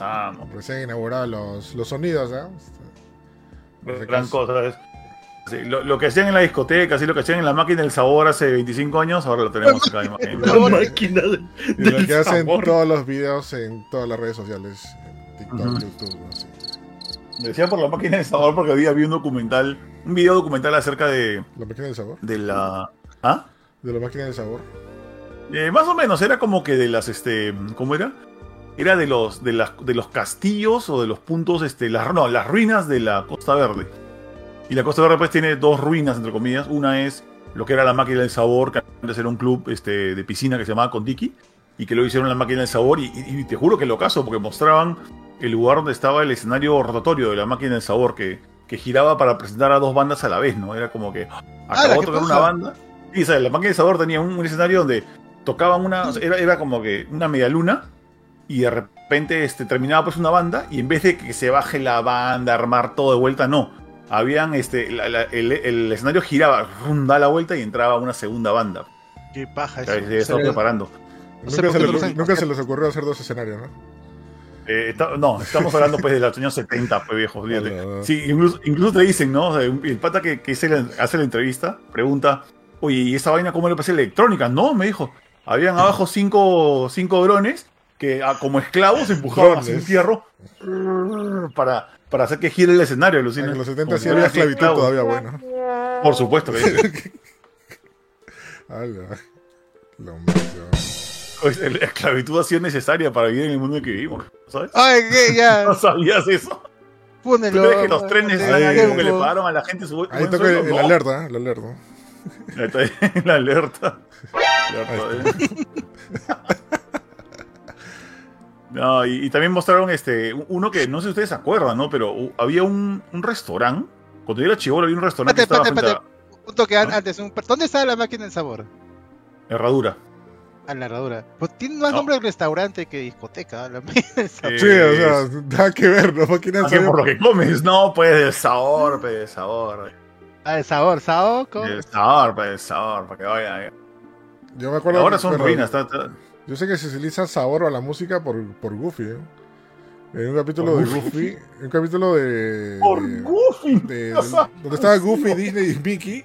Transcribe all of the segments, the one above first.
comenzamos. Recién inaugurado los, los sonidos, ¿eh? Gran cosa. Es, sí, lo, lo, que hacían en la discoteca, así lo que hacían en la máquina del sabor hace 25 años, ahora lo tenemos acá. En la máquina de, y lo que hacen todos los videos en todas las redes sociales, en TikTok, uh -huh. YouTube, así. Me decía por la máquina del sabor porque había, había un documental, un video documental acerca de. ¿La máquina del sabor? De la. ¿Ah? De la máquina del sabor. Eh, más o menos, era como que de las, este, ¿cómo era? Era de los, de las, de los castillos o de los puntos, este, las, no, las ruinas de la Costa Verde. Y la Costa Verde pues tiene dos ruinas, entre comillas. Una es lo que era la máquina del sabor, que antes era un club este, de piscina que se llamaba Contiki, y que lo hicieron la máquina del sabor, y, y, y te juro que lo caso, porque mostraban el lugar donde estaba el escenario rotatorio de la máquina del sabor, que, que giraba para presentar a dos bandas a la vez, ¿no? Era como que acabó de tocar una banda. Y ¿sabes? la máquina del sabor tenía un, un escenario donde tocaban una. Era, era, como que una media luna. Y de repente este, terminaba pues una banda. Y en vez de que se baje la banda, armar todo de vuelta, no. Habían este. La, la, el, el, escenario giraba, rum, da la vuelta y entraba una segunda banda. Qué paja eso. Se estaba preparando. Nunca, se, les, nunca se les ocurrió hacer dos escenarios, ¿no? Eh, está, no, estamos hablando pues de los años 70, pues viejo. Fíjate. Sí, incluso, incluso, te dicen, ¿no? O sea, el pata que, que hace, la, hace la entrevista pregunta, oye, ¿y esa vaina cómo le parece electrónica? No, me dijo. Habían abajo cinco, cinco drones que como esclavos empujaban hacia un fierro para, para hacer que gire el escenario, Lucina. En los 70 sí había esclavitud todavía, bueno. Por supuesto que lo pues, la esclavitud ha sido necesaria para vivir en el mundo en que vivimos, ¿sabes? Ay, ¿qué? Ya. ¿No sabías eso? Ponelo. ¿Tú crees que los trenes ahí como que le pagaron a la gente su Ahí toca el, el, alerta, el alerta. Ahí está ahí, la alerta. No, y, y, también mostraron este uno que no sé si ustedes se acuerdan, ¿no? Pero uh, había un, un restaurante. Cuando yo era chivolo había un restaurante espérate, que estaba espérate, espérate. Un toque ¿no? antes. Un... ¿Dónde está la máquina del sabor? Herradura. A la herradura. Pues tiene más no. nombre de restaurante que discoteca. La máquina del sabor. Sí, o sea, nada que ver, ¿no? Máquina del sabor. por lo que comes, no, pues el sabor, pues el sabor. Ah, el sabor, sabor, ¿cómo? El sabor, pues el sabor, para que vaya. Yo me acuerdo. Ahora son ruinas, está, está... Yo sé que se utiliza sabor a la música por, por Goofy, ¿eh? En un capítulo de Goofy. En un capítulo de. Por de, Goofy. De, de, donde estaba Goofy, Disney y Mickey.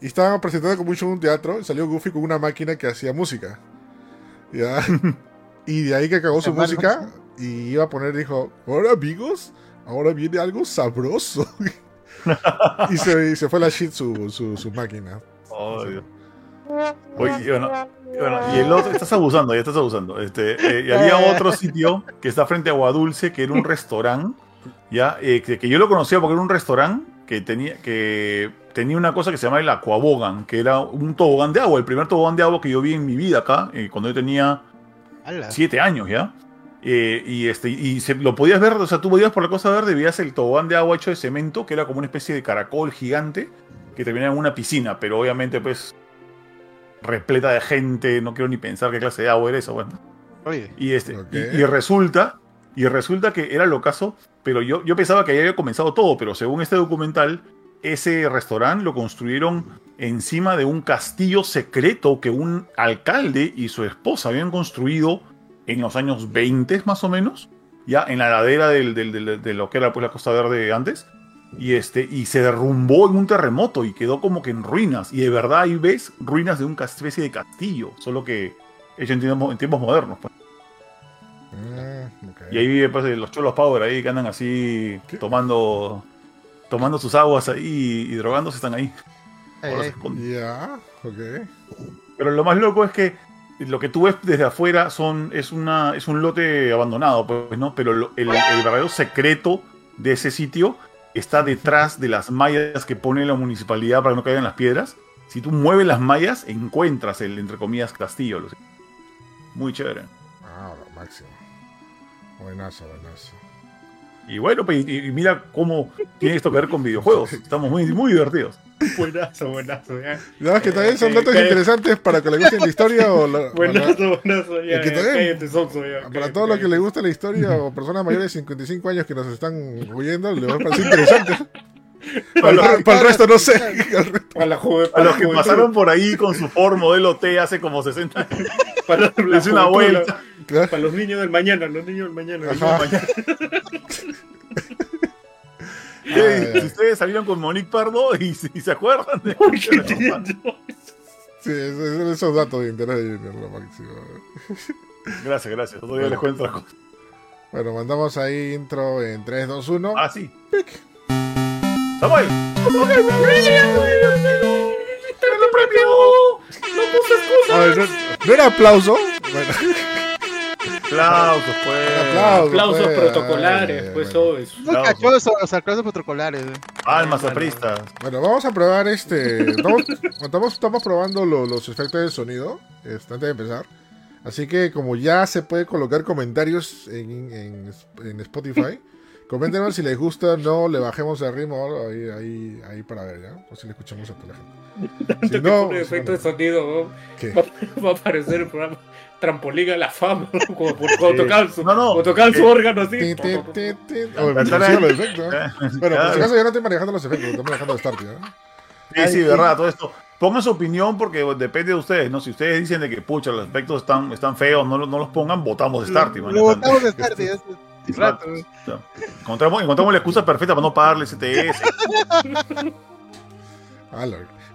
Y estaban presentando como un show en un teatro. Y salió Goofy con una máquina que hacía música. ¿Ya? y de ahí que acabó su música. Y iba a poner, dijo: Ahora amigos, ahora viene algo sabroso. y, se, y, se, fue la shit su, su, su máquina. Oh, Dios. Oye, bueno, bueno, y el otro, estás abusando, ya estás abusando. Este, eh, y había otro sitio que está frente a Agua Dulce, que era un restaurante, ya, eh, que, que, yo lo conocía porque era un restaurante que tenía, que tenía una cosa que se llama el aquabogan, que era un tobogán de agua, el primer tobogán de agua que yo vi en mi vida acá, eh, cuando yo tenía siete años, ya. y este, y se, lo podías ver, o sea, tú podías por la cosa verde, veías el tobogán de agua hecho de cemento, que era como una especie de caracol gigante, que terminaba en una piscina, pero obviamente, pues, repleta de gente, no quiero ni pensar qué clase de agua era eso, bueno. Oye, y, este, okay. y, y, resulta, y resulta que era lo caso, pero yo, yo pensaba que ahí había comenzado todo, pero según este documental, ese restaurante lo construyeron encima de un castillo secreto que un alcalde y su esposa habían construido en los años 20 más o menos, ya en la ladera del, del, del, de lo que era pues la Costa Verde antes, y este y se derrumbó en un terremoto y quedó como que en ruinas y de verdad ahí ves ruinas de una especie de castillo solo que hecho en tiempos, en tiempos modernos pues. mm, okay. y ahí vive pues, los cholos power ahí que andan así ¿Qué? tomando tomando sus aguas ahí y, drogándose están ahí eh, yeah, okay. pero lo más loco es que lo que tú ves desde afuera son es una es un lote abandonado pues no pero el verdadero secreto de ese sitio está detrás de las mallas que pone la municipalidad para que no caigan las piedras. Si tú mueves las mallas, encuentras el, entre comillas, castillo. Muy chévere. Ah, lo máximo. Buenazo, buenazo. Y bueno, pues, y, y, mira cómo tiene esto que ver con videojuegos. Estamos muy, muy divertidos. Buenazo, buenazo, ya. No, es que también son datos eh, interesantes para que le guste la historia o la, Buenazo, buenazo, ya. Que también, sonso, ya para cállate, todo lo que le gusta la historia o personas mayores de 55 años que nos están huyendo, le va a parecer interesante. Para, para, para, el resto no sé. Para, la juve, para los que pasaron por ahí con su Ford modelo T hace como 60 años. Para la, una vuelta. Para los niños del mañana, los niños del mañana. Eh, Ah, si ustedes salieron con Monique Pardo y, y se acuerdan de Sí, esos, esos datos de interés de Junior, lo máximo. Gracias, gracias. Otro día les cuento otra cosa. Bueno, mandamos ahí intro en 3, 2, 1. Ah, sí. Samuel. Ay, ¿no, no era aplauso? Bueno, Aplausos, pues. aplausos. Aplausos pues. protocolares, Ay, pues bueno. obes. No los aplausos protocolares. eh. Almas apristas. Bueno, vamos a probar este. Vamos, estamos, estamos probando lo- los efectos de sonido este, antes de empezar. Así que, como ya se puede colocar comentarios en, en- en Spotify, coméntenos si les gusta no, le bajemos el ritmo ahí, ahí, ahí para ver, ¿ya? O si le escuchamos a toda la gente. Tanto Si que no, pone si efecto no, de sonido, ¿no? ¿qué? va, va a aparecer el programa Trampolín a la fama, ¿no? como por cuando tocaban su, No, no. tocaban su Eh, órgano así. Ti, ti, ti, ti. Oh, me de- los efectos, ¿eh? Bueno, por si Claro. acaso yo no estoy manejando los efectos, estoy manejando el start, ¿ya? Sí, sí, verdad, todo esto. Pongan su opinión porque depende de ustedes, ¿no? Si ustedes dicen de que, pucha, los aspectos están, están feos, no, lo- no los pongan, votamos de Starty, man. Lo botamos de tarde hace rato. eh. Encontramos, encontramos la excusa perfecta para no pagarle CTS.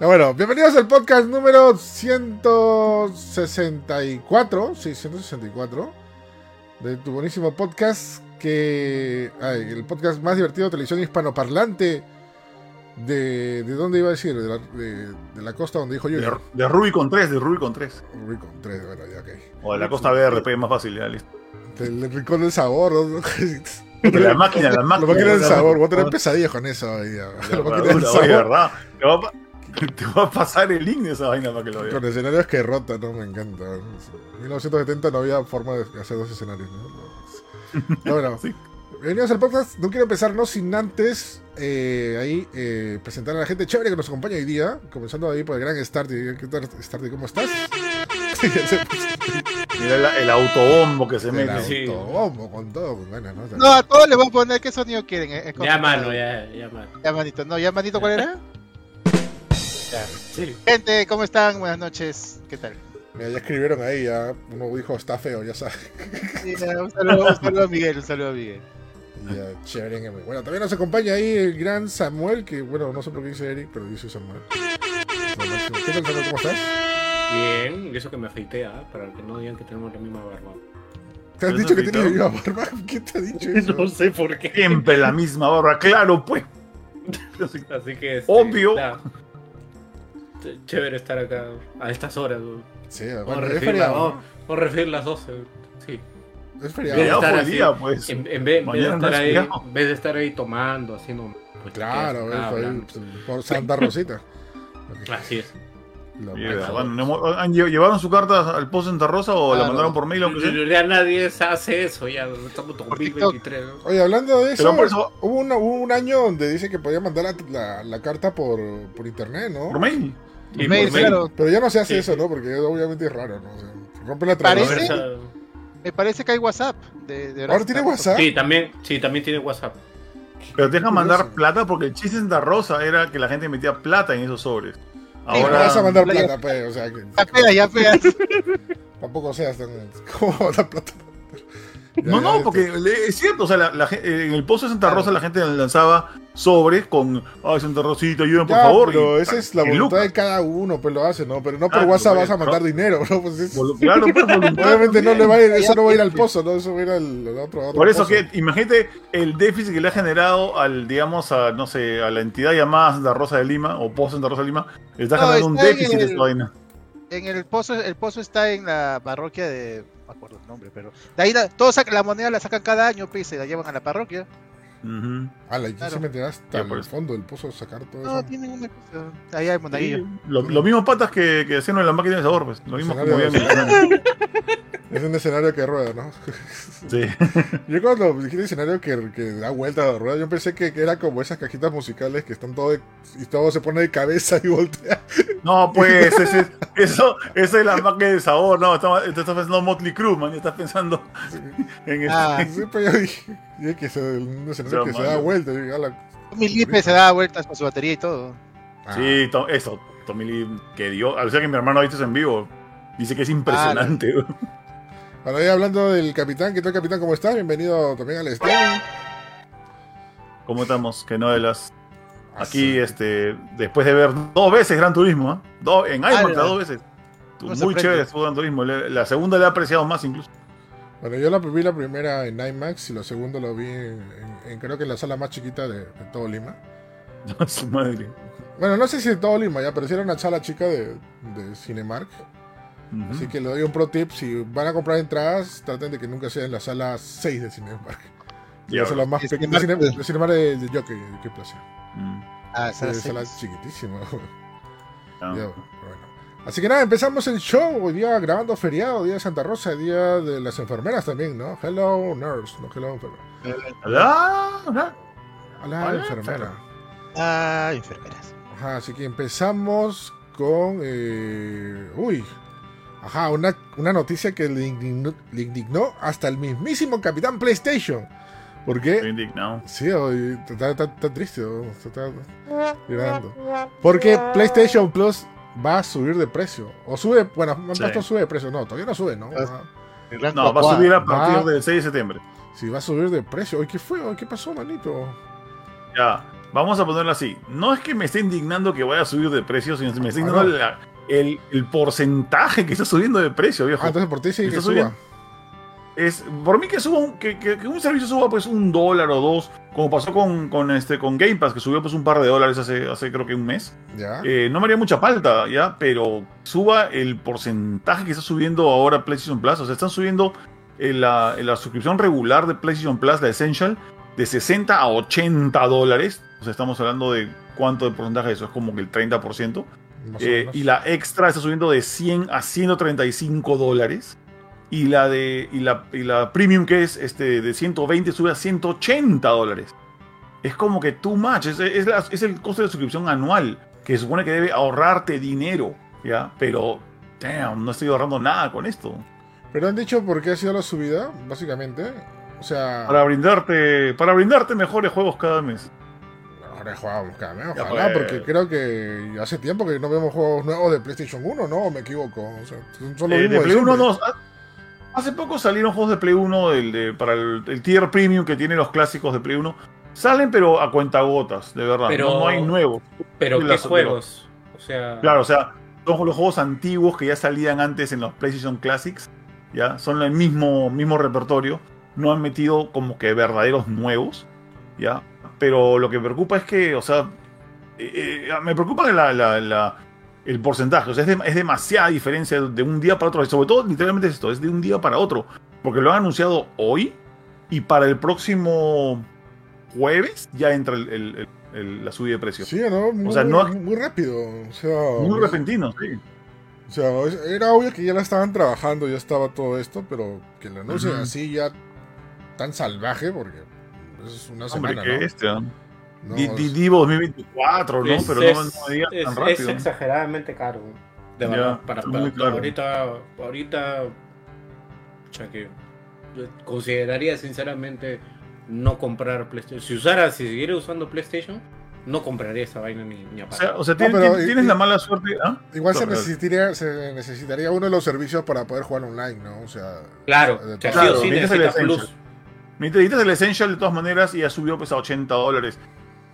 Bueno, bienvenidos al podcast número 164. Sí, 164. De tu buenísimo podcast. Que. ay, el podcast más divertido de televisión hispanoparlante. De. ¿De dónde iba a decir? De la, de, de la costa donde dijo yo. De, de Ruby con 3, de Ruby con 3. Rincón 3, bueno, ya, ok. O de la Costa Verde, pues es más fácil, ya listo. Del rincón del sabor. ¿no? La máquina, la La máquina. máquina del sabor. Voy a tener pesadillas con eso. La máquina del oye. ¿verdad? Te va, te va a pasar el link de esa vaina para que lo Con veas. escenarios que rotan, ¿no? Me encanta. En 1970 no había forma de hacer dos escenarios, ¿no? No, bueno, Sí. bienvenidos al podcast. No quiero empezar, no sin antes eh, ahí eh, presentar a la gente chévere que nos acompaña hoy día. Comenzando ahí por el gran Starty. ¿Qué tal, Starty? ¿Cómo estás? Mira el autobombo que se el mete. Sí. autobombo con todo, con ganas, ¿no? No, a todos les voy a poner qué sonido quieren. eh, Ya, con- mano, ya, ya, mano. Ya, manito. No, ya, manito, ¿cuál era? Ya, sí. Gente, ¿cómo están? Buenas noches. ¿Qué tal? Mira, ya escribieron ahí, ya uno dijo está feo, ya sabes. Sí, un, saludo, un saludo a Miguel, un saludo a Miguel. Ya, chévere. Bueno, también nos acompaña ahí el gran Samuel, que bueno, no sé por qué dice Eric, pero dice Samuel. ¿Qué tal, Samuel? ¿Cómo estás? Bien, y eso que me afeité, ¿ah? Para que no digan que tenemos la misma barba. ¿Te has ¿Eso dicho que es tienes la misma barba? ¿Quién te ha dicho eso? No sé por qué. Siempre la misma barra, claro, pues. Así que. este, Obvio. Ch- Chévere estar acá a estas horas. ¿no? Sí, Vamos a la- feriado. vamos, vamos a referir las 12. Sí. Es feriado. Así, día, pues. En, en vez, en vez de no estar es ahí, feriado. en vez de estar ahí tomando, haciendo. Pues, Claro, ahí, por Santa Rosita. Así es. Bueno, no ¿han lle- ¿Llevaron su carta al post Santa Rosa o la Claro. mandaron por mail? Aunque sea? Ya nadie hace eso, ya estamos en Por TikTok. 2023. ¿no? Oye, hablando de eso, hubo, una- hubo un año donde dice que podía mandar la, la- la carta por, por internet, ¿no? Por mail. Y Mail, por mail. claro. Pero ya no se hace Sí, eso, sí. ¿no? Porque obviamente es raro, ¿no? O sea, rompe la Parece- tradición. Me parece que hay WhatsApp. De, de Ahora tiene WhatsApp. Sí, también, sí, también tiene WhatsApp. Pero te dejan mandar plata porque el chiste en Santa Rosa era que la gente metía plata en esos sobres. ¿Cómo Ahora. vas a mandar Ya- plata, pues? O sea, que Ya pega, ya pega. tampoco seas tan. ¿Cómo mandar plata? No, no, porque es cierto, o sea, la, eh, en el pozo de Santa Rosa la gente lanzaba sobres con, ay, Santa Rosita, ayuden por Ya, favor. pero y- esa es la voluntad lucas. de cada uno, pues lo hace, ¿no? Pero no por Ah, WhatsApp vas a mandar dinero, ¿no? Pues es- Claro, pues, voluntad obviamente no le va a ir, eso no va a ir al pozo, ¿no? Eso va a ir al, al otro, otro Por eso pozo. que, imagínate el déficit que le ha generado al, digamos, a, no sé, a la entidad llamada Santa Rosa de Lima, o Pozo Santa Rosa de Lima, le está No, generando un en déficit de el- esta vaina. En el pozo, el pozo está en la parroquia de. Me acuerdo el nombre, pero. De ahí todos sacan- la moneda la sacan cada año, pues, y la llevan a la parroquia. Ujú. Ah, la Claro. se meterá hasta Ya, por el eso. fondo del pozo sacar todo No, eso. tienen una cosa. Ahí hay. Sí, lo- Los mismos patas que, que hacían en la máquina de sabor, pues. Lo mismo como Es un escenario que rueda, ¿no? Sí. Yo cuando dijiste escenario que, que da vuelta a rueda, yo pensé que, que era como esas cajitas musicales que están todo de- y todo se pone de cabeza y voltea. No, pues, ese, eso, esa es la máquina de sabor, no, estás, estás pensando en Motley Crue, man, y estás pensando en el... Ah, Sí, pero yo dije, dije que es un escenario O que sea, se da vuelta. y ala. Tommy Lipe se da vueltas con su batería y todo. Ah, Sí, to- eso, Tommy Lee, que dio, a ver que mi hermano ha visto eso en vivo, dice que es impresionante. Bueno, ya hablando del capitán, ¿qué tal capitán? ¿Cómo estás? Bienvenido también al stream. ¿Cómo estamos? Que no de las. Ah, Aquí, este, después de ver dos veces Gran Turismo, ¿ah? Dos- en IMAX Ah, dos veces. No Muy chévere estuvo Gran Turismo. La segunda le he apreciado más incluso. Bueno, yo la vi la primera en IMAX y la segunda lo vi en, en- en- creo que en la sala más chiquita de, de todo Lima. Su madre. Bueno, no sé si de todo Lima ya, pero sí era una sala chica de, de Cinemark. Así que le doy un pro tip, si van a comprar entradas, traten de que nunca sea en la sala 6 de Cinemark. Ya, la sala más De pequeña. De, Cinemark, Cine- de Cinemark de, de Jockey, de Jockey Plaza. Mm, Ah, Sí, sala sala chiquitísima. ya. Ya, bueno. Así que nada, empezamos el show. Hoy día grabando feriado, día de Santa Rosa, día de las enfermeras también, ¿no? Hello, nurse, no hello, enfermera. Ah. Hola, Hola, enfermera. Ah, enfermeras. Ajá, así que empezamos con. eh, uy. Ajá, una, una noticia que le indignó, le indignó hasta el mismísimo Capitán PlayStation. ¿Por Estoy qué? indignado. Sí, hoy está, está- está triste, está, está llorando. Porque PlayStation Plus va a subir de precio. O sube, bueno, Sí. puesto sube de precio. No, todavía no sube, ¿no? Ah. El Gran No, va a subir a partir Va- del 6 de septiembre. Sí, va a subir de precio. Oye, ¿qué fue? Oye, ¿Qué pasó, manito? Ya, vamos a ponerlo así. No es que me esté indignando que vaya a subir de precio, sino que me está Ah, indignando no. la- el, el porcentaje que está subiendo de precio, viejo. Ah, entonces por ti sí que ¿Está suba. subiendo? Es, por mí que suba un, que, que- que un servicio suba pues un dólar o dos, como pasó con, con este con Game Pass, que subió pues un par de dólares hace, hace creo que un mes. Ya. Eh, no me haría mucha falta, ya, pero suba el porcentaje que está subiendo ahora PlayStation Plus. O sea, están subiendo eh, la, la suscripción regular de PlayStation Plus, la Essential, de 60 a 80 dólares. O sea, estamos hablando de cuánto de porcentaje de eso, es como que el 30%. Más o Eh, menos. y la extra está subiendo de 100 a 135 dólares. Y la de y la, y la premium que es este de 120 sube a 180 dólares. Es como que too much. Es, es, la- es el costo de suscripción anual que se supone que debe ahorrarte dinero. ¿ya? Pero, damn, no estoy ahorrando nada con esto. Pero han dicho por qué ha sido la subida, básicamente. O sea, Para brindarte, para brindarte mejores juegos cada mes. ahora jugamos cada mes, Ya, ojalá, pues. porque creo que hace tiempo que no vemos juegos nuevos de PlayStation 1, ¿no? ¿O me equivoco? O sea, son lo Eh, de de Play 1 siempre. no. Ha- Hace poco salieron juegos de Play 1 del- de- para el, el tier premium que tiene los clásicos de Play 1. Salen, pero a cuentagotas, de verdad. Pero- No, no hay nuevos. Pero qué las- juegos. O sea. Claro, o sea, son los juegos antiguos que ya salían antes en los PlayStation Classics. Ya son el mismo, mismo repertorio. No han metido como que verdaderos nuevos. Ya. Pero lo que me preocupa es que, o sea, eh, eh, me preocupa la, la- la- el porcentaje. O sea, es, es demasiada diferencia de un día para otro. Y sobre todo, literalmente es esto, es de un día para otro. Porque lo han anunciado hoy y para el próximo jueves ya entra el- el- el- el- la subida de precio. Sí, ¿no? Muy, sea, no- muy rápido. O sea, Muy repentino, sí. O sea, era obvio que ya la estaban trabajando, ya estaba todo esto, pero que lo anuncien Ujú. así ya tan salvaje, porque es una Hombre, semana, qué ¿no? este, ¿no? No, Di- es- di- Divo 2024, ¿no? es- Pero es, no, no me digas es- tan es rápido. exageradamente caro. De Ya, verdad. Para, es para- para caro. ahorita. Ahorita. que yo consideraría sinceramente no comprar PlayStation. Si usara, si siguiera usando PlayStation, no compraría esa vaina ni, ni a O sea, o sea, No, tienes, pero- tienes- y- la mala suerte. ¿ah? Igual se Claro. necesitaría, se necesitaría uno de los servicios para poder jugar online, ¿no? O sea, Claro, de o sea, todo- sí o sí necesitas el. Plus. Necesitas el Essential de todas maneras y ya subió pues, a 80 dólares.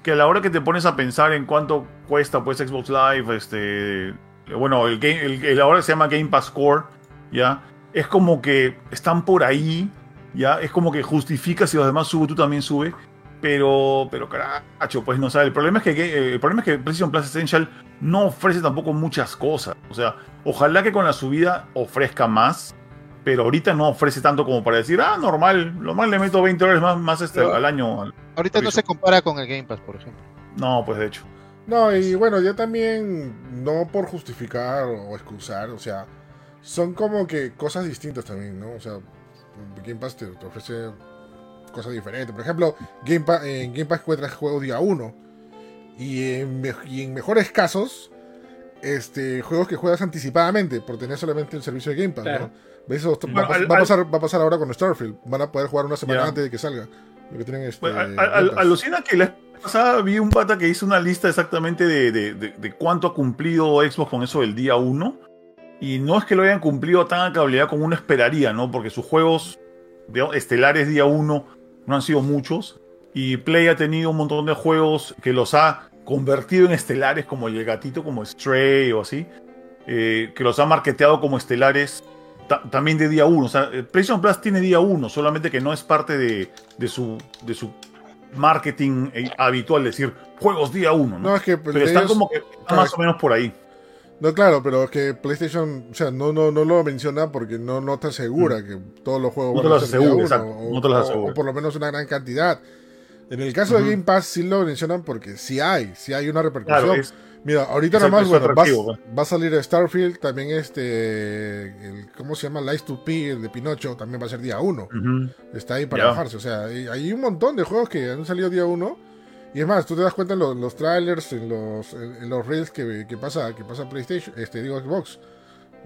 Que a la hora que te pones a pensar en cuánto cuesta pues Xbox Live, este. Bueno, el, game, el, ahora se llama Game Pass Core, ¿ya? Es como que están por ahí, ¿ya? Es como que justifica si los demás suben, tú también sube. Pero, pero caracho, pues no sabe. El problema es que eh, el problema es que PlayStation Plus Essential no ofrece tampoco muchas cosas. O sea, ojalá que con la subida ofrezca más. Pero ahorita no ofrece tanto como para decir, ah, normal, normal le meto 20 dólares más, más este, al año. al- Ahorita no se compara con el Game Pass, por ejemplo. No, pues de hecho. No, y bueno, ya también, no por justificar o excusar, o sea, son como que cosas distintas también, ¿no? O sea, Game Pass te, te ofrece cosas diferentes. Por ejemplo, Game Pass, en Game Pass encuentras juegos día 1. Y en, me- y en mejores casos, este, juegos que juegas anticipadamente, por tener solamente el servicio de Game Pass, Claro. ¿no? Va, Bueno, a pas- al- va a pasar, va a pasar ahora con Starfield. Van a poder jugar una semana antes de que salga. Lo que tienen este, Pues, al- alucina que la pasada vi un pata que hizo una lista exactamente de, de- de- de cuánto ha cumplido Xbox con eso del día 1. Y no es que lo hayan cumplido tan a cabalidad como uno esperaría, ¿no? Porque sus juegos digamos, estelares día uno no han sido muchos. Y Play ha tenido un montón de juegos que los ha convertido en estelares, como el gatito, como Stray o así. eh, que los ha marketeado como estelares también de día uno. O sea, el PlayStation Plus tiene día uno, solamente que no es parte de, de su, de su marketing eh, habitual, decir juegos día uno. ¿no? No, es que Pero están ellos- como que claro, más o menos por ahí. No, claro, pero es que PlayStation, o sea, no, no, no lo menciona porque no, no te asegura que todos los juegos Mm. No te van a los ser día asegura, uno, exacto, o, no te los o- asegura. o por lo menos una gran cantidad. En el caso de Game Pass sí lo mencionan porque sí hay, sí hay una repercusión. Claro, es, Mira, ahorita nada más, bueno, va, pues. va a salir Starfield, también este, el, ¿cómo se llama? Lies to P, el de Pinocho, también va a ser día 1. ujú. Está ahí para bajarse. O sea, hay, hay un montón de juegos que han salido día 1. Y es más, tú te das cuenta en los, los trailers, en los, en, en los reels que, que pasa que pasa PlayStation, este digo Xbox.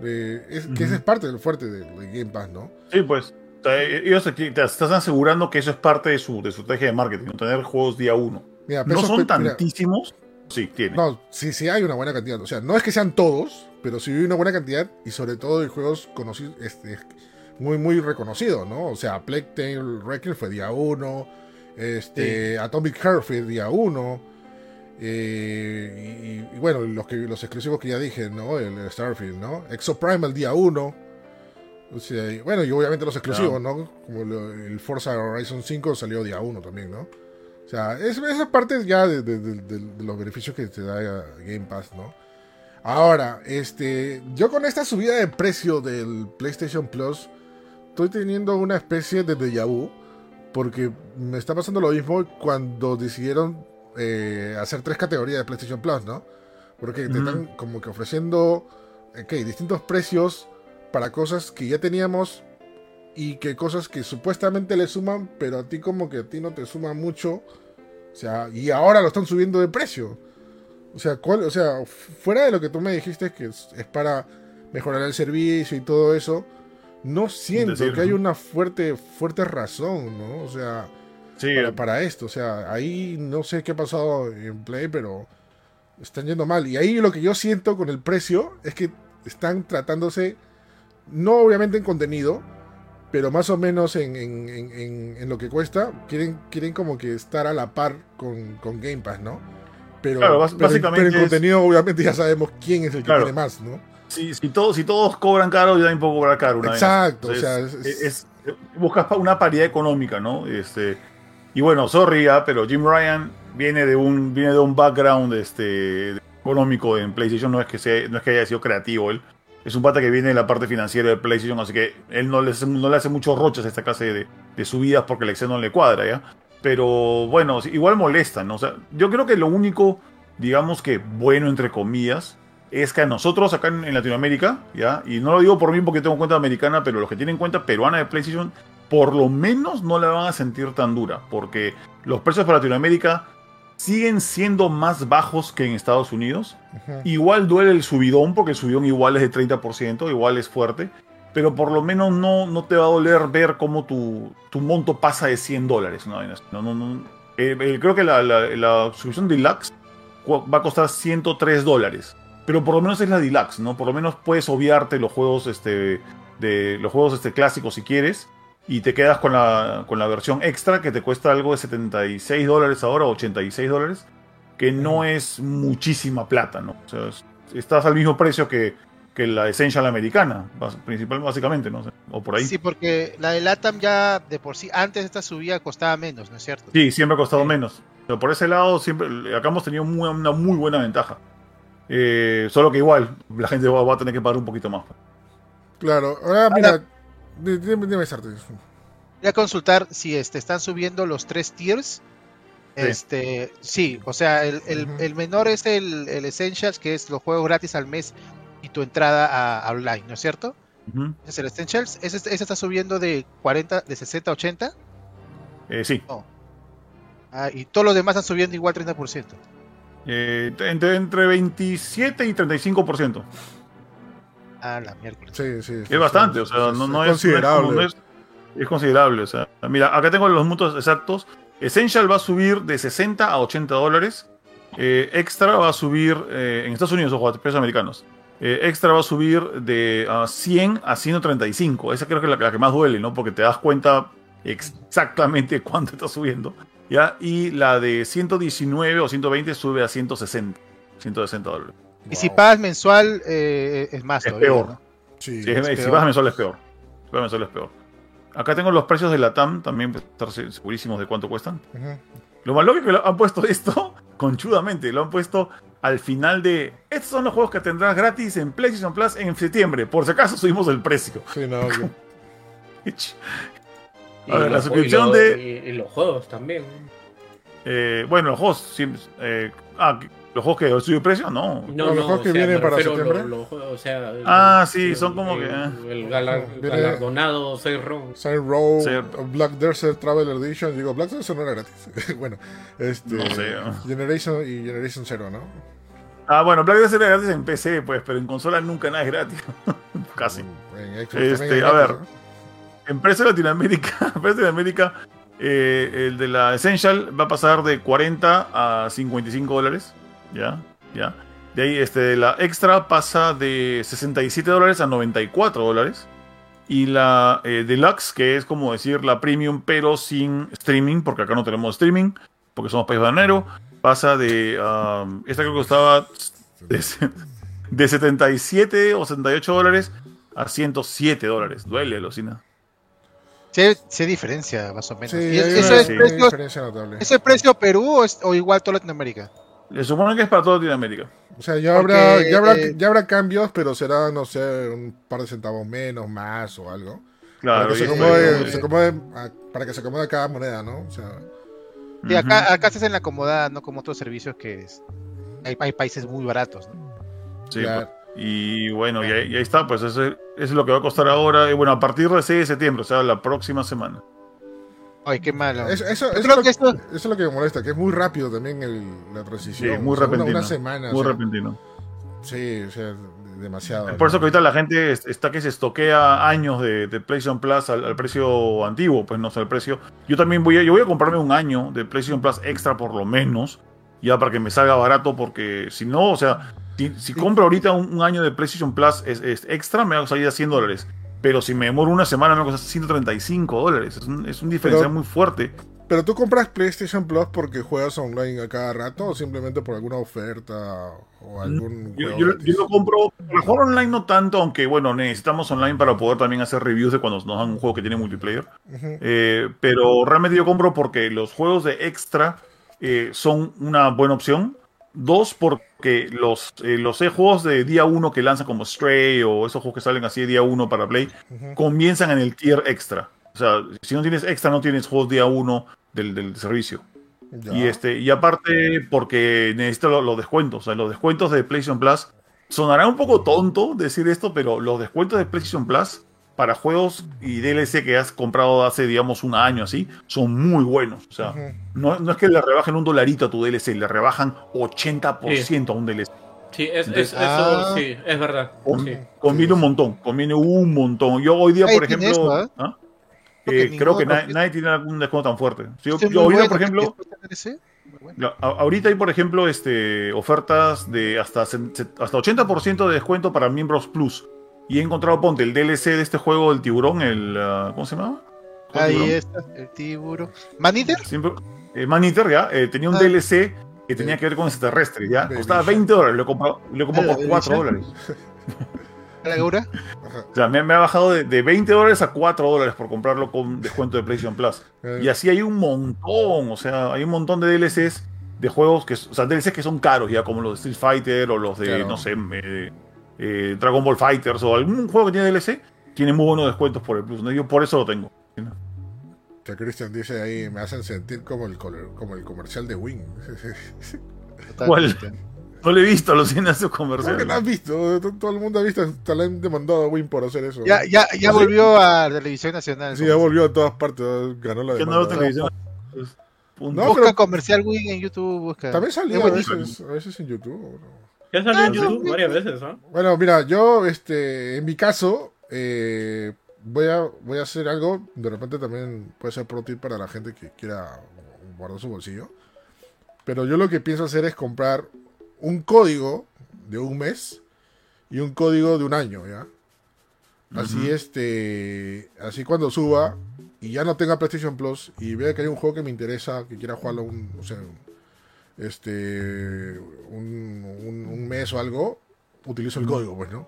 Eh, es, Que ese es parte del fuerte de, de Game Pass, ¿no? Sí, pues. Ellos te, te están asegurando que eso es parte de su, de su estrategia de marketing, tener juegos día uno. Mira, No pesos son pe- mira, tantísimos. Sí, tiene. No, sí, sí hay una buena cantidad. O sea, no es que sean todos, pero sí hay una buena cantidad y sobre todo de juegos conocidos, este, muy, muy reconocidos, ¿no? O sea, Plague Tale Requiem fue día 1, este, Atomic Heart fue día 1, y, y bueno, los, que, los exclusivos que ya dije, ¿no? El, el Starfield, ¿no? Exoprimal día 1. O sea, y bueno, y obviamente los exclusivos, ¿no? Como lo- el Forza Horizon 5 salió día 1 también, ¿no? O sea, es- esa parte es ya de, de- de- de- de los beneficios que te da Game Pass, ¿no? Ahora, este, yo con esta subida de precio del PlayStation Plus, estoy teniendo una especie de déjà vu, porque me está pasando lo mismo cuando decidieron eh, hacer tres categorías de PlayStation Plus, ¿no? Porque te están como que ofreciendo, ok, distintos precios para cosas que ya teníamos y que cosas que supuestamente le suman, pero a ti como que a ti no te suma mucho. O sea, y ahora lo están subiendo de precio. O sea, ¿cuál, o sea, fuera de lo que tú me dijiste que es, es para mejorar el servicio y todo eso, no siento Decir, que hay una fuerte, fuerte razón, ¿no? O sea, sí, para, para esto. O sea, ahí no sé qué ha pasado en Play, pero están yendo mal. Y ahí lo que yo siento con el precio es que están tratándose, no obviamente en contenido, pero más o menos en, en- en- en- lo que cuesta. Quieren, quieren como que estar a la par con, con Game Pass, ¿no? Pero, Claro, básicamente pero en es- contenido obviamente ya sabemos quién es el que Claro. tiene más, ¿no? si, si, todos, si todos cobran caro, yo también puedo cobrar caro. una vez. Exacto, o Entonces, sea, es- es- buscas una paridad económica, ¿no? Este, y bueno, sorry, ah, pero Jim Ryan viene de un, viene de un background este, económico en PlayStation, no es, que sea, no es que haya sido creativo él. Es un pata que viene de la parte financiera de PlayStation, así que él no le, hace- no le hace muchos roches a esta clase de, de subidas porque el Excel no le cuadra, ¿ya? Pero bueno, igual molesta, ¿no? O sea, yo creo que lo único, digamos que bueno, entre comillas, es que a nosotros acá en Latinoamérica, ¿ya? Y no lo digo por mí porque tengo cuenta americana, pero los que tienen cuenta peruana de PlayStation, por lo menos no la van a sentir tan dura, porque los precios para Latinoamérica siguen siendo más bajos que en Estados Unidos. Igual duele el subidón, porque el subidón igual es de 30%, igual es fuerte. Pero por lo menos no, no te va a doler ver cómo tu, tu monto pasa de 100 dólares. No, no, no. Eh, eh, creo que la, la, la suscripción deluxe va a costar 103 dólares. Pero por lo menos es la deluxe, ¿no? Por lo menos puedes obviarte los juegos, este, de, los juegos este, clásicos si quieres. Y te quedas con la, con la versión extra que te cuesta algo de 76 dólares ahora, 86 dólares que no es muchísima plata, ¿no? O sea, es- estás al mismo precio que, que la Essential americana, principal, básicamente, ¿no? O por ahí. Sí, porque la de LATAM ya de por sí, antes de esta subida costaba menos, ¿no es cierto? Sí, siempre ha costado Sí. menos. Pero por ese lado, siempre, acá hemos tenido muy- una muy buena ventaja. Eh, solo que igual, la gente va, va a tener que pagar un poquito más. Claro, ahora mira, dime, Sartes. Voy a consultar si este, están subiendo los tres tiers. Sí. Este, sí, o sea, el, el- menor es el, el Essentials, que es los juegos gratis al mes y tu entrada a, a online, ¿no es cierto? Ese es el Essentials. Ese, ese está subiendo de 40, de 60 a 80. Eh, sí. ah, y todos los demás están subiendo igual 30%. Eh, entre, entre 27 y 35%. Ah, la miércoles. Sí, sí. Es bastante, o sea, no, no es considerable. no es, es considerable. O sea, mira, acá tengo los montos exactos. Essential va a subir de 60 a 80 dólares. Eh, extra va a subir, eh, en Estados Unidos, ojo, a precios americanos, eh, extra va a subir de ah, 100 a 135. Esa creo que es la, la que más duele, ¿no? Porque te das cuenta exactamente cuánto está subiendo. ¿ya? Y la de 119 o 120 sube a 160. 160 dólares. Y si pagas mensual, eh, es más Es todavía, peor. ¿no? Sí, Si, es si peor. vas mensual es peor. Si vas mensual es peor. Acá tengo los precios de la TAM, también para estar se- segurísimos de cuánto cuestan. Ujú. Lo más lógico es que lo han puesto esto conchudamente. Lo han puesto al final de. Estos son los juegos que tendrás gratis en PlayStation Plus en septiembre. Por si acaso subimos el precio. Sí, no, que- Y A ver, la los- suscripción y lo- de- Y, y los juegos también. Eh, bueno, los juegos. siempre- eh, ah, ¿los juegos que suben precio? No. No, los no, juegos o que sea, vienen para septiembre. o sea, el- Ah, sí, el- son como el- que, El gala- Viene- galardonado Saints Row. Row, Sí. Black Desert Traveler Edition. Digo, Black Desert no era gratis. bueno, este. No sé. Generation y Generation Zero, ¿no? Ah, bueno, Black Desert es gratis en PC, pues, pero en consola nunca nada es gratis. Casi. En Xbox Este, a ver. En precio de Latinoamérica, en precio de América, eh, el de la Essential va a pasar de 40 a 55 dólares. Ya, ya. De ahí, este, la Extra pasa de 67 dólares a 94 dólares. Y la eh, Deluxe, que es como decir la Premium, pero sin streaming, porque acá no tenemos streaming, porque somos país bananero, pasa de. um, esta creo que costaba de, de 77 o 78 dólares a 107 dólares. Duele, Lucina. Sí, sí hay diferencia, más o menos. Sí, ¿Y eso, es precio. ¿Eso es precio Perú o, es- o igual toda Latinoamérica? Le suponen que es para toda Latinoamérica. O sea, ya Porque, habrá, ya, habrá, eh, ya habrá cambios, pero será, no sé, un par de centavos menos, más o algo. Claro. para, que se acomode, se para que se acomode cada moneda, ¿no? O sea, Sí, acá, acá se hacen la acomodada, no como otros servicios que es- hay, hay países muy baratos. ¿no? Sí, Claro. pues. Y bueno, y ahí, y ahí está, pues eso, es- eso es lo que va a costar ahora. Y bueno, a partir del 6 de septiembre, o sea, la próxima semana. Ay, qué malo. eso, eso, Yo eso creo es lo, que esto, eso es lo que me molesta, que es muy rápido también el- la transición. Sí, muy O sea, una- repentino. Una, semana. Muy o sea, repentino. Sí, o sea, demasiado. Es por eso que ahorita la gente es- está que se estoquea años de, de PlayStation Plus al, al precio antiguo, pues no sé, el precio. Yo también voy a, yo voy a comprarme un año de PlayStation Plus extra por lo menos, ya para que me salga barato, porque si no, o sea, si, si compro ahorita un, un año de PlayStation Plus es, es extra, me va a salir a 100 dólares. Pero si me demoro una semana, me va a costar 135 dólares. Es un, es un diferencial Pero- muy fuerte. Pero tú compras PlayStation Plus porque juegas online a cada rato o simplemente por alguna oferta o algún Yo, yo- yo lo compro jugar online no tanto, aunque bueno, necesitamos online para poder también hacer reviews de cuando nos dan un juego que tiene multiplayer. Eh, pero realmente yo compro porque los juegos de extra eh, son una buena opción. Dos, porque los, eh, los eh, juegos de día 1 que lanzan como Stray o esos juegos que salen así de día 1 para Play, comienzan en el tier extra. O sea, si no tienes extra, no tienes juegos día 1 del, del servicio. Ya. Y, este, y aparte, porque necesito lo- los descuentos. O sea, los descuentos de PlayStation Plus. Sonará un poco tonto decir esto, pero los descuentos de PlayStation Plus para juegos y DLC que has comprado hace, digamos, un año así, son muy buenos. O sea, no, no es que le rebajen un dolarito a tu DLC, le rebajan 80% a un DLC. Sí, es, es- eso Ah. sí, es verdad. Con- Sí. Conviene un montón, conviene un montón. Yo hoy día, por ejemplo, eso, ¿eh? ¿ah? Creo que Eh, creo que nadie tiene algún descuento tan fuerte. Yo, yo muy hoy día, bueno, por ejemplo, bueno. Ahorita hay, por ejemplo, este, ofertas de hasta, hasta 80% de descuento para miembros Plus. Y he encontrado, ponte, el DLC de este juego del tiburón, el... ah, ¿Cómo se llama? ¿Cuál Ahí tiburón? está, el tiburón. ¿Maneater? Siempre, eh, Man Eater, ya. eh, tenía un Ah. DLC que tenía que ver con extraterrestres, ya. Baby Costaba Shark. 20 dólares, lo he comprado, lo he comprado por Baby 4 Shark. dólares. ¿La? Ajá. O sea, me, me ha bajado de, de 20 dólares a 4 dólares por comprarlo con descuento de PlayStation Plus. Eh, Y así hay un montón, o sea, hay un montón de DLCs de juegos que, o sea, DLCs que son caros ya, como los de Street Fighter o los de, Claro. no sé, eh, eh, Dragon Ball Fighters o algún juego que tiene DLC, tiene muy buenos descuentos por el Plus. ¿no? Yo por eso lo tengo. que Christian dice ahí, me hacen sentir como el, como el comercial de Wing. ¿Cuál? No le he visto cienes su ¿Cómo comercial. que no has visto? Todo el mundo ha visto, hasta le han demandado a Wing por hacer eso. Ya, ya, ya volvió a la televisión nacional. Sí, ya volvió a todas partes, ganó la ¿Qué no demanda. veo televisión? Pues. No, Busca pero- comercial Wing en YouTube. Busca. También salía a veces, a veces en YouTube. ¿no? Ya salió en Ah, no, YouTube varias veces, ¿no? Bueno, mira, yo, este, en mi caso, eh, voy, a, voy a hacer algo, de repente también puede ser pro tip para la gente que quiera guardar su bolsillo. Pero yo lo que pienso hacer es comprar un código de un mes y un código de un año, ¿ya? Así este, así cuando suba y ya no tenga PlayStation Plus y vea que hay un juego que me interesa, que quiera jugarlo un, o sea, este, un, un- un mes o algo, utilizo el código, pues, ¿no?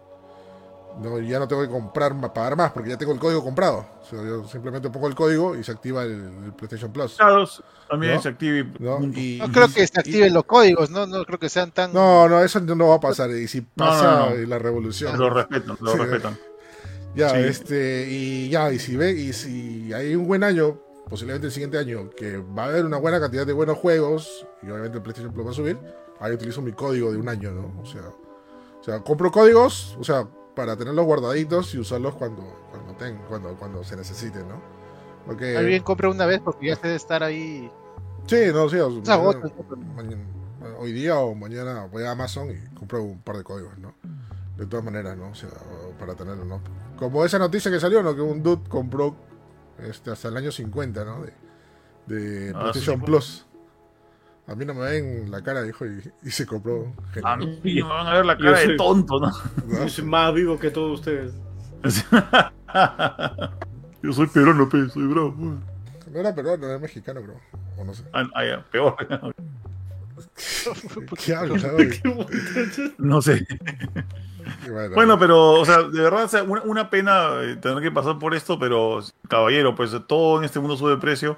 No, ya no tengo que comprar, pagar más porque ya tengo el código comprado. O sea, yo simplemente pongo el código y se activa el, el PlayStation Plus. Claro, también ¿No? se active. y ¿no? Y- creo que se y- activen los códigos, no, no creo que sean tan. No, no, eso no va a pasar. Y si pasa no, no. la revolución. Lo respetan, lo Sí. respetan. Ya, Sí. este, y ya, y si ve, y si hay un buen año, posiblemente el siguiente año, que va a haber una buena cantidad de buenos juegos, y obviamente el PlayStation Plus va a subir, ahí utilizo mi código de un año, ¿no? O sea, o sea, compro códigos, o sea, para tenerlos guardaditos y usarlos cuando, cuando ten- cuando, cuando se necesiten, ¿no? Porque, Más bien compre una vez porque ya se debe estar ahí. sí, no, sí, o- Se agota, mañana- ¿no? mañana- hoy día o mañana voy a Amazon y compro un par de códigos, ¿no? De todas maneras, ¿no? O sea, para tenerlo, ¿no? Como esa noticia que salió, ¿no? Que un dude compró este, hasta el año 50, ¿no? De, de Ah, PlayStation sí. Plus. A mí no me ven la cara, dijo, y, y se compró. A Genial. mí me van a ver la cara de soy- tonto, ¿no? ¿no? Yo soy más vivo que todos ustedes. Yo soy peruano, pe, soy bravo. No era peruano, era mexicano, creo. O no sé. Ah, ah, ya, peor. ¿Qué hablas? güey? No sé. Bueno, Bueno, pero, o sea, de verdad, o sea, una, una pena eh, tener que pasar por esto, pero, caballero, pues todo en este mundo sube de precio.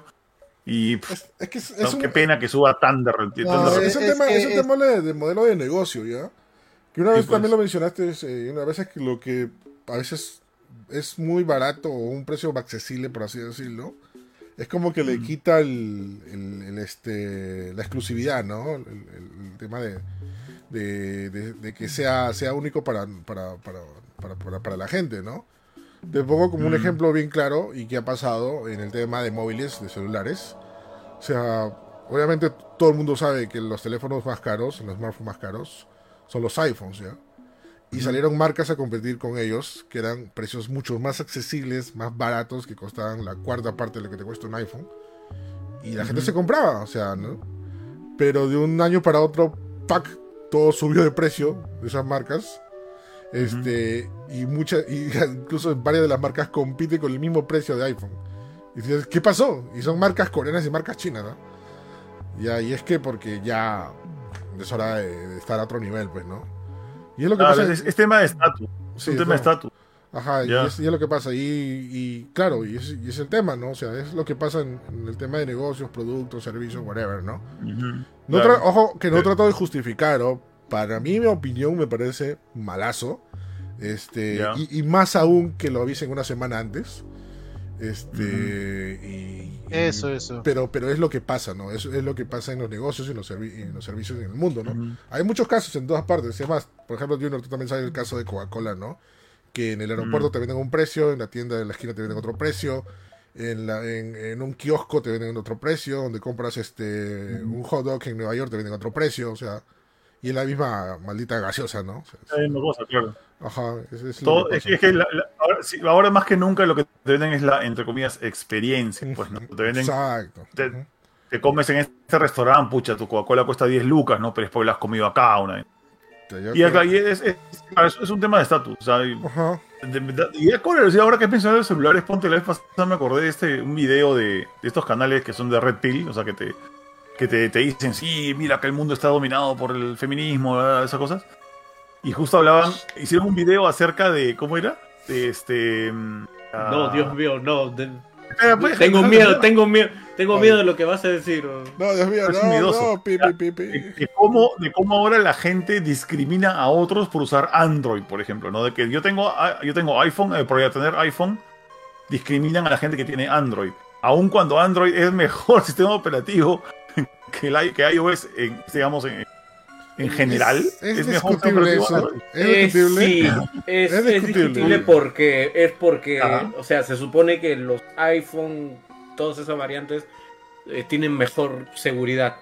Y pff, es, es que es, no, es un, qué pena que suba tan de repente. No, tan de es, un tema, es un tema de, de modelo de negocio, ¿ya? Que una vez pues. también lo mencionaste, eh, una vez es que lo que a veces es muy barato o un precio accesible, por así decirlo, es como que Mm. le quita el, el- el, este, la exclusividad, ¿no? El, tema de, de, de- de que sea, sea único para, para, para, para, para- para la gente, ¿no? Te pongo como un Mm. ejemplo bien claro y que ha pasado en el tema de móviles, de celulares. O sea, obviamente todo el mundo sabe que los teléfonos más caros, los smartphones más caros, son los iPhones, ¿ya? Y salieron marcas a competir con ellos que eran precios mucho más accesibles, más baratos, que costaban la cuarta parte de lo que te cuesta un iPhone. Y la gente Ujú. se compraba, o sea, ¿no? Pero de un año para otro, ¡pac! Todo subió de precio de esas marcas. Este, y muchas, y incluso varias de las marcas compiten con el mismo precio de iPhone. Y dices, ¿qué pasó? Y son marcas coreanas y marcas chinas, ¿no? Ya, y es que porque ya es hora de, de estar a otro nivel, pues, ¿no? Y es lo que pasa. es, es tema de estatus. Es Sí, un es tema de estatus. Ajá, y es, y es lo que pasa. Y, y claro, y es, y es el tema, ¿no? O sea, es lo que pasa en, en el tema de negocios, productos, servicios, whatever, ¿no? Claro. ojo, que no Sí. trato de justificar, ¿no? Para mí, mi opinión me parece malazo. Este, y más aún que lo avisen una semana antes. Este, y, y- Eso, eso. Pero, pero es lo que pasa, ¿no? Eso es lo que pasa en los negocios y en los, servi- en los servicios en el mundo, ¿no? Hay muchos casos en todas partes. Es más, por ejemplo, Junior, tú también sabes el caso de Coca-Cola, ¿no? Que en el aeropuerto te venden un precio, en la tienda de la esquina te venden otro precio, en, la, en, en un kiosco te venden otro precio, donde compras este un hot dog en Nueva York te venden otro precio, o sea, y es la misma maldita gaseosa, ¿no? Es- la misma cosa, claro. ajá, es, es Todo- es, es que la- la- ahora, sí, ahora más que nunca lo que te venden es la, entre comillas, experiencia. Pues, ¿no? Te venden, Exacto. te- te comes en este restaurante, pucha, tu Coca-Cola cuesta 10 lucas, ¿no? Pero es porque la has comido acá una vez. Y, acá, y es, es- un tema de estatus. Ajá. de y es curioso, ahora que he pensado en los celulares, ponte la vez pasada me acordé de este, un video de, de estos canales que son de Red Pill, o sea, que te, que te, te dicen, sí, mira que el mundo está dominado por el feminismo, ¿verdad? esas cosas. Y justo hablaban, hicieron un video acerca de, ¿cómo era? De este... mm, No, ah, Dios mío, no. de- espera, pues, tengo miedo, tengo miedo, tengo Ay. miedo de lo que vas a decir. No, Dios mío, Es no, miedoso. no, pi, pi, pi, pi. de, de cómo, de cómo ahora la gente discrimina a otros por usar Android, por ejemplo, ¿no? De que yo tengo, ah, yo tengo iPhone, eh, por ya tener iPhone, discriminan a la gente que tiene Android. Aun cuando Android es mejor sistema operativo que, el i- que iOS, en, digamos, en, en general. Es, es mejor discutible eso. Es discutible. sí, es, Es es discutible. discutible porque es porque, Ajá. o sea, se supone que los iPhone, todas esas variantes, eh, tienen mejor seguridad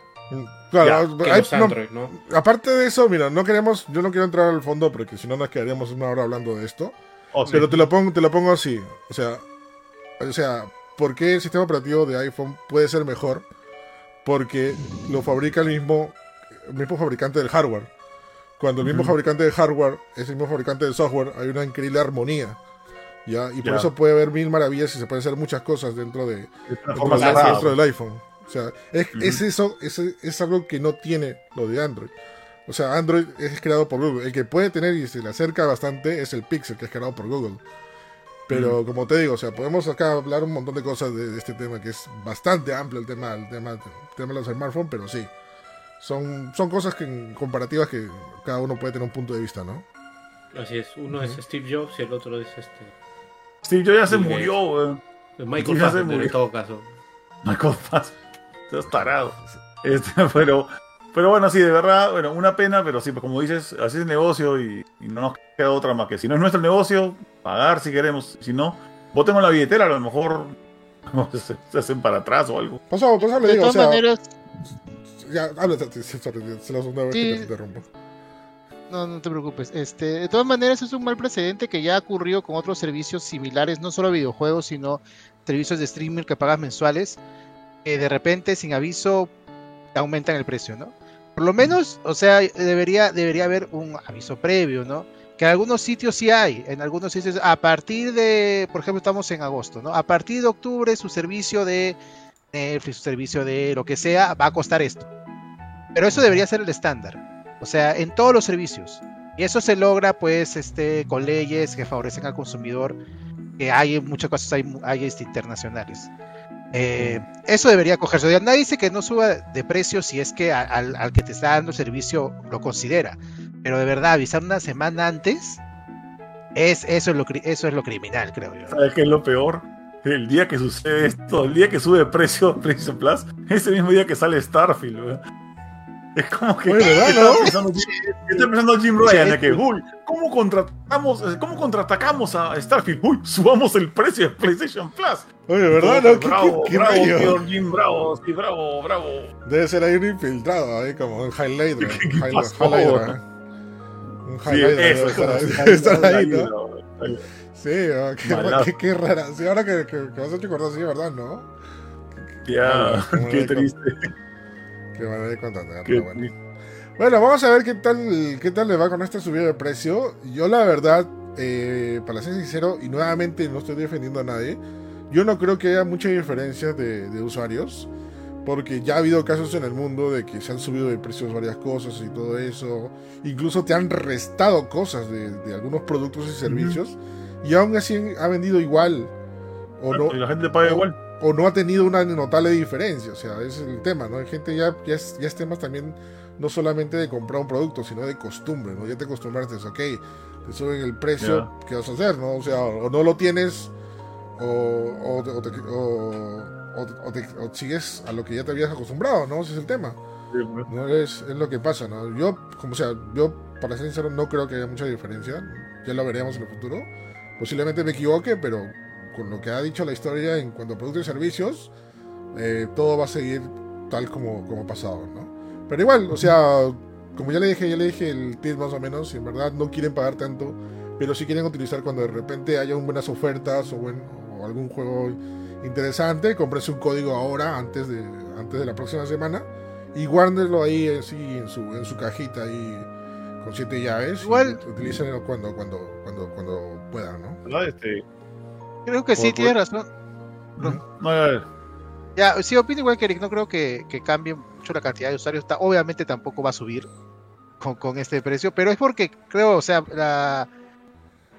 Claro, que hay- los no, Android, ¿no? aparte de eso, mira, no queremos, yo no quiero entrar al fondo porque si no nos quedaríamos una hora hablando de esto. Oh, sí. Pero te lo pongo, te lo pongo así. O sea, o sea, ¿por qué el sistema operativo de iPhone puede ser mejor? Porque lo fabrica el mismo, el mismo fabricante del hardware. cuando el mismo fabricante de hardware es el mismo fabricante de software, hay una increíble armonía. ¿ya? Y por eso puede haber mil maravillas y se pueden hacer muchas cosas dentro de, dentro, del- dentro del iPhone. O sea, es, es eso, es, es algo que no tiene lo de Android. O sea, Android es creado por Google. El que puede tener y se le acerca bastante es el Pixel, que es creado por Google. Pero como te digo, o sea, podemos acá hablar un montón de cosas de, de este tema, que es bastante amplio el tema, el tema, el tema de los smartphones, pero sí. Son, son cosas que, comparativas que cada uno puede tener un punto de vista, ¿no? Así es, uno es Steve Jobs y el otro es este Steve Jobs ya se murió, weón. Michael Fassbender murió. en todo caso. Michael Fassbender. Estás tarado. Este, pero, pero bueno, sí, de verdad, bueno, una pena, pero sí, pues como dices, así es el negocio y, y no nos queda otra más que si no es nuestro negocio, pagar si queremos, si no, votemos la billetera, a lo mejor no se, se hacen para atrás o algo. Por eso le De o todas sea, maneras, ya, habla, sorry, es la segunda vez Sí. que te interrumpo. No, no te preocupes. Este, de todas maneras, es un mal precedente que ya ha ocurrido con otros servicios similares, no solo videojuegos, sino servicios de streaming que pagas mensuales, que de repente, sin aviso, te aumentan el precio, ¿no? Por lo menos, o sea, debería, debería haber un aviso previo, ¿no? Que en algunos sitios sí hay, en algunos sitios, a partir de, por ejemplo, estamos en agosto, ¿no? A partir de octubre, su servicio de Netflix, su servicio de lo que sea, va a costar esto. Pero eso debería ser el estándar. O sea, en todos los servicios. Y eso se logra, pues, este, con leyes que favorecen al consumidor, que hay en muchas cosas, hay, hay este, internacionales. Eh, eso debería cogerse. Nadie dice que no suba de precio si es que al, al que te está dando servicio lo considera. Pero de verdad, avisar una semana antes, es, eso, es lo, eso es lo criminal, creo yo. ¿Sabes qué es lo peor? El día que sucede esto, el día que sube precio PlayStation Plus, ese mismo día que sale Starfield, weón. Es como que. Oye, ¿verdad, pensando Jim- pensando Ryan? De que, uy, ¿cómo contratamos, eh, cómo contraatacamos a Starfield? Uy, subamos el precio de PlayStation Plus. Oye, ¿verdad? ¿No? ¿Qué, bravo, qué- qué bravo, señor Jim, bravo, sí, bravo, bravo. Debe ser ahí un infiltrado, ahí como un highlighter. ¿Qué Un highlighter. pasó? highlighter, ¿eh? Un Sí, qué, Malazo. qué, qué rara. Sí, ahora que, que, que has hecho acordar, sí, ¿verdad? ¿No? Ya, qué triste, Qué manera de contar, qué pero bueno. vamos a ver qué tal, qué tal le va con esta subida de precio. Yo la verdad, eh, para ser sincero, y nuevamente no estoy defendiendo a nadie, yo no creo que haya mucha diferencia de, de usuarios, porque ya ha habido casos en el mundo de que se han subido de precios varias cosas y todo eso, incluso te han restado cosas de, de algunos productos y servicios, y aún así ha vendido igual, o no, Y la gente paga o- igual. O no ha tenido una notable diferencia. O sea, ese es el tema, ¿no? Hay gente ya, ya, es, ya es temas también no solamente de comprar un producto, sino de costumbre, ¿no? Ya te acostumbraste, ok, te suben el precio, ¿qué vas a hacer, no? O sea, o no lo tienes, o, o, o te- o- o- o te- o sigues a lo que ya te habías acostumbrado, ¿no? Ese es el tema. ¿no? Es, es lo que pasa, ¿no? Yo, como sea, yo, para ser sincero, no creo que haya mucha diferencia. Ya lo veremos en el futuro. Posiblemente me equivoque, pero con lo que ha dicho la historia en cuanto a productos y servicios, eh, todo va a seguir tal como, como ha pasado, ¿no? Pero igual, o sea, como ya le dije, ya le dije el tip más o menos, si en verdad no quieren pagar tanto, pero si quieren utilizar cuando de repente haya un buenas ofertas o, buen, o algún juego interesante, cómprese un código ahora, antes de, antes de la próxima semana, y guárdenlo ahí así en su, en su cajita ahí con siete llaves. Igual- utilícenlo cuando, cuando, cuando, cuando puedan, ¿no? ¿Verdad? Este, Creo que sí, Por- tienes razón. no, a ver, Ya, sí, opino igual que Eric, no creo que, que cambie mucho la cantidad de usuarios. Ta- Obviamente tampoco va a subir con, con este precio, pero es porque creo, o sea, la,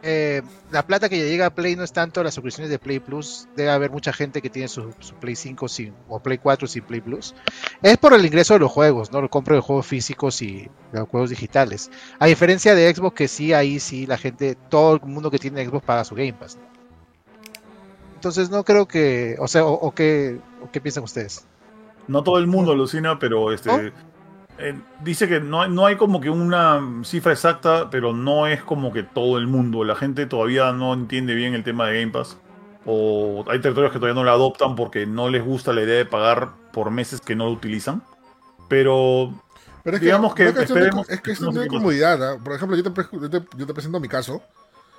eh, la plata que llega a Play no es tanto las suscripciones de Play Plus. Debe haber mucha gente que tiene su, su Play 5 sin, o Play 4 sin Play Plus. Es por el ingreso de los juegos, ¿no? El compro de juegos físicos y de los juegos digitales. A diferencia de Xbox, que sí, ahí sí la gente, todo el mundo que tiene Xbox paga su Game Pass. ¿no? Entonces no creo que, o sea, o, o qué, o qué piensan ustedes. no todo el mundo alucina, pero este ¿No? eh, dice que no, hay- no hay como que una cifra exacta, pero no es como que todo el mundo. La gente todavía no entiende bien el tema de Game Pass. O hay territorios que todavía no lo adoptan porque no les gusta la idea de pagar por meses que no lo utilizan. Pero Pero es Digamos que no es cuestión de- esperemos es que cuestión no de se pase. comodidad. ¿ah? Por ejemplo, yo te, yo, te, yo te presento mi caso.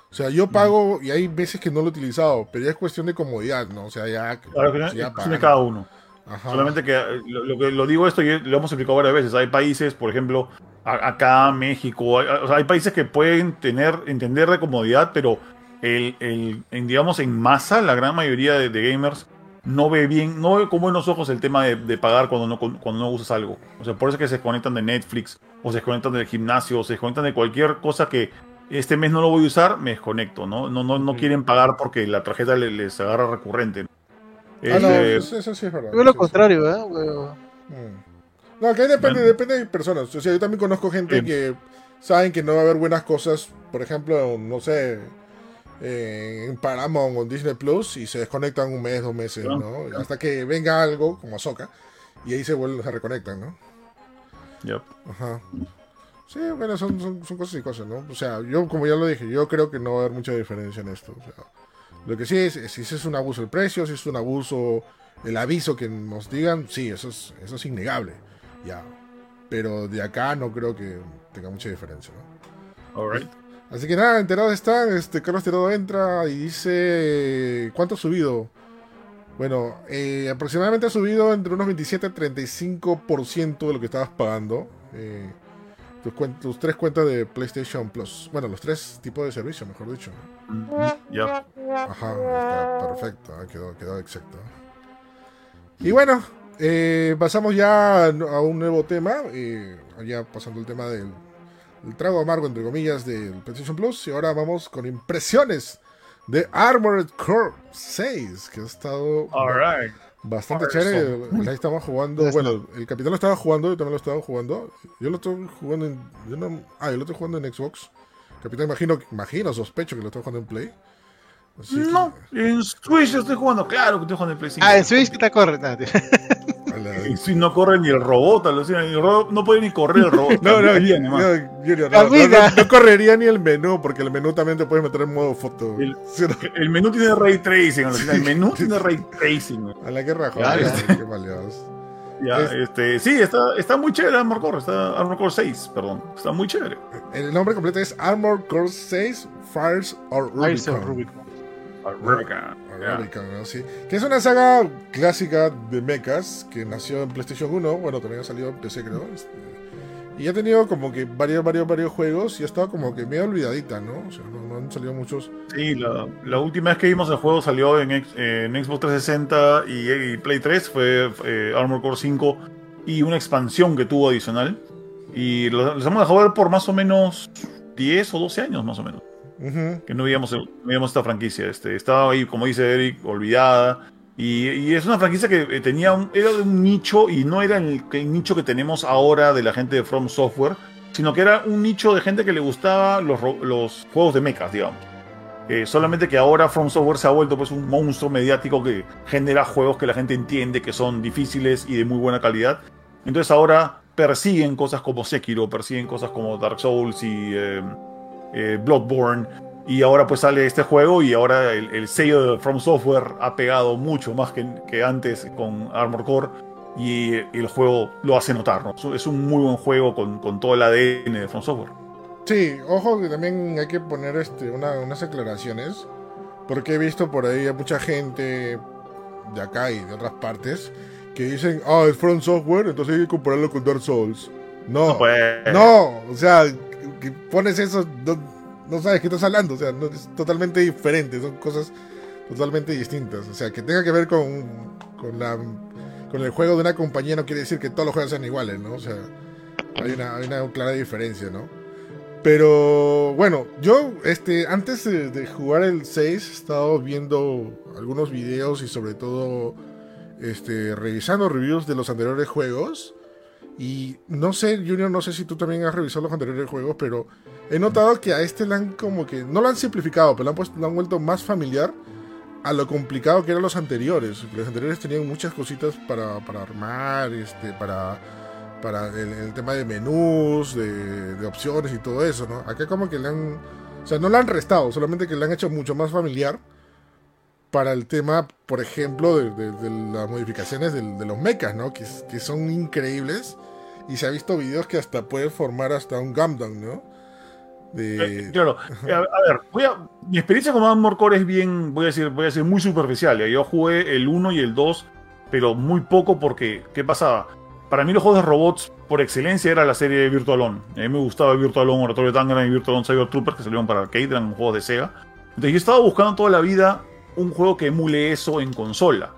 O sea, yo pago y hay veces que no lo he utilizado, pero ya es cuestión de comodidad, ¿no? O sea, ya. claro que ya es pagan. de cada uno. Ajá. Solamente que eh, lo, lo que lo digo esto y lo hemos explicado varias veces. Hay países, por ejemplo, acá, México, hay, o sea, hay países que pueden tener, entender de comodidad, pero el, el- en, digamos, en masa, la gran mayoría de, de gamers no ve bien, no ve con buenos ojos el tema de, de pagar cuando no, cuando no usas algo. O sea, por eso es que se desconectan de Netflix, o se desconectan del gimnasio, o se desconectan de cualquier cosa que este mes no lo voy a usar, me desconecto, ¿no? No, no, no quieren pagar porque la tarjeta le- les agarra recurrente. Ah, no, Este, eso, eso sí es verdad. Yo lo Sí, sí. contrario, ¿eh? Weón. Mm. No, que depende, Bueno. depende de personas. O sea, yo también conozco gente Sí. que saben que no va a haber buenas cosas, por ejemplo, no sé, eh, en Paramount o en Disney Plus y se desconectan un mes, dos meses, Claro, ¿no? claro. Hasta que venga algo, como Ahsoka, y ahí se vuelven, se reconectan, ¿no? yep. Ajá. Sí, bueno, son, son, son cosas y cosas, ¿no? O sea, yo, como ya lo dije, yo creo que no va a haber mucha diferencia en esto. O sea, lo que sí es, si es un abuso el precio, si es un abuso el aviso que nos digan, sí, eso es, eso es innegable. Ya. Pero de acá no creo que tenga mucha diferencia, ¿no? Alright. Así que nada, enterados están. Este, Carlos Tirado entra y dice: ¿Cuánto ha subido? Bueno, eh, aproximadamente ha subido entre unos 27 a 35% de lo que estabas pagando. Eh, tus, tus tres cuentas de PlayStation Plus. Bueno, los tres tipos de servicio, mejor dicho. Ya. Ajá, está perfecto, quedó, quedó exacto. Y bueno, eh, pasamos ya a un nuevo tema, eh, ya pasando el tema del, trago amargo, entre comillas, del PlayStation Plus, y ahora vamos con impresiones de Armored Core 6, que ha estado Alright. Bastante chévere. Ahí estamos jugando, bueno, el capitán lo estaba jugando, yo también lo estaba jugando. Yo lo estoy jugando en, yo no- ah, yo lo estoy jugando en Xbox. Capitán, imagino, imagino, sospecho que lo estoy jugando en Play. Así que- No, en Switch estoy jugando, claro que estoy jugando en Play 5. Ah, en Switch que te corre. Nada, Switch no corre ni el robot, alucina, ni el robot no puede ni correr el robot. No, no, También, no. Junior, no, no, Amiga. no- no correría ni el menú, porque el menú también te puedes meter en modo foto. El- Sí, menú tiene ray tracing, alucina, el menú tiene ray tracing. a la guerra, joder, este. qué maleados. Ya, Es- este, sí, está, está muy chévere Armor Core, está Armor Core 6, perdón. Está muy chévere. El nombre completo es Armor Core 6 Fires or Fires of Rubicon. Rubicon. Que es una saga clásica de mechas que nació en PlayStation 1. Bueno, también ha salido en PC, creo. este, y ha tenido como que varios, varios, varios juegos y ha estado como que medio olvidadita, ¿no? O sea, no, no han salido muchos. Sí, la, la última vez que vimos el juego salió en, ex- en Xbox 360 y, y Play 3, fue eh, Armor Core 5 y una expansión que tuvo adicional. Y lo- los hemos dejado ver por más o menos 10 o 12 años, más o menos. Que no veíamos, veíamos esta franquicia. Este, estaba ahí, como dice Eric, olvidada. Y, y es una franquicia que eh, tenía un, era de un nicho y no era el, nicho que tenemos ahora de la gente de From Software, sino que era un nicho de gente que le gustaba los, los juegos de mechas, digamos. Eh, solamente que ahora From Software se ha vuelto pues un monstruo mediático que genera juegos que la gente entiende que son difíciles y de muy buena calidad. Entonces ahora persiguen cosas como Sekiro, persiguen cosas como Dark Souls y eh, eh, Bloodborne. Y ahora pues sale este juego y ahora el, el sello de From Software ha pegado mucho más que, que antes con Armor Core. Y el juego lo hace notar, ¿no? Es un- muy buen juego con, con todo el ADN de From Software. Sí, ojo que también hay que poner este, una- unas aclaraciones. Porque he visto por ahí a mucha gente de acá y de otras partes que dicen, ah, es From Software, entonces hay que compararlo con Dark Souls. No, Pues, no, o sea, que pones eso, no, sabes qué estás hablando, o sea, es totalmente diferente, son cosas totalmente distintas. O sea, que tenga que ver con, con, la, con el juego de una compañía no quiere decir que todos los juegos sean iguales, ¿no? O sea, hay una, hay una clara diferencia, ¿no? Pero bueno, yo este, antes de, de jugar el 6 he estado viendo algunos videos y sobre todo este, revisando reviews de los anteriores juegos. Y no sé, Junior, no sé si tú también has revisado los anteriores juegos, pero he notado que a este le han como que, no lo han simplificado, pero lo han, vuelto más familiar a lo complicado que eran los anteriores. Los anteriores tenían muchas cositas para, para armar, este, para, para el, tema de menús, de, de opciones y todo eso, ¿no? Acá como que le han, o sea, no le han restado, solamente que le han hecho mucho más familiar para el tema, por ejemplo, de, de- de las modificaciones de, los mechas, ¿no? Que son increíbles. Y se ha visto videos que hasta pueden formar hasta un Gundam, ¿no? Eh, claro, Eh, a, a ver, voy a- mi experiencia con Armor Core es bien, voy a decir, voy a decir muy superficial. ¿ya? Yo jugué el 1 y el 2 pero muy poco porque, ¿qué pasaba? Para mí los juegos de robots por excelencia era la serie de Virtual On. A mí me gustaba Virtual On, Oratorio Tangram y Virtual On Cyber Troopers que salieron para arcade, eran juegos de Sega. Entonces yo estaba buscando toda la vida un juego que emule eso en consola.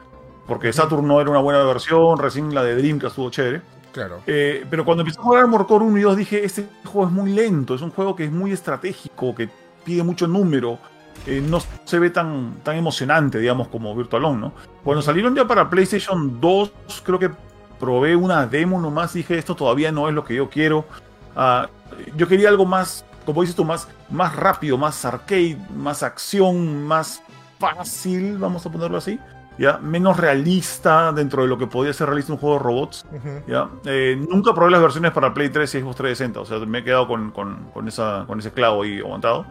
Porque Saturn no era una buena versión, recién la de Dreamcast estuvo chévere. Claro. Eh, pero cuando empecé a jugar Armor Core 1 y 2 dije, este juego es muy lento, es un juego que es muy estratégico, que pide mucho número, eh, no se ve tan, tan emocionante, digamos, como Virtual On, ¿no? Cuando salieron ya para PlayStation 2, creo que probé una demo nomás, dije, esto todavía no es lo que yo quiero. Ah, yo quería algo más, como dices tú, más, más rápido, más arcade, más acción, más fácil, vamos a ponerlo así. ¿Ya? menos realista dentro de lo que podía ser realista un juego de robots. ¿ya? Eh, nunca probé las versiones para Play 3 y Xbox 360, o sea, me he quedado con, con, con esa, con ese clavo ahí aguantado.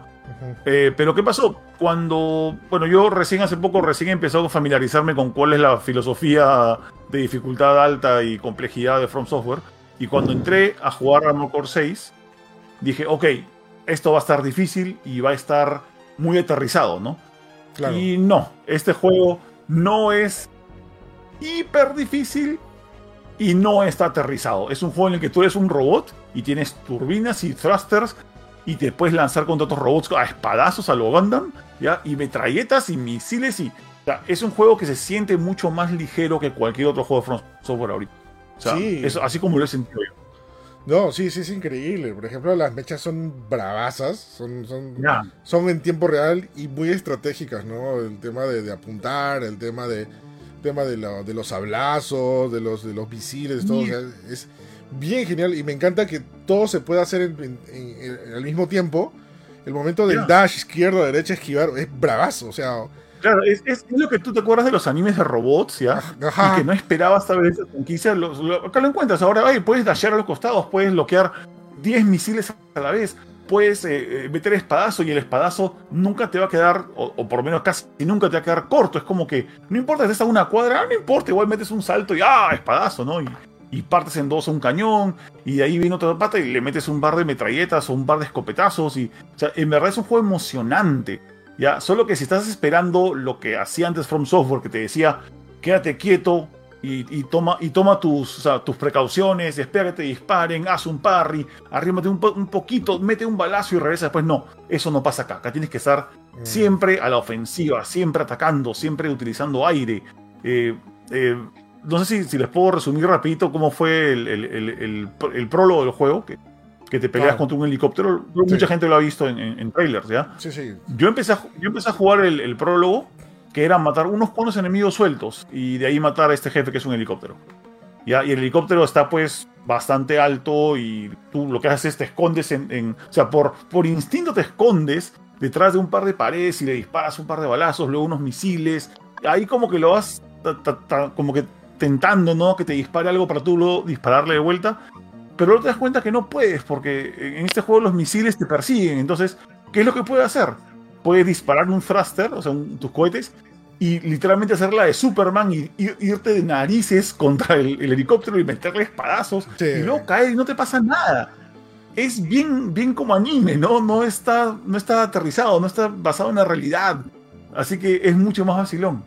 Eh, pero ¿qué pasó? Cuando, bueno, yo recién hace poco, recién he empezado a familiarizarme con cuál es la filosofía de dificultad alta y complejidad de From Software. Y cuando entré a jugar Armor Core 6, dije, ok, esto va a estar difícil y va a estar muy aterrizado, ¿no? Claro. Y no, este juego no es hiper difícil y no está aterrizado. Es un juego en el que tú eres un robot y tienes turbinas y thrusters y te puedes lanzar contra otros robots a espadazos a lo Gundam, ¿ya? Y metralletas y misiles y... o sea, es un juego que se siente mucho más ligero que cualquier otro juego de From Software ahorita. O sea, Sí. eso, así como lo he sentido yo. No, sí, sí, es increíble. Por ejemplo, las mechas son bravasas, son, son, son en tiempo real y muy estratégicas, ¿no? El tema de, de apuntar, el tema de tema de, la- de los sablazos, de los, de los misiles, todo. o sea, es bien genial y me encanta que todo se pueda hacer en- en- en- en- al mismo tiempo. El momento del dash, izquierda, derecha, esquivar, es bravazo. O sea, Claro, es, es- es lo que tú te acuerdas de los animes de robots, ¿ya? ajá. y que no esperabas saber esa conquista. Los, lo- acá lo encuentras ahora, ay, puedes dashear a los costados, puedes bloquear 10 misiles a la vez, puedes eh, eh, meter espadazo y el espadazo nunca te va a quedar, o, o por lo menos casi nunca te va a quedar corto. Es como que no importa si estás a una cuadra, no importa, igual metes un salto y ¡ah! espadazo, ¿no? Y, y partes en dos un cañón, y de ahí viene otra pata y le metes un par de metralletas o un par de escopetazos. Y, o sea, en verdad es un juego emocionante. Ya, solo que si estás esperando lo que hacía antes From Software, que te decía, quédate quieto y, y toma, y toma tus, o sea, tus precauciones, espera que te disparen, haz un parry, arrímate un, po- un poquito, mete un balazo y regresa después. No, eso no pasa acá. Acá tienes que estar Mm. siempre a la ofensiva, siempre atacando, siempre utilizando aire. Eh, eh, no sé si, si les puedo resumir rapidito cómo fue el, el- el- el- el prólogo del juego, que, que te peleas Ah. contra un helicóptero. Mucha gente lo ha visto en, en- en trailers, ¿ya? Sí, sí. Yo empecé a, yo empecé a jugar el, el prólogo, que era matar unos cuantos enemigos sueltos y de ahí matar a este jefe que es un helicóptero. ¿Ya? Y el helicóptero está pues bastante alto y tú lo que haces es te escondes en... en- o sea, por, por instinto te escondes detrás de un par de paredes y le disparas un par de balazos, luego unos misiles. Ahí como que lo vas ta- ta- ta- como que tentando, ¿no? Que te dispare algo para tú luego dispararle de vuelta. Pero luego te das cuenta que no puedes, porque en este juego los misiles te persiguen. Entonces, ¿qué es lo que puedes hacer? Puedes disparar un thruster, o sea, un- tus cohetes, y literalmente hacer la de Superman y, ir- irte de narices contra el, el helicóptero y meterle espadazos. Sí. Y luego caer y no te pasa nada. Es bien, bien como anime, ¿no? No está, no está aterrizado, no está basado en la realidad. Así que es mucho más vacilón.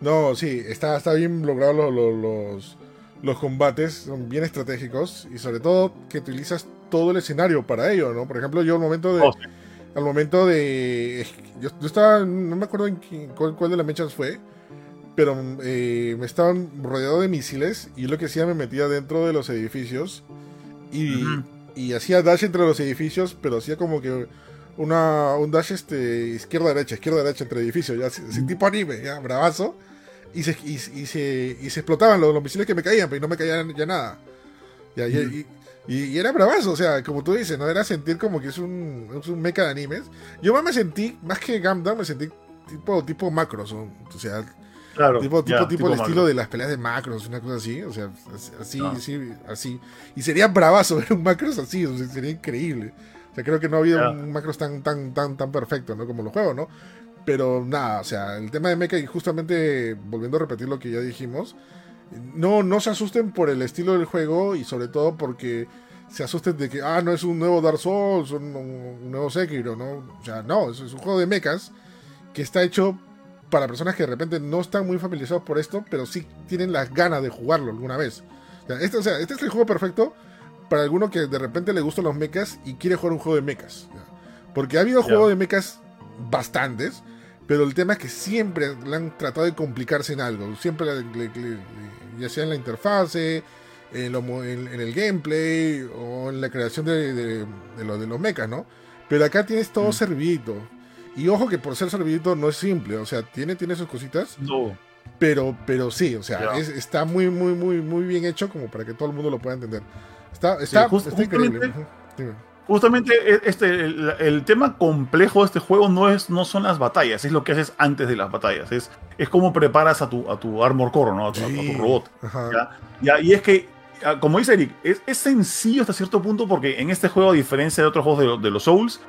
No, sí, está, está bien logrado lo- lo- los, los combates, son bien estratégicos y sobre todo que utilizas todo el escenario para ello, ¿no? Por ejemplo, yo al momento de... Oh, sí. Al momento de... Yo, yo estaba... No me acuerdo en qué- cuál, cuál de las mechas fue, pero eh, me estaban rodeado de misiles y lo que hacía me metía dentro de los edificios y, Ujú. y hacía dash entre los edificios, pero hacía como que una, un dash este, izquierda-derecha, izquierda-derecha entre edificios, ya, así tipo anime, ya, bravazo. Y se, y, y se, y se explotaban los, los misiles que me caían, pero no me caían ya nada. Ya, y, y- era bravazo, o sea, como tú dices, ¿no? Era sentir como que es un, es un mecha de animes. Yo más me sentí, más que Gundam, me sentí tipo, tipo macros, o, o sea, Claro. tipo, tipo, ya, tipo el macro. estilo de las peleas de macros, una cosa así, o sea, así, Ah. así, así. Y sería bravazo ver un macros así, o sea, sería increíble. O sea, creo que no ha habido Ya. un macros tan, tan, tan, tan perfecto, ¿no? Como los juegos, ¿no? Pero nada, o sea, el tema de mecha, y justamente volviendo a repetir lo que ya dijimos, no, no se asusten por el estilo del juego y sobre todo porque se asusten de que, ah, no es un nuevo Dark Souls, un, un nuevo Sekiro, ¿no? O sea, no, es, es un juego de mechas que está hecho para personas que de repente no están muy familiarizados por esto, pero sí tienen las ganas de jugarlo alguna vez. O sea, este, o sea, este es el juego perfecto para alguno que de repente le gustan los mechas y quiere jugar un juego de mechas. Porque ha habido Ya. juegos de mechas bastantes, pero el tema es que siempre le han tratado de complicarse en algo. Siempre, le- le- le- ya sea en la interfase, en, lo en- en el gameplay o en la creación de, de- de lo- de los mechas, ¿no? Pero acá tienes todo Mm. servidito. Y ojo que por ser servidito no es simple, o sea, tiene, tiene sus cositas, No. pero, pero sí, o sea, es- está muy, muy, muy, muy bien hecho como para que todo el mundo lo pueda entender. Está, está, just- está increíble. Dime. Justamente e- este, el, el tema complejo de este juego no, es, no son las batallas, es lo que haces antes de las batallas. Es, es cómo preparas a tu, a tu Armor Core, ¿no? a, tu, a tu Sí. robot. ¿ya? Ya, y es que, ah, como dice Eric, es, es sencillo hasta cierto punto porque en este juego, a diferencia de otros juegos de, de los Souls,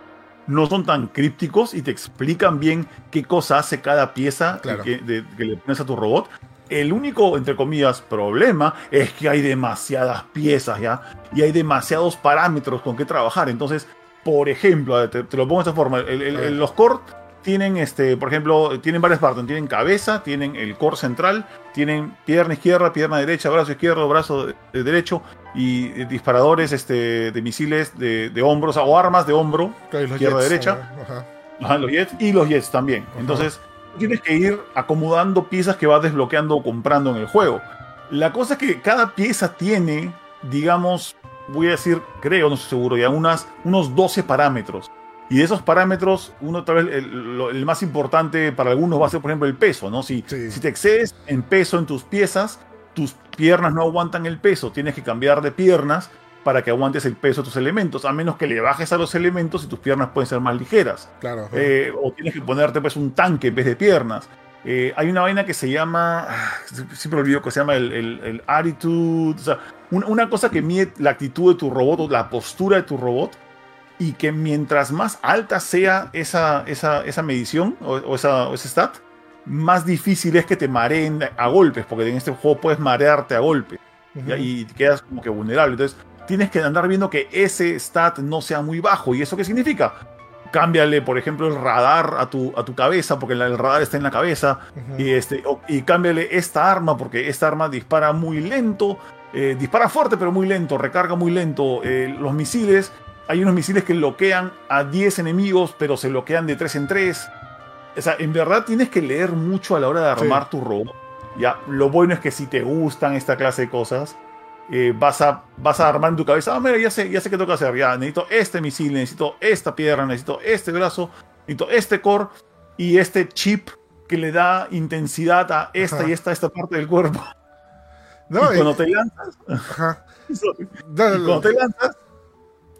no son tan crípticos y te explican bien qué cosa hace cada pieza Claro. que, de- que le pones a tu robot. El único, entre comillas, problema es que hay demasiadas piezas, ¿ya? Y hay demasiados parámetros con que trabajar. Entonces, por ejemplo, te, te lo pongo de esta forma. el- el- A ver. el- los core tienen, este, por ejemplo, tienen varias partes. Tienen cabeza, tienen el core central, tienen pierna izquierda, pierna derecha, brazo izquierdo, brazo de derecho y eh, disparadores este, de misiles de, de hombros o armas de hombro, y los jets, derecha. Ajá. Ajá, los jets y los jets también. Ajá. Tienes que ir acomodando piezas que vas desbloqueando o comprando en el juego. La cosa es que cada pieza tiene, digamos, voy a decir, creo, no estoy seguro, ya unas, unos 12 parámetros. Y de esos parámetros, uno tal vez el, más importante para algunos va a ser, por ejemplo, el peso, ¿no? Si, Sí. si te excedes en peso en tus piezas, tus piernas no aguantan el peso, tienes que cambiar de piernas para que aguantes el peso de tus elementos, a menos que le bajes a los elementos y tus piernas pueden ser más ligeras. Claro. Eh, o tienes que ponerte pues un tanque en vez de piernas. Eh, hay una vaina que se llama, ah, siempre olvido que se llama el, el, el attitude, o sea, un- una cosa que mide la actitud de tu robot o la postura de tu robot y que mientras más alta sea esa, esa, esa medición o, o esa, o ese stat, más difícil es que te mareen a golpes, porque en este juego puedes marearte a golpes. ¿ya? y quedas como que vulnerable. Entonces tienes que andar viendo que ese stat no sea muy bajo. ¿Y eso qué significa? Cámbiale, por ejemplo, el radar a tu, a tu cabeza, porque el radar está en la cabeza. Y, este, y cámbiale esta arma, porque esta arma dispara muy lento. eh, dispara fuerte, pero muy lento. Recarga muy lento. eh, los misiles, hay unos misiles que bloquean a 10 enemigos, pero se bloquean de 3 en 3. O sea, en verdad tienes que leer mucho a la hora de armar Sí. tu robot. Ya, lo bueno es que si te gustan esta clase de cosas, eh, vas, a, vas a armar en tu cabeza, ah, mira, ya sé, ya sé qué tengo que hacer, ya, necesito este misil, necesito esta pierna, necesito este brazo, necesito este core y este chip que le da intensidad a esta Ajá. y esta, esta parte del cuerpo. No, y cuando te lanzas, ajá. y No, no, no. cuando te lanzas,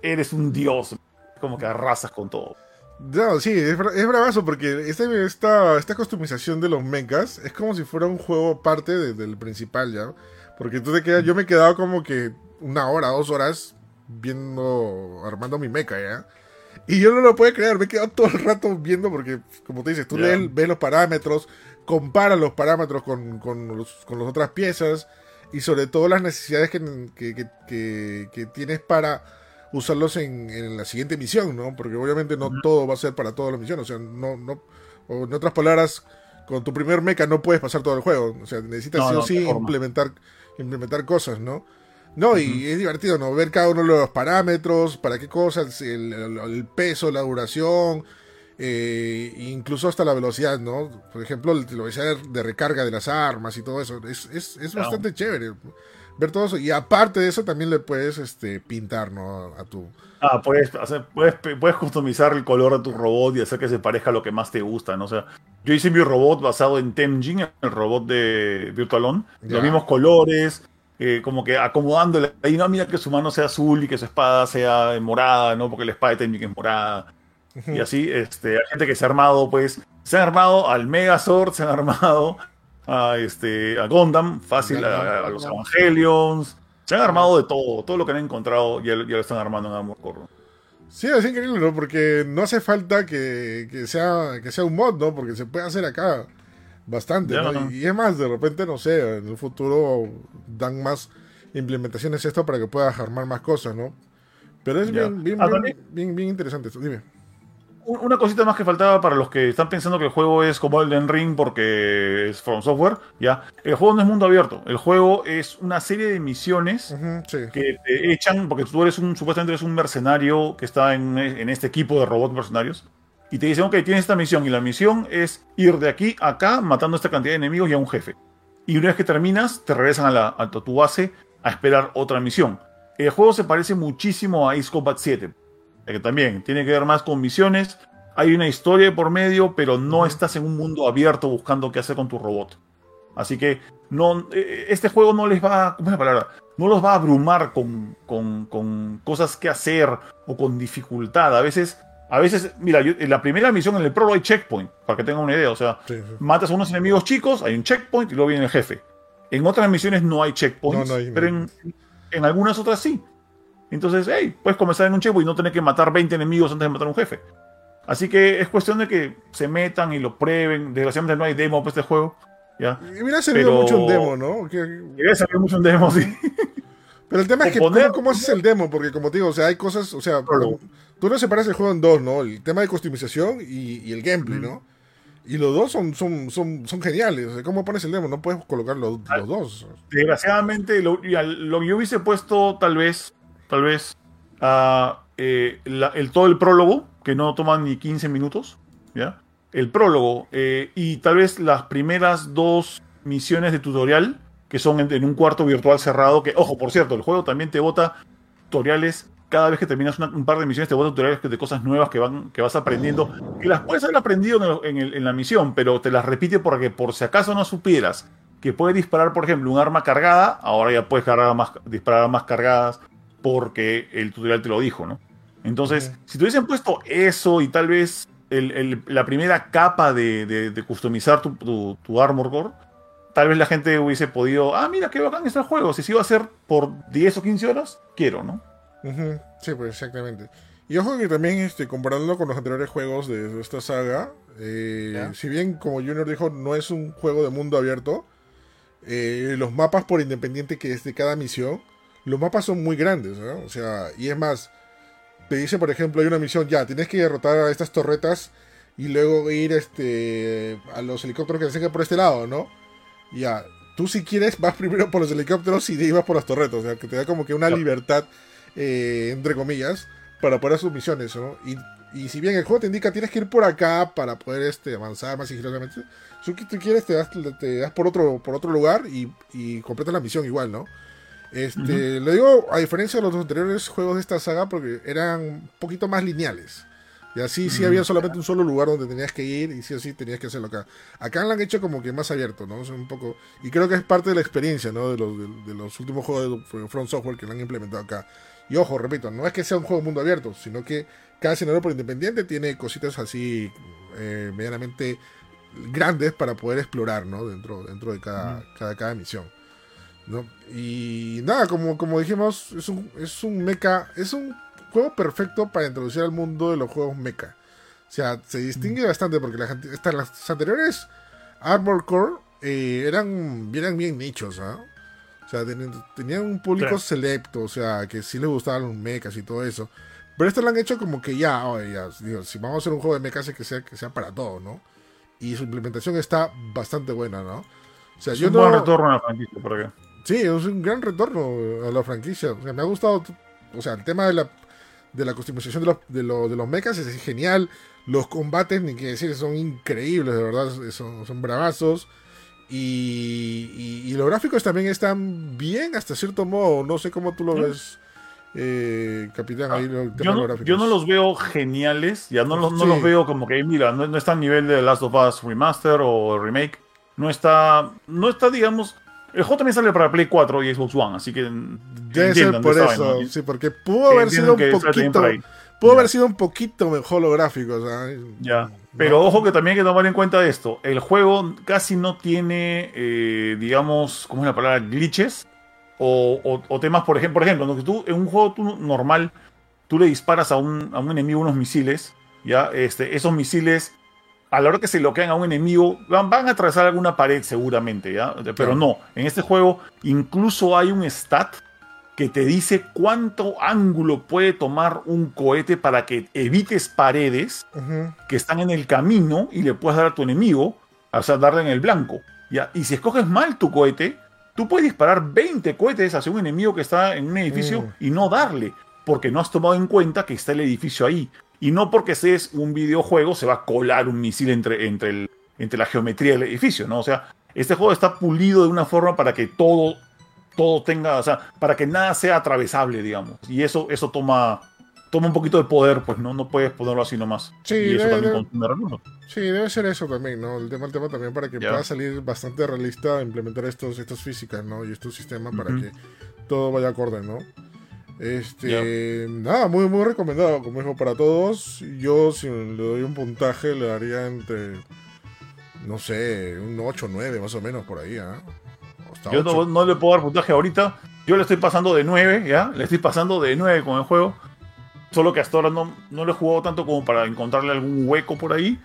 eres un dios, como que arrasas con todo. No, sí, es, bra- es bravazo porque este- esta, esta customización de los mechas es como si fuera un juego aparte de- del principal ya. Porque tú te quedas, yo me he quedado como que una hora, dos horas viendo, armando mi mecha ya. Y yo no lo puedo creer, me he quedado todo el rato viendo porque, como te dices, tú Ya. lees- ves los parámetros, comparas los parámetros con, con, los- con las otras piezas y sobre todo las necesidades que, que, que- que- tienes para usarlos en, en la siguiente misión, ¿no? Porque obviamente no todo va a ser para todas las misiones, o sea, no, no, o en otras palabras, con tu primer mecha no puedes pasar todo el juego, o sea, necesitas No, sí o no, sí de forma. Implementar, cosas, ¿no? No, y es divertido, ¿no? Ver cada uno de los parámetros, para qué cosas, el, peso, la duración, eh, incluso hasta la velocidad, ¿no? Por ejemplo, la velocidad de recarga de las armas y todo eso. Es, es, es bastante chévere ver todo eso. Y aparte de eso, también le puedes este, pintar, ¿no? A tu... Ah, puedes, hacer- puedes, puedes customizar el color de tu robot y hacer que se parezca a lo que más te gusta, ¿no? O sea, yo hice mi robot basado en Temjin, el robot de Virtualon. Ya. Los mismos colores, eh, como que acomodándole ahí, no, mira que su mano sea azul y que su espada sea morada, ¿no? Porque la espada de Temjin es morada. Y así, este, hay gente que se ha armado, pues, se han armado al Megazord, se han armado a, este, a Gundam, fácil, a, a los Evangelions, se han armado de todo, todo lo que han encontrado ya, ya lo están armando en Armor Core. Sí, es increíble, ¿no? Porque no hace falta que, que sea, que sea un mod, ¿no? Porque se puede hacer acá bastante, ¿no? no. Y, y es más, de repente, no sé, en el futuro dan más implementaciones esto para que puedas armar más cosas, ¿no? Pero es bien, bien, Ah, bien, bien, bien interesante esto. Dime. Una cosita más que faltaba para los que están pensando que el juego es como Elden Ring porque es From Software, ya. El juego no es mundo abierto. El juego es una serie de misiones sí. que te echan, porque tú eres un, supuestamente eres un mercenario que está en, en este equipo de robots mercenarios. Y te dicen, ok, tienes esta misión. Y la misión es ir de aquí a acá matando esta cantidad de enemigos y a un jefe. Y una vez que terminas, te regresan a, la, a tu base a esperar otra misión. El juego se parece muchísimo a Ace Combat 7. Eh, Que también tiene que ver más con misiones. Hay una historia por medio, pero no estás en un mundo abierto buscando qué hacer con tu robot. Así que no, eh, este juego no les va, ¿cómo es la palabra? No los va a abrumar con, con, con cosas que hacer o con dificultad. A veces, a veces, mira, yo- en la primera misión en el prólogo hay checkpoint, para que tengan una idea. O sea, Sí, sí. matas a unos enemigos chicos, hay un checkpoint y luego viene el jefe. En otras misiones no hay checkpoints, No, no hay- pero en, en algunas otras sí. Entonces, hey, puedes comenzar en un checkpoint y no tener que matar 20 enemigos antes de matar a un jefe. Así que es cuestión de que se metan y lo prueben. Desgraciadamente no hay demo para este juego. ¿ya? Y hubiera servido Pero- mucho un demo, ¿no? Que- Debe salir mucho en demo, sí. Pero el tema es que, poner- ¿cómo, cómo haces el demo? Porque como te digo, o sea, hay cosas, o sea, Claro. tú no separas el juego en dos, ¿no? El tema de customización y, y el gameplay, ¿no? Y los dos son, son, son, son geniales. O sea, ¿Cómo pones el demo? No puedes colocar los, Ah. los dos. Desgraciadamente, lo, lo que yo hubiese puesto, tal vez, tal vez, eh, el, todo el prólogo, que no toma ni 15 minutos, ¿ya? El prólogo, eh, y tal vez las primeras dos misiones de tutorial, que son en, un cuarto virtual cerrado, que, ojo, por cierto, el juego también te bota tutoriales. Cada vez que terminas un par de misiones te bota tutoriales de cosas nuevas que, van, que vas aprendiendo. Que las puedes haber aprendido en la misión, pero te las repite porque por si acaso no supieras que puedes disparar, por ejemplo, un arma cargada, ahora ya puedes cargar más, disparar armas cargadas porque el tutorial te lo dijo, ¿no? Entonces, si te hubiesen puesto eso y tal vez el- el- la primera capa de, de- de customizar tu, tu- tu Armor Core, tal vez la gente hubiese podido, ah, mira qué bacán está el juego, si se iba a hacer por 10 o 15 horas, quiero, ¿no? Sí, pues exactamente. Y ojo que también, este, comparándolo con los anteriores juegos de esta saga, eh, si bien, como Junior dijo, no es un juego de mundo abierto, eh, los mapas, por independiente que es de cada misión, los mapas son muy grandes, ¿no? O sea, y es más, te dice, por ejemplo, hay una misión, ya, tienes que derrotar a estas torretas y luego ir este, a los helicópteros que se acercan por este lado, ¿no? Ya, tú si quieres vas primero por los helicópteros y ahí vas por las torretas, o sea, que te da como que una libertad, eh, entre comillas, para poder hacer sus misiones, ¿no? Y, y si bien el juego te indica tienes que ir por acá para poder este, avanzar más sigilosamente, si tú quieres te das, te das por otro por otro lugar y, y completas la misión igual, ¿no? Este, Lo digo a diferencia de los anteriores juegos de esta saga porque eran un poquito más lineales. Y así sí había solamente un solo lugar donde tenías que ir y sí o sí tenías que hacerlo acá. Acá lo han hecho como que más abierto, ¿no? Un poco, y creo que es parte de la experiencia, ¿no? De los, de, de los últimos juegos de Front Software que lo han implementado acá. Y ojo, repito, no es que sea un juego de mundo abierto, sino que cada escenario por independiente tiene cositas así eh, medianamente grandes para poder explorar, ¿no? Dentro, dentro de cada, cada, cada misión. ¿No? Y nada, como, como dijimos, es un, es un mecha, es un juego perfecto para introducir al mundo de los juegos mecha. O sea, se distingue bastante porque las, estas- las anteriores Armor Core eh, eran, eran bien nichos, ¿ah? O sea, tenían, tenían un público Claro. selecto, o sea, que sí les gustaban los mechas y todo eso. Pero esto lo han hecho como que ya, oye, ya, digo, si vamos a hacer un juego de mechas que sea, que sea para todo, ¿no? Y su implementación está bastante buena, ¿no? O sea, Es yo un no... buen retorno a la franquicia, por acá. Sí, es un gran retorno a la franquicia. O sea, me ha gustado. O sea, el tema de la, de la customización de los, de, los, de los mechas es genial. Los combates, ni que decir, son increíbles, de verdad. Son, son bravazos. Y, y, y los gráficos también están bien hasta cierto modo. No sé cómo tú lo ves, eh, capitán. Ahí, el tema Yo de los no, yo no los veo geniales, ya no los, no los veo como que, mira, no, no está a nivel de Last of Us Remaster o Remake. No está, no está, digamos, el juego también sale para Play 4 y Xbox One, así que Debe ser por eso, saben, ¿no? sí, porque pudo haber sido un poquito, pudo haber sido un poquito mejor los gráficos, ¿sabes? Ya. Pero ojo que también hay que tomar en cuenta esto. El juego casi no tiene, eh, digamos, ¿cómo es la palabra? Glitches. O, o- o temas, por ejemplo, por ejemplo, ¿no? que tú, en un juego tú normal, tú le disparas a un, a un enemigo unos misiles, ¿ya? Este, esos misiles, a la hora que se bloquean a un enemigo, van, van a atravesar alguna pared seguramente, ¿ya? Pero no, en este juego incluso hay un stat que te dice cuánto ángulo puede tomar un cohete para que evites paredes que están en el camino y le puedes dar a tu enemigo, o sea, darle en el blanco. ¿ya? Y si escoges mal tu cohete, tú puedes disparar 20 cohetes hacia un enemigo que está en un edificio Mm. y no darle, porque no has tomado en cuenta que está el edificio ahí. Y no porque seas un videojuego se va a colar un misil entre, entre, el- entre la geometría del edificio, ¿no? O sea, este juego está pulido de una forma para que todo, todo tenga, o sea, para que nada sea atravesable, digamos. Y eso, eso toma, toma un poquito de poder, pues no, no puedes ponerlo así nomás. Sí, y eso debe- también debe- recursos. Sí, debe ser eso también, ¿no? El tema, el tema también para que Ya. pueda salir bastante realista implementar estos, estas físicas, ¿no? Y estos sistemas para que todo vaya acorde, ¿no? Este, nada, muy, muy recomendado, como dijo, para todos. Yo, si le doy un puntaje, le daría entre, no sé, un 8 9 más o menos por ahí, ¿ah? Hasta Yo 8. no, no le puedo dar puntaje ahorita. Yo le estoy pasando de 9, ¿ya? Le estoy pasando de 9 con el juego. Solo que hasta ahora no, no lo he jugado tanto como para encontrarle algún hueco por ahí.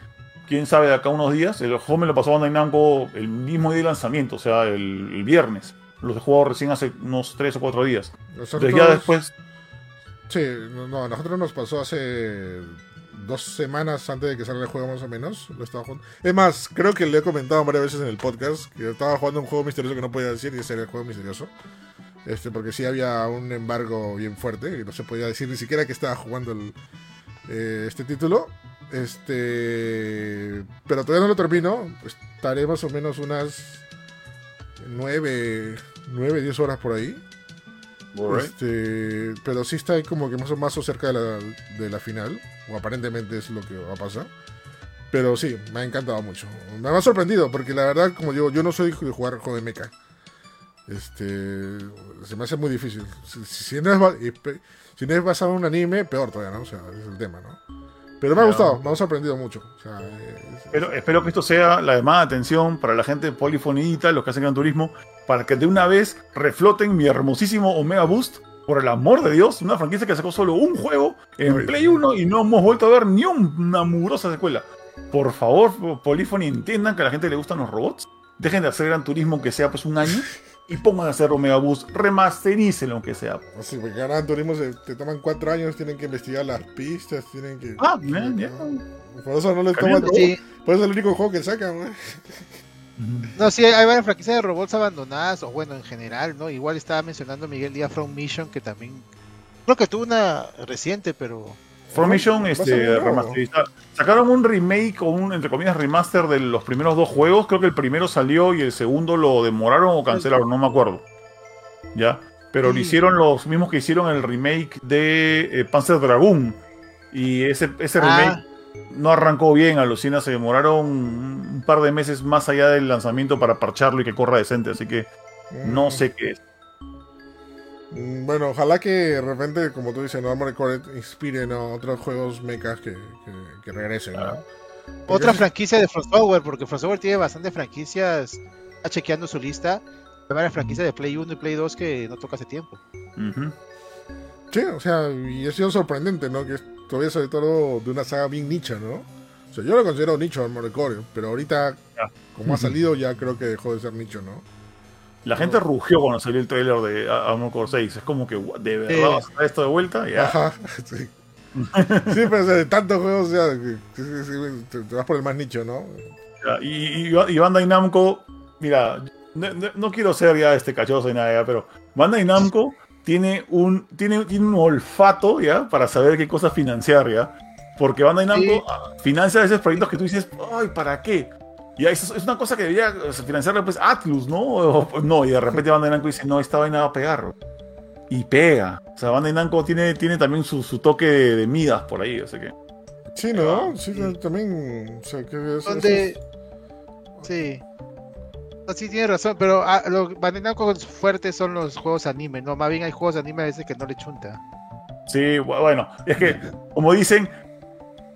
Quién sabe de acá a unos días. El juego me lo pasó Bandai Namco el mismo día de lanzamiento, o sea, el, el viernes. Los he jugado recién hace unos 3 o 4 días. Nosotros- Entonces ya después... Sí, no, a nosotros nos pasó hace dos semanas antes de que salga el juego más o menos. Lo estaba jugando. Es más, creo que le he comentado varias veces en el podcast que estaba jugando un juego misterioso que no podía decir y ese era el juego misterioso. Este, porque sí había un embargo bien fuerte y no se podía decir ni siquiera que estaba jugando el, eh, este título. Este, pero todavía no lo termino. Estaré más o menos unas 9, 9 10 horas por ahí. Este, pero sí está ahí como que más o más cerca de la, de la final. O aparentemente es lo que va a pasar. Pero sí, me ha encantado mucho. Me ha sorprendido porque la verdad, como digo, yo no soy de jugar juego de mecha. Este, se me hace muy difícil. Si, si- no es, si no es basado en un anime, peor todavía, ¿no? O sea, es el tema, ¿no? Pero me ha gustado, me ha sorprendido mucho. O sea, es- Espero, espero que esto sea la llamada de atención para la gente Polifonita, los que hacen Gran Turismo, para que de una vez refloten mi hermosísimo Omega Boost. Por el amor de Dios, una franquicia que sacó solo un juego en Ay, Play sí. 1 y no hemos vuelto a ver ni un- una mugrosa secuela. Por favor, Polyphony, entiendan que a la gente le gustan los robots. Dejen de hacer Gran Turismo aunque sea pues un año y pongan a hacer Omega Boost. Remasterícenlo aunque sea. así, porque Gran Turismo se, te toman cuatro años, tienen que investigar las pistas, tienen que. Ah, man, ya. Por eso no les toman. Sí. Por eso es el único juego que sacan, ¿no? No, sí, hay varias franquicias de robots abandonadas, o bueno, en general, ¿no? Igual estaba mencionando Miguel Díaz From Mission, que también. Creo que tuvo una reciente, pero. Formation este, remasterizar. Sacaron un remake o un, entre comillas, remaster de los primeros dos juegos. Creo que el primero salió y el segundo lo demoraron o cancelaron, no me acuerdo. ¿Ya? Pero lo hicieron los mismos que hicieron el remake de eh, Panzer Dragoon. Y ese, ese Ah. remake no arrancó bien, alucina. Se demoraron un par de meses más allá del lanzamiento para parcharlo y que corra decente. Así que no sé qué es. Mm, Bueno, ojalá que de repente, como tú dices, no Armored Core inspiren a otros juegos mechas que, que, que regresen, ¿no? Otra franquicia de From Software, porque From Software tiene bastantes franquicias. Está chequeando su lista. Hay varias franquicias de Play 1 y Play 2 que no toca hace tiempo. Sí, o sea, y ha sido sorprendente, ¿no? Que es todavía sobre todo de una saga bien nicha, ¿no? O sea, yo lo considero nicho Armored Core, pero ahorita, Ya. como ha salido, ya creo que dejó de ser nicho, ¿no? La gente rugió cuando salió el trailer de Armored Core 6. Es como que, "What, ¿de verdad Sí. va a sacar esto de vuelta? Ya. Ajá, sí. sí, pero o sea, de tantos juegos, que te, te vas por el más nicho, ¿no? Ya, Y, y, y Bandai Namco, mira, no, quiero ser ya este cachoso y nada, ya, pero Bandai Namco tiene un, tiene, tiene un olfato ya para saber qué cosas financiar ya. Porque Bandai Namco Sí. ah, financia a veces proyectos que tú dices, ay, ¿para qué? Y es, es una cosa que debería o sea, financiar pues Atlus, ¿no? O- no, y de repente Bandai Namco dice, no, esta vaina va a pegar. Y pega. O sea, Bandai Namco tiene, tiene también su, su toque de, de Midas por ahí, o sea que. Sí, ¿no? Sí, también, o sea, que eso- Donde. eso Sí. No, sí, tiene razón, pero ah, lo Bandai Namco fuertes son los juegos anime, ¿no? Más bien hay juegos de anime a veces que no le chunta. Sí, bu- bueno, es que, como dicen,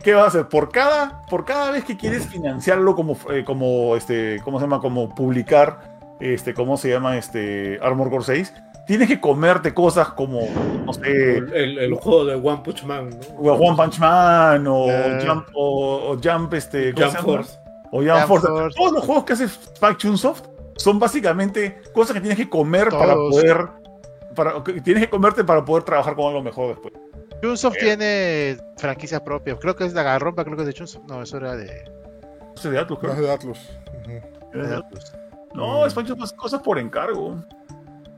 ¿qué vas a hacer? Por cada, por cada vez que quieres financiarlo como, eh, como este, ¿cómo se llama? Como publicar, este, ¿cómo se llama? Este, Armor Core 6, tienes que comerte cosas como, no sé, El, juego de One Punch Man, ¿no? o One Punch Man, o Eh. Jump, o, o Jump, este, ¿cómo Jump se llama? Force. O Jump, Jump Force. Force. Todos los juegos que hace Faction Soft son básicamente cosas que tienes que comer para poder para, que tienes que comerte para poder trabajar con algo mejor después. Chunsoft tiene franquicia propia. Creo que es la Garrompa, creo que es de Chunsoft. No, eso era de, No sé de Atlus, No creo. es de Atlus. Ujú. de Atlus. No, Spike hace cosas por encargo.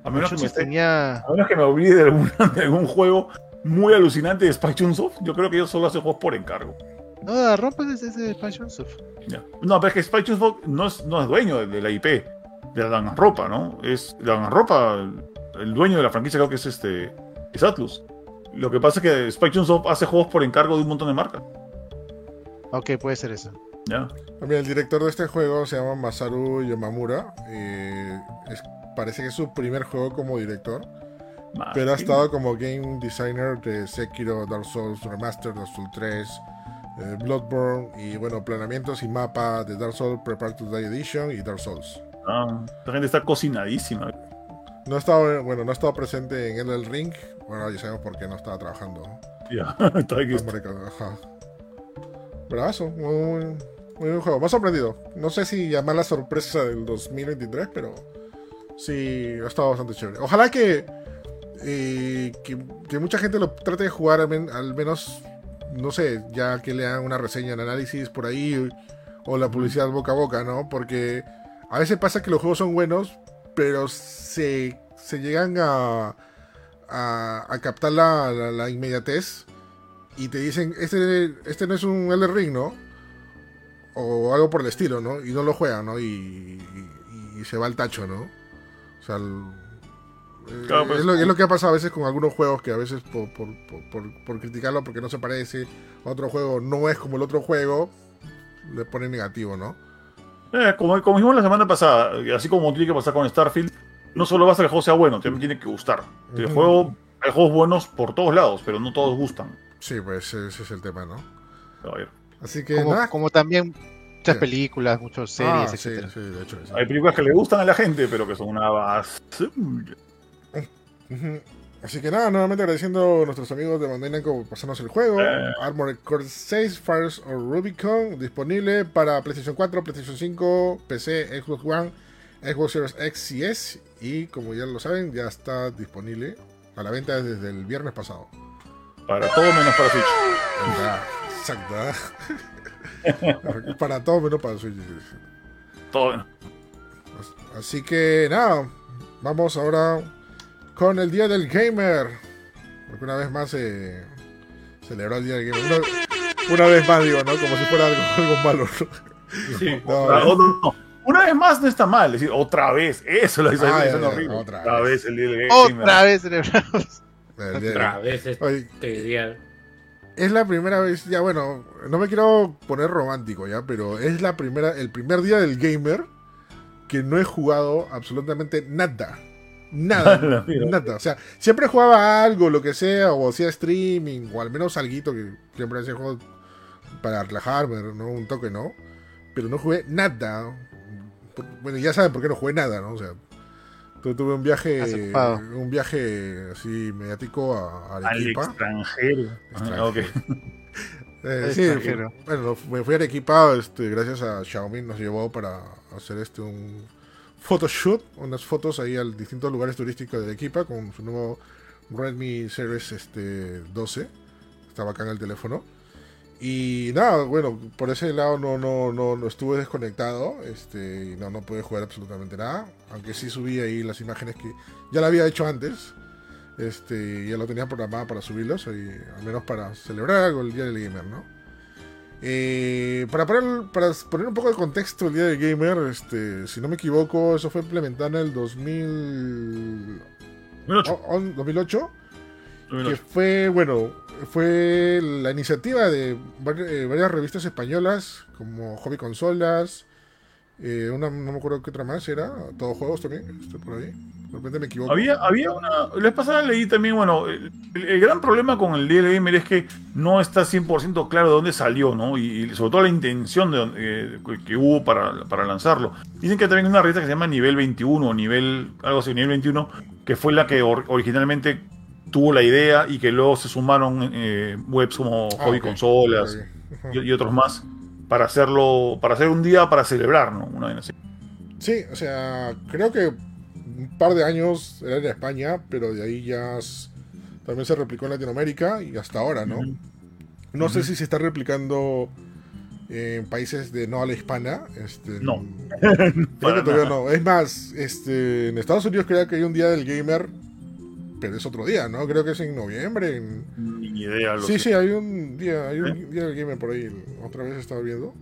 A menos, que me tenía. a menos que me olvide de, alguna- de algún juego muy alucinante de Spike Chunsoft, yo creo que ellos solo hacen juegos por encargo. No, la Garrompa es de, Pan Chunsoft. Ya. No, pero es que Spike Chunsoft no es, no es dueño de, de la IP, de la Danganronpa, ¿no? Es la el, el dueño de la franquicia creo que es este es Atlus. Lo que pasa es que Spike Chunsoft hace juegos por encargo de un montón de marcas. Ok, puede ser eso. ¿ya? También el director de este juego se llama Masaru Yamamura. eh, es- parece que es su primer juego como director. Pero ha estado como game designer de Sekiro, Dark Souls Remastered, Dark Souls 3, eh, Bloodborne y bueno, planeamientos y mapa de Dark Souls Prepare to Die Edition y Dark Souls. Ah, esta gente está cocinadísima. No ha estado, bueno, no ha estado presente en el Ring. Bueno, ya sabemos por qué no estaba trabajando. Ya, está aquí. Bravazo, muy, muy buen juego. Me ha sorprendido. No sé si llamar la sorpresa del 2023, pero sí, ha estado bastante chévere. Ojalá que, eh, que, que mucha gente lo trate de jugar al, men- al menos, no sé, ya que le hagan una reseña en análisis por ahí o la publicidad boca a boca, ¿no? Porque a veces pasa que los juegos son buenos, pero se, se llegan a, a, a captar la, la- la inmediatez y te dicen, este, este no es un Elder Ring, ¿no? O algo por el estilo, ¿no? Y no lo juegan, ¿no? Y, y- y se va al tacho, ¿no? O sea, el- eh, Claro, pues, es, lo, es lo que ha pasado a veces con algunos juegos que a veces por, por, por- por- por criticarlo porque no se parece a otro juego, no es como el otro juego, le ponen negativo, ¿no? Eh, como, como dijimos la semana pasada, así como tiene que pasar con Starfield, no solo basta que el juego sea bueno, también tiene que gustar. El juego, hay juegos buenos por todos lados, pero no todos gustan. Sí, pues ese es el tema, ¿no? A ver, Así que Como, nada. como también muchas Sí. películas, muchas Ah, series, sí, etcétera. sí, de hecho. sí. Hay películas que le gustan a la gente, pero que son una basura. Ujú. Así que nada, nuevamente agradeciendo a nuestros amigos de Bandai Namco por pasarnos el juego. Eh. Armored Core 6, Fires of Rubicon, disponible para PlayStation 4, PlayStation 5, PC, Xbox One, Xbox Series X y S. Y como ya lo saben, ya está disponible a la venta desde el viernes pasado. Para todo menos para Switch. Ah, Exacto. para todo menos para Switch. Todo menos. Así que nada, vamos ahora con el Día del Gamer. Porque una vez más se celebró el Día del Gamer. Una, una vez más digo, ¿no? Como si fuera algo, algo malo. ¿no? Sí, No, no, no. Una vez más no está mal, es decir, otra vez, eso lo hizo Ah, horrible. otra Otra, vez. vez el día del gamer. Otra vez celebramos. Otra vez este día. es la primera vez, ya bueno, no me quiero poner romántico ya, pero es la primera, el primer día del gamer que no he jugado absolutamente nada. Nada, nada. O sea, siempre jugaba algo, lo que sea, o hacía streaming, o al menos algo que siempre hacía juegos para relajarme, ¿no? Un toque, ¿no? Pero no jugué nada. Por- Bueno, ya saben por qué no jugué nada, ¿no? O sea, tu- tuve un viaje, un viaje así mediático a, a Al Arequipa. extranjero. Ah. Eh, sí, extranjero. bueno, me fui a Arequipa, este, gracias a Xiaomi nos llevó para hacer este un photoshoot, unas fotos ahí a distintos lugares turísticos de Arequipa con su nuevo Redmi Series este 12. Está bacán el teléfono. Y nada, bueno, por ese lado no, no, no, no estuve desconectado, este, y no, no pude jugar absolutamente nada, aunque sí subí ahí las imágenes que ya la había hecho antes, este, ya lo tenía programado para subirlos, y al menos para celebrar algo el Día del Gamer, ¿no? Eh, para, poner, para poner un poco de contexto el Día del Gamer, este, si no me equivoco, eso fue implementado en el 2000, 2008. o- o- 2008 que 2008. fue, bueno, fue la iniciativa de eh, varias revistas españolas, como Hobby Consolas, eh, una, no me acuerdo qué otra más era, Todos Juegos también, estoy por ahí, de repente me equivoco. Había, había una. Vez pasada leí también, bueno, el, gran problema con el DL Gamer es que no está 100% claro de dónde salió, ¿no? Y, sobre todo la intención de, eh, que hubo para, para lanzarlo. Dicen que también hay una revista que se llama Nivel 21, o Nivel, algo así, Nivel 21, que fue la que or- originalmente tuvo la idea y que luego se sumaron eh, webs como Ah, Hobby. Consolas y, y otros más para hacerlo, para hacer un día para celebrar, ¿no? Una vaina así. Sí, o sea, creo que un par de años era en España, pero de ahí ya también se replicó en Latinoamérica y hasta ahora, ¿no? No sé si se está replicando en países de no habla hispana. Este, No. Creo que Para todavía no. Es más, este, en Estados Unidos creo que hay un día del gamer, pero es otro día, ¿no? Creo que es en noviembre. en- Ni idea. lo Sí, sé. sí, hay un día, hay un ¿Eh? día del gamer por ahí. Otra vez estaba viendo.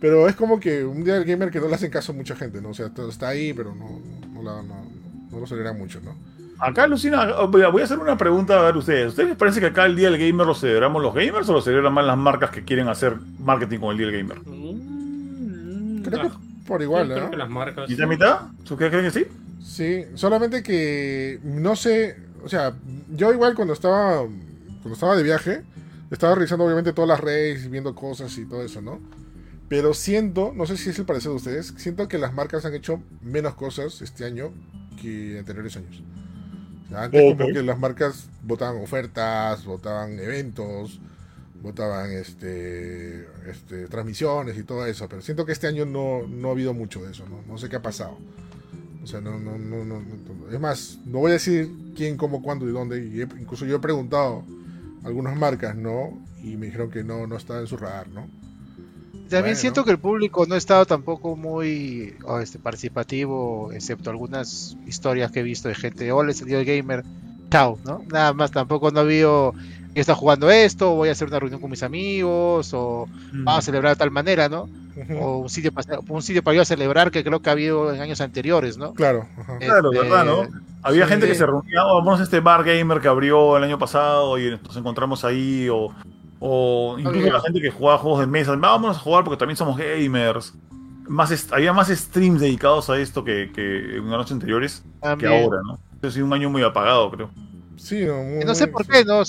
Pero es como que un día del gamer que no le hacen caso a mucha gente, ¿no? O sea, está ahí, pero no, no, la- no- no lo celebran mucho, ¿no? Acá, Lucina, voy a voy a hacer una pregunta a ver ustedes. ¿Ustedes les parece que acá el Día del Gamer lo celebramos los gamers o lo celebran más las marcas que quieren hacer marketing con el Día del Gamer? Mm, Creo ah, que por igual, yo creo ¿no? que las marcas. ¿Mitad, mitad? ¿Ustedes creen que sí? Sí, solamente que no sé, o sea, yo igual cuando estaba cuando estaba de viaje, estaba revisando obviamente todas las redes y viendo cosas y todo eso, ¿no? Pero siento, no sé si es el parecer de ustedes, siento que las marcas han hecho menos cosas este año que anteriores años. Antes Ok. como que las marcas votaban ofertas, votaban eventos, votaban este, este transmisiones y todo eso, pero siento que este año no, no ha habido mucho de eso, ¿no? No sé qué ha pasado. O sea, no, no, no, no, no- Es más, no voy a decir quién, cómo, cuándo y dónde. Y incluso yo he preguntado a algunas marcas, ¿no? Y me dijeron que no, no estaba en su radar, ¿no? También Bueno. siento que el público no ha estado tampoco muy oh, este, participativo, excepto algunas historias que he visto de gente, hola, es el gamer, chao, ¿no? Nada más, tampoco no ha habido, está jugando esto, voy a hacer una reunión con mis amigos, o vamos a celebrar de tal manera, ¿no? O un sitio, para, un sitio para ir a celebrar que creo que ha habido en años anteriores, ¿no? Claro. ajá. Claro, Este, ¿verdad, no? Había sí. gente que se reunía, oh, vamos a este bar gamer que abrió el año pasado y nos encontramos ahí, o, o incluso la gente que jugaba juegos de mesa, vamos a jugar porque también somos gamers. Más había más streams dedicados a esto que, que en años anteriores que También. ahora, ¿no? Ha sido un año muy apagado, creo. Sí, no, muy- no sé muy- por qué, ¿no?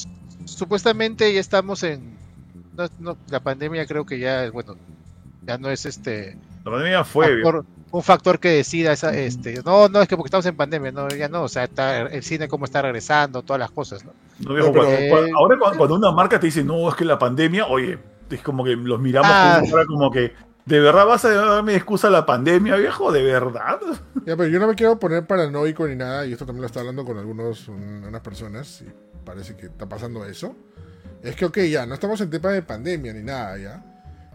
Supuestamente ya estamos en... no- no, la pandemia creo que ya, bueno, ya no es este... La pandemia fue. factor- un factor que decida esa, este no no es que porque estamos en pandemia no ya no o sea está el cine cómo está regresando todas las cosas no No, viejo, No, pero- cuando- cuando- ahora cuando, cuando una marca te dice, no, es que la pandemia, oye, es como que los miramos Ah. como que, ¿de verdad vas a darme excusa a la pandemia, viejo? ¿De verdad? Ya, pero yo no me quiero poner paranoico ni nada, y esto también lo está hablando con algunos, un- unas personas, y parece que está pasando eso. Es que, ok, ya, no estamos en tema de pandemia ni nada, ya.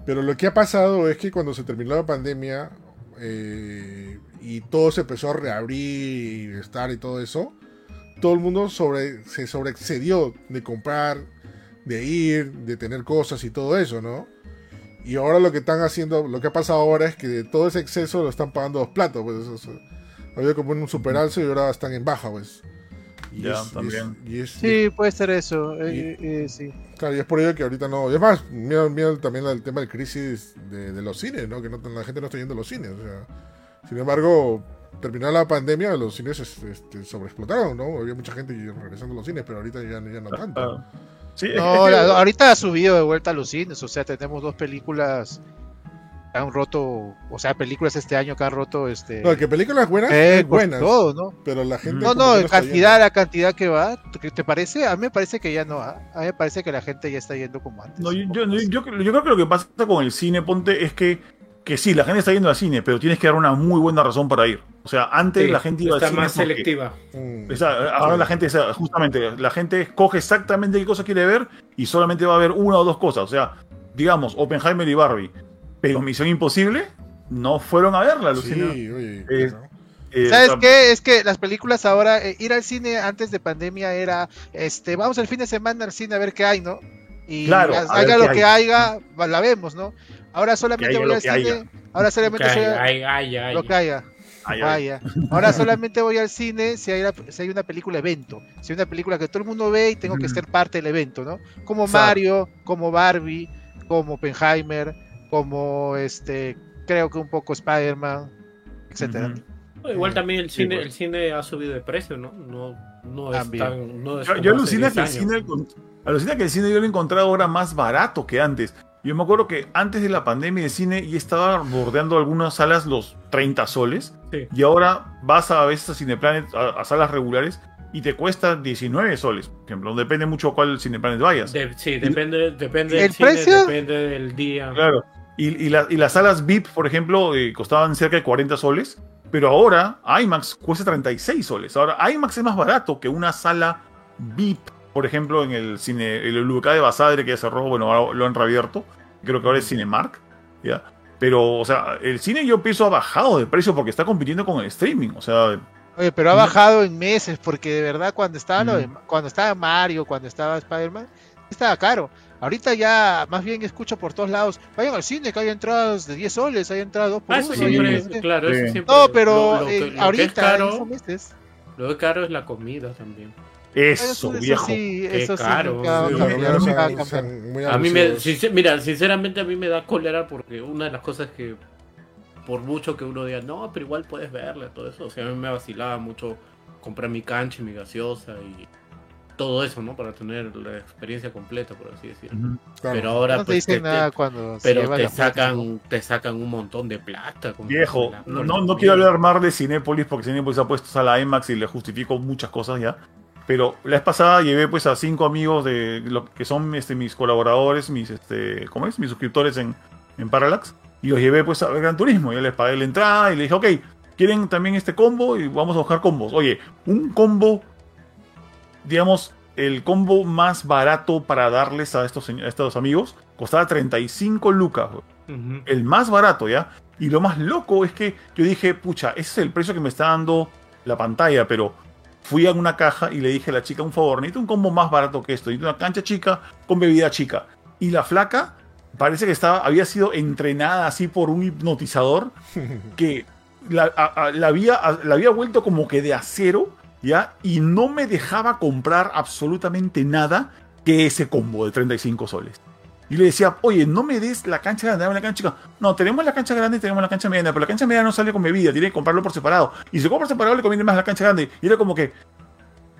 Pero lo que ha pasado es que cuando se terminó la pandemia eh, y todo se empezó a reabrir y estar y todo eso, todo el mundo sobre, se sobreexcedió de comprar, de ir, de tener cosas y todo eso, ¿no? Y ahora lo que están haciendo, lo que ha pasado ahora es que todo ese exceso lo están pagando dos platos, pues. había como un superalzo y ahora están en baja, pues. Y Ya, es- también. y es- y es- sí puede ser eso eh, eh, sí Claro, y es por ello que ahorita no. y Es más, mira, mira también el tema del crisis de, de los cines, ¿no? Que no, la gente no está yendo a los cines. O sea, sin embargo, terminada la pandemia, los cines este, sobreexplotaron, ¿no? Había mucha gente regresando a los cines, pero ahorita ya, ya no tanto. Ah. Sí, no la- ahorita ha subido de vuelta a los cines o sea tenemos dos películas han roto o sea películas este año que han roto este No, que películas buenas, eh, buenas. todo no Pero la gente. no no cantidad la cantidad que va ¿qué te parece a mí me parece que ya no ¿ah? a mí me parece que la gente ya está yendo como antes No, yo, yo- yo- yo creo que lo que pasa con el cine, ponte, es que, que sí, la gente está yendo al cine, pero tienes que dar una muy buena razón para ir. O sea, antes Sí, la gente iba al está cine. más selectiva. Mm. o sea, ahora Sí. la gente, justamente, la gente escoge exactamente qué cosa quiere ver y solamente va a ver una o dos cosas. O sea, digamos, Oppenheimer y Barbie. Pero Misión Imposible no fueron a verla, Lucina. Sí, oye. Eh, claro. Eh, ¿Sabes qué? Es que las películas ahora, eh, ir al cine antes de pandemia era, este, vamos el fin de semana al cine a ver qué hay, ¿no? Y Claro, ver haya lo que hay. haya, la vemos, ¿no? Ahora solamente voy al cine, ahora solamente Ay, soy- ay, ay, ay. lo que haya, ay, ay. vaya. Ahora solamente voy al cine si hay, la- si hay una película evento, si hay una película que todo el mundo ve y tengo que Ujú. ser parte del evento, ¿no? Como. Mario, como Barbie, como Oppenheimer, como este, creo que un poco Spider-Man, etcétera. Igual también el cine, el cine ha subido de precio, ¿no? No, no es También. tan. No es Yo, yo alucina 10 que el cine, alucina que el cine yo lo he encontrado ahora más barato que antes. Yo me acuerdo que antes de la pandemia el cine ya estaba bordeando algunas salas los 30 soles. Sí. Y ahora vas a veces a Cineplanet, a, a salas regulares, y te cuesta 19 soles. Por ejemplo, depende mucho a cuál Cineplanet vayas. De- sí, depende, depende ¿El del cine, precio? depende del día. Claro. Y, y la- y las salas VIP, por ejemplo, eh, costaban cerca de 40 soles. Pero ahora IMAX cuesta 36 soles. Ahora IMAX es más barato que una sala VIP, por ejemplo, en el cine, el UBK de Basadre que ya cerró, bueno, ahora lo han reabierto. Creo que ahora es Cinemark, ¿ya? Pero, o sea, el cine yo pienso ha bajado de precio porque está compitiendo con el streaming. O sea, Oye, pero ha bajado en meses, porque de verdad cuando estaba lo de- cuando estaba Mario, cuando estaba Spider-Man, estaba caro. Ahorita ya más bien escucho por todos lados, vayan al cine que hay entradas de 10 soles, hay entradas 2 por Ah, eso 1. siempre, Sí. claro, eso siempre. No, pero lo, lo que- eh, lo que es ahorita, en caro, meses. lo que es caro es la comida también. eso, viejo. sí, Qué eso sí caro, a mí me, mira, sinceramente a mí me da cólera porque una de las cosas que por mucho que uno diga, no, pero igual puedes verla, todo eso, o sea, a mí me vacilaba mucho comprar mi cancha y mi gaseosa y todo eso, ¿no? Para tener la experiencia completa, por así decirlo. Claro. Pero ahora No te pues, dicen te- te- nada cuando pero te sacan, te sacan un montón de plata. con- Viejo, la- no, no, no quiero hablar más de Cinépolis porque Cinépolis ha puesto a la IMAX y le justifico muchas cosas ya. Pero la vez pasada llevé pues a cinco amigos de lo que son este, mis colaboradores, mis este, ¿cómo es? Mis suscriptores en, en Parallax. Y los llevé pues a ver Gran Turismo. Yo les pagué la entrada y les dije, ok, ¿quieren también este combo? Y vamos a buscar combos. Oye, un combo, digamos, el combo más barato para darles a estos, a estos amigos costaba 35 lucas. el más barato, ¿ya? Y lo más loco es que yo dije, pucha, ese es el precio que me está dando la pantalla, pero fui a una caja y le dije a la chica, un favor, necesito un combo más barato que esto, necesito una cancha chica con bebida chica. Y la flaca parece que estaba, había sido entrenada así por un hipnotizador que la, a- a- la había, a- la había vuelto como que de acero, ¿ya? Y no me dejaba comprar absolutamente nada que ese combo de 35 soles. Y le decía, oye, no me des la cancha grande, dame la cancha chica. No, tenemos la cancha grande y tenemos la cancha mediana, pero la cancha mediana no sale con bebida, tiene que comprarlo por separado. Y si lo compra por separado, le conviene más la cancha grande. Y era como que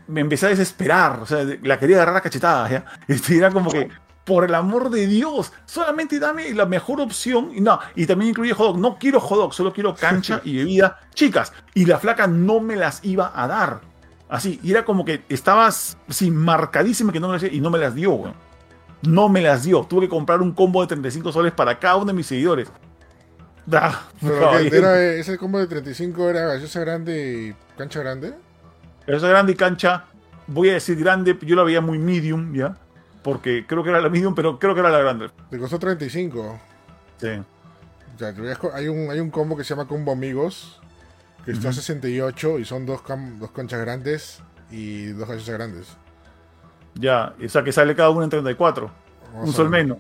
me empecé a desesperar, o sea, la quería agarrar a cachetadas, ¿ya? Este, era como que, por el amor de Dios, solamente dame la mejor opción. Y no, y también incluye hot dog. No quiero hot dog, solo quiero cancha y bebida chicas. Y la flaca no me las iba a dar. Así, y era como que estabas así marcadísima que no me las y no me las dio, güey. No me las dio. Tuve que comprar un combo de 35 soles para cada uno de mis seguidores. Ah, Pero era, ese combo de 35 era gaseosa grande y cancha grande. Esa grande cancha, voy a decir grande, yo la veía muy medium, ¿ya? Porque creo que era la medium, pero creo que era la grande. Te costó 35. Sí. O sea, hay, un, hay un combo que se llama Combo Amigos, que está a 68 y son dos, cam- dos conchas grandes y dos gaseosas grandes. Ya, o sea que sale cada uno en 34. Vamos un a sol menos.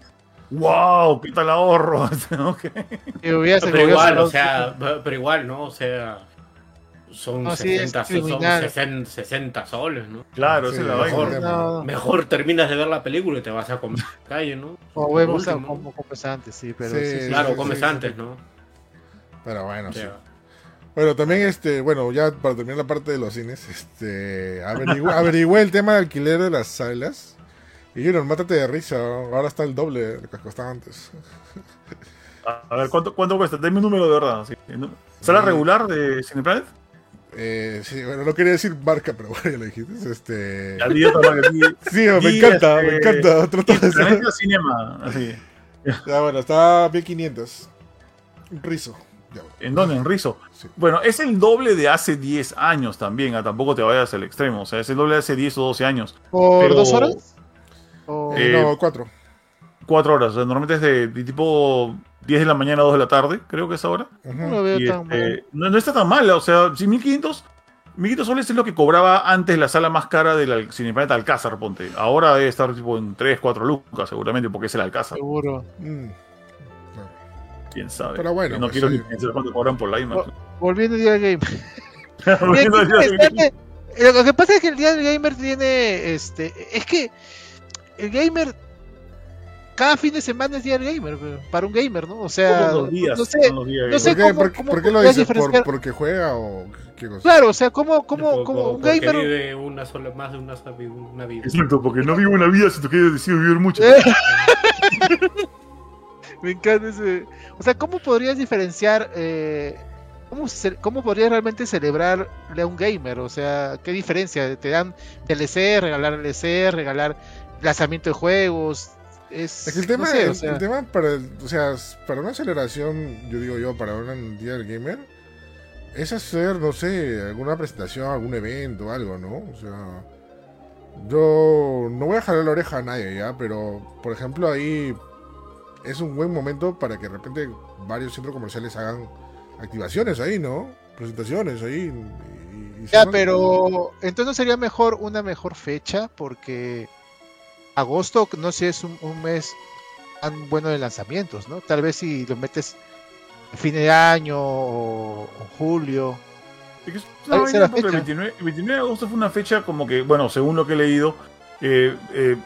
¡Wow! ¿Qué tal ahorro? Pero igual, o sea, pero igual, ¿no? O sea, son, No, sí, es 60, son criminal. 60, 60 soles, ¿no? Claro, Sí, esa es la mejor. vaina. No, Mejor terminas de ver la película y te vas a comer en la calle, ¿no? como vemos como comes antes, sí, pero Sí, sí, sí, Claro, sí, comes sí, antes, sí. ¿no? Pero bueno, O sí. Bueno, también, este, bueno, ya para terminar la parte de los cines, este, averigüé, averigüé el tema de alquiler de las salas. Y Junior, mátate de risa, ahora está el doble de lo que costaba antes. A ver, ¿cuánto, cuánto cuesta? Dame un número de verdad. ¿Sala Sí. regular de Cineplanet? Eh, sí, bueno, no quería decir marca, pero bueno, ya lo dijiste. Este... Sí, me encanta, este, me encanta. Trato de hacer- Cinema, así. Ya, bueno, está 1500. Un rizo. Ya, bueno. ¿En dónde? En Rizo. Sí. Bueno, es el doble de hace 10 años también, ah, tampoco te vayas al extremo, o sea, es el doble de hace 10 o 12 años. ¿Por Pero- dos horas? O- Eh, no, cuatro. 4 horas, o sea, normalmente es de, de tipo 10 de la mañana a 2 de la tarde, creo que es ahora. No Y, este, no, no está tan mal, o sea, si 1500, 1500 soles es lo que cobraba antes la sala más cara del Cineplaneta Alcázar, ponte. Ahora debe estar tipo en 3, 4 lucas seguramente, porque es el Alcázar, Seguro. Mm. quién sabe. Pero bueno, no pues, quiero sí. ni pensar cuánto cobran por la IMAX. Volviendo al día del game. Volviendo día. Eh, Lo que pasa es que el día del gamer tiene, este, es que el gamer cada fin de semana es día del gamer, para un gamer, ¿no? O sea, Todos los días, no sé, todos los días. no sé ¿Por qué, cómo- por- cómo por qué lo dices? ¿Por? ¿Porque juega o qué cosa? claro, o sea, como, como, como un porque gamer, vive una sola, más de una, una vida. Exacto, porque no vivo una vida, sino que decido vivir mucho. Eh. Me encanta ese. O sea, ¿cómo podrías diferenciar? Eh, ¿cómo, ¿Cómo podrías realmente celebrarle a un gamer? O sea, ¿qué diferencia? ¿Te dan DLC, regalar DLC, regalar lanzamiento de juegos? Es, el tema, no sé, el, o sea, el tema para, o sea, para una celebración, yo digo yo, para un día del gamer, es hacer, no sé, alguna presentación, algún evento, algo, ¿no? O sea, yo no voy a jalar la oreja a nadie ya, pero por ejemplo ahí es un buen momento para que de repente varios centros comerciales hagan activaciones ahí, ¿no? Presentaciones ahí. y- y- Ya, pero entonces sería mejor una mejor fecha porque agosto no sé es un, un mes tan bueno de lanzamientos, ¿no? Tal vez si lo metes a fin de año o, o julio. Es porque el fecha. 29, el 29 de agosto fue una fecha como que, bueno, según lo que he leído, eh, eh,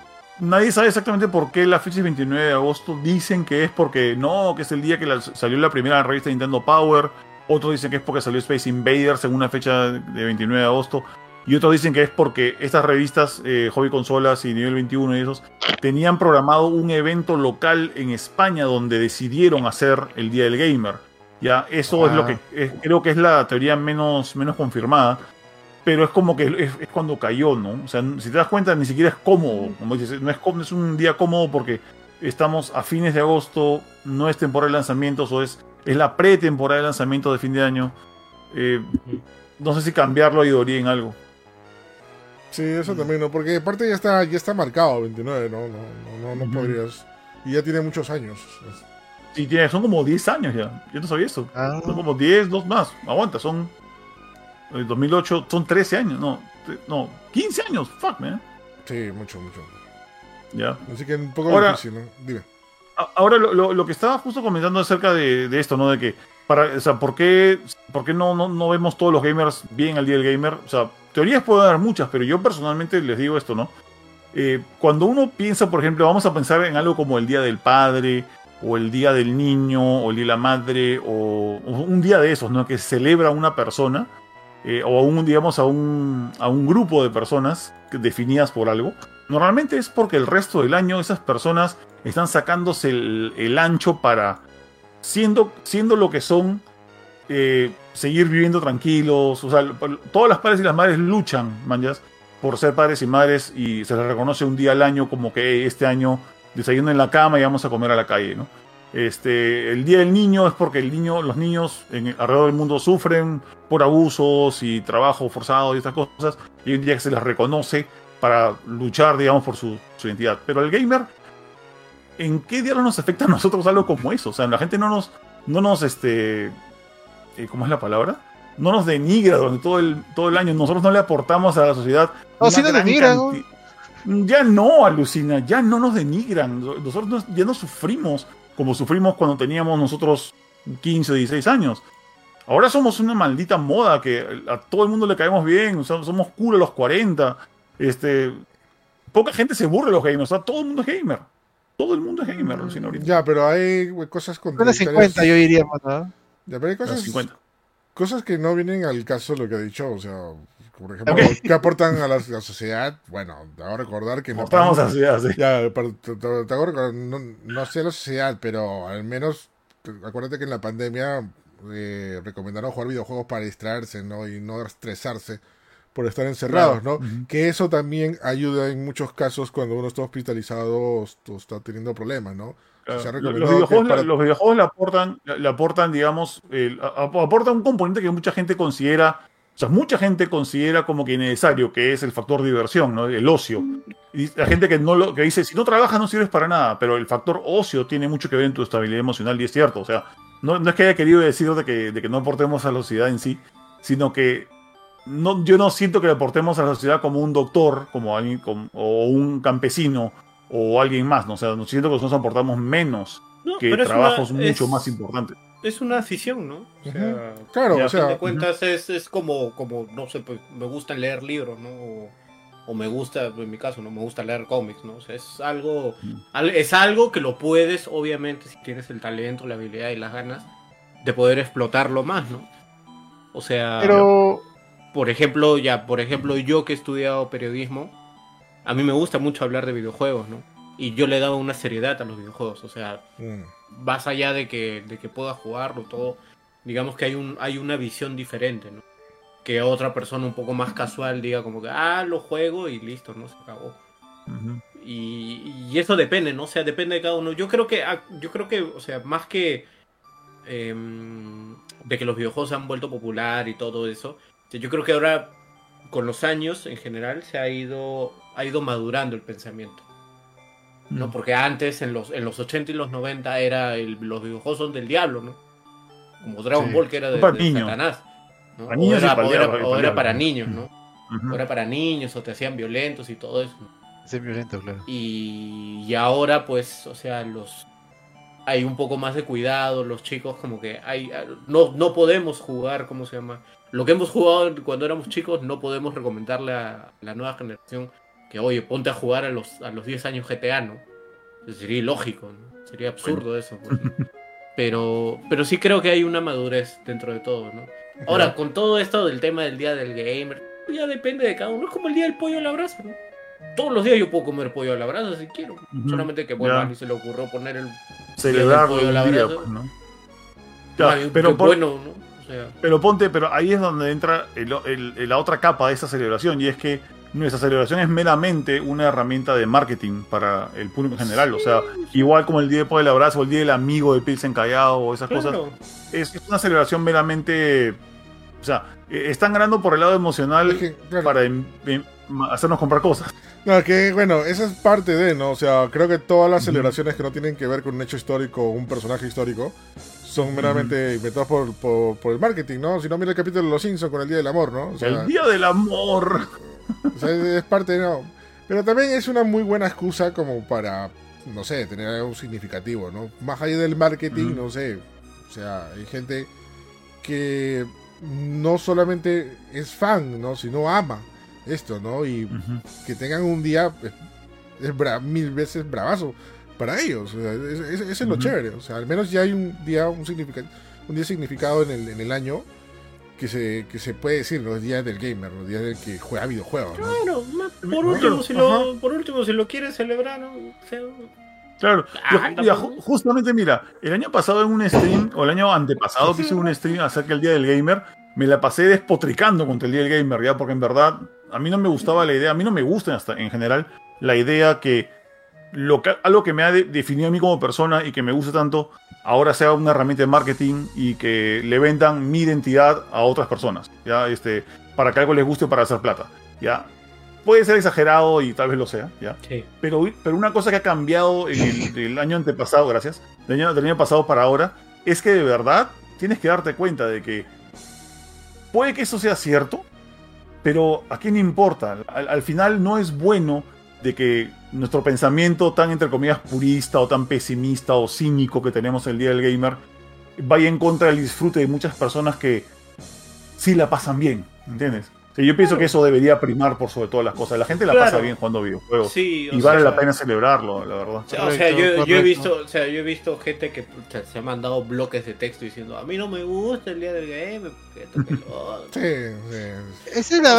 nadie sabe exactamente por qué la fecha es 29 de agosto. Dicen que es porque no, que es el día que la- salió la primera revista de Nintendo Power. Otros dicen que es porque salió Space Invaders en una fecha de 29 de agosto. Y otros dicen que es porque estas revistas, eh, Hobby Consolas y Nivel 21 y esos, tenían programado un evento local en España donde decidieron hacer el Día del Gamer. Ya, eso es lo Ah. que es- creo que es la teoría menos, menos confirmada. Pero es como que es, es cuando cayó, ¿no? O sea, si te das cuenta, ni siquiera es cómodo. Como dices, no es, cómodo, es un día cómodo porque estamos a fines de agosto, no es temporada de lanzamientos, o es, es la pretemporada de lanzamientos de fin de año. Eh, no sé si cambiarlo ayudaría en algo. Sí, eso también, ¿no? Porque aparte ya está, ya está marcado 29, ¿no? No, no, no, podrías. Y ya tiene muchos años. Sí, tiene, son como 10 años ya. Yo no sabía eso. Ah, Son como 10, dos más. Aguanta, son. eh, 2008, son 13 años. No, no 15 años. Fuck, man. Sí, mucho, mucho. Ya. Así que un poco Ahora- difícil, ¿no? Dime. Ahora, lo, lo- lo que estaba justo comentando acerca de, de esto, ¿no? De que, para, o sea, ¿por qué, por qué no, no, no vemos todos los gamers bien al día del gamer? O sea, teorías puede haber muchas, pero yo personalmente les digo esto, ¿no? Eh, cuando uno piensa, por ejemplo, vamos a pensar en algo como el Día del Padre, o el Día del Niño, o el Día de la Madre, o, un día de esos, ¿no? Que celebra una persona, eh, o a un, digamos, a un, a un grupo de personas definidas por algo. Normalmente es porque el resto del año esas personas están sacándose el, el ancho para, siendo, siendo lo que son, eh, seguir viviendo tranquilos. O sea, todas las padres y las madres luchan, manjas, por ser padres y madres y se les reconoce un día al año como que "Hey, este año desayuno en la cama y vamos a comer a la calle, ¿no? Este, el día del niño es porque el niño, los niños en, alrededor del mundo sufren por abusos y trabajo forzado y estas cosas, y un día que se les reconoce para luchar, digamos, por su, su identidad. Pero el gamer, ¿en qué diablos nos afecta a nosotros algo como eso? O sea, la gente no nos, no nos, este, eh, ¿cómo es la palabra? No nos denigra durante todo el, todo el año. Nosotros no le aportamos a la sociedad. No, sí nos gran denigran, ¿no? Ya no, alucina, ya no nos denigran. Nosotros no- ya no sufrimos como sufrimos cuando teníamos nosotros 15 o 16 años. Ahora somos una maldita moda que a todo el mundo le caemos bien, o sea, somos cool a los 40. Este, poca gente se burla de los gamers, o sea, todo el mundo es gamer. Todo el mundo es gamer, alucina ahorita. Ya, pero hay cosas Una contradictorias. 50 yo diría, mano. Ya, pero hay cosas, 50. cosas que no vienen al caso de lo que ha dicho. O sea, por ejemplo, Ok. ¿qué aportan a la, la sociedad? Bueno, te hago recordar que en la Estamos pandemia- así, así. Ya, pero te, te- te hago recordar, no, no sé la sociedad, pero al menos te- acuérdate que en la pandemia eh, recomendaron jugar videojuegos para distraerse, ¿no? Y no estresarse por estar encerrados, ¿no? Que eso también ayuda en muchos casos cuando uno está hospitalizado o o está teniendo problemas, ¿no? Claro, los, videojuegos, para- los videojuegos le aportan, le aportan digamos, a- aportan un componente que mucha gente considera, o sea, mucha gente considera como que innecesario, que es el factor diversión, ¿no? El ocio. Y la gente que no lo, que dice, si no trabajas no sirves para nada, pero el factor ocio tiene mucho que ver en tu estabilidad emocional y es cierto, o sea, no, no es que haya querido decir de que, de que no aportemos a la sociedad en sí, sino que no, yo no siento que le aportemos a la sociedad como un doctor, como alguien, como- o un campesino, o alguien más, ¿no? O sea, no siento que nosotros aportamos menos No, que trabajos una- mucho es- más importantes. Es una afición, ¿no? O sea, Claro, Ya, o a fin de cuentas es, es como, como, no sé, pues me gusta leer libros, ¿no? O, o me gusta, en mi caso, ¿no? Me gusta leer cómics, ¿no? O sea, es algo, al- es algo que lo puedes, obviamente, si tienes el talento, la habilidad y las ganas, de poder explotarlo más, ¿no? O sea, Pero por ejemplo, ya, por ejemplo, yo que he estudiado periodismo, a mí me gusta mucho hablar de videojuegos, ¿no? Y yo le he dado una seriedad a los videojuegos, o sea, mm, más allá de que, de que pueda jugarlo todo, digamos que hay, un, hay una visión diferente, ¿no? Que otra persona un poco más casual diga como que, ah, lo juego y listo, ¿no? Se acabó. Y, y eso depende, ¿no? O sea, depende de cada uno. Yo creo que, ah, yo creo que, o sea, más que em, de que los videojuegos se han vuelto popular y todo eso. Yo creo que ahora, con los años en general, se ha ido, ha ido madurando el pensamiento. ¿no? Mm. Porque antes, en los, en los 80 y los 90, era el- los videojuegos son del diablo, ¿no? Como Dragon Sí. Ball, que era de, Para de niños. Satanás. ¿no? Para O niños y era, para o era- o para era niños, ¿no? O era para niños, o te hacían violentos y todo eso. Es violento, claro. Y, y ahora, pues, o sea, los hay un poco más de cuidado, los chicos como que hay no, no podemos jugar, ¿cómo se llama? Lo que hemos jugado cuando éramos chicos no podemos recomendarle a la nueva generación que, oye, ponte a jugar a los, a los 10 años GTA, ¿no? Sería ilógico, ¿no? Sería absurdo eso. porque- Pero, pero sí creo que hay una madurez dentro de todo, ¿no? Ahora, con todo esto del tema del día del gamer, ya depende de cada uno. Es como el día del pollo a la brasa, ¿no? Todos los días yo puedo comer pollo a la brasa si quiero. Solamente que bueno, a mí se le ocurrió poner el Celebrarlo pollo a la día, brasa. pues, ¿no? Ya, qué pero, bueno, ¿no? O sea, pero ponte, pero ahí es donde entra el- el- la otra capa de esa celebración, y es que nuestra celebración es meramente una herramienta de marketing para el público en general. O sea, igual como el día del abrazo o el día del amigo de Pilsen Callao o esas cosas, es, es una celebración meramente. O sea, eh, están ganando por el lado emocional Es que, claro, para em- em- hacernos comprar cosas. No, que bueno, esa es parte de, ¿no? O sea, creo que todas las celebraciones que no tienen que ver con un hecho histórico o un personaje histórico son meramente inventadas por, por, por el marketing, ¿no? Si no, mira el capítulo de Los Simpsons con el Día del Amor, ¿no? O sea, el día del amor. O sea, es, parte, ¿no? Pero también es una muy buena excusa como para, no sé, tener algo significativo, ¿no? Más allá del marketing, Ujú. no sé. O sea, hay gente que no solamente es fan, ¿no? Sino ama esto, ¿no? Y que tengan un día es, es bra- mil veces bravazo para ellos. O sea, es- es- lo Ujú. chévere. O sea, al menos ya hay un día, un, significa- un día significado en el, en el año que se, que se puede decir, los días del gamer, los días del que juega videojuegos. ¿no? Claro, por último, si lo, por último, si lo quieres celebrar, ¿no? O sea, Claro, Ah, Yo- ju- justamente mira, el año pasado en un stream, o el año antepasado que hice un stream acerca del Día del Gamer, me la pasé despotricando contra el Día del Gamer, ya, porque en verdad a mí no me gustaba la idea, a mí no me gusta hasta en general la idea que, lo que algo que me ha de- definido a mí como persona y que me gusta tanto, ahora sea una herramienta de marketing y que le vendan mi identidad a otras personas, ya, este, para que algo les guste o para hacer plata, ya. Puede ser exagerado y tal vez lo sea, ya. sí. Pero, pero una cosa que ha cambiado en el, año antepasado, gracias, del año, del año pasado para ahora, es que de verdad tienes que darte cuenta de que puede que eso sea cierto, pero a quién importa. Al, al final no es bueno de que nuestro pensamiento tan, entre comillas, purista o tan pesimista o cínico que tenemos el día del gamer vaya en contra del disfrute de muchas personas que sí la pasan bien, ¿entiendes? O sea, yo pienso que eso debería primar por sobre todas las cosas. La gente la pasa bien jugando videojuegos. Sí, o Y vale sea, la pena celebrarlo, la verdad. O sea, Correcto, yo, yo he visto, o sea, yo he visto gente que se ha mandado bloques de texto diciendo a mí no me gusta el día del game, porque esto que lo otro". Sí, sí. Esa es la O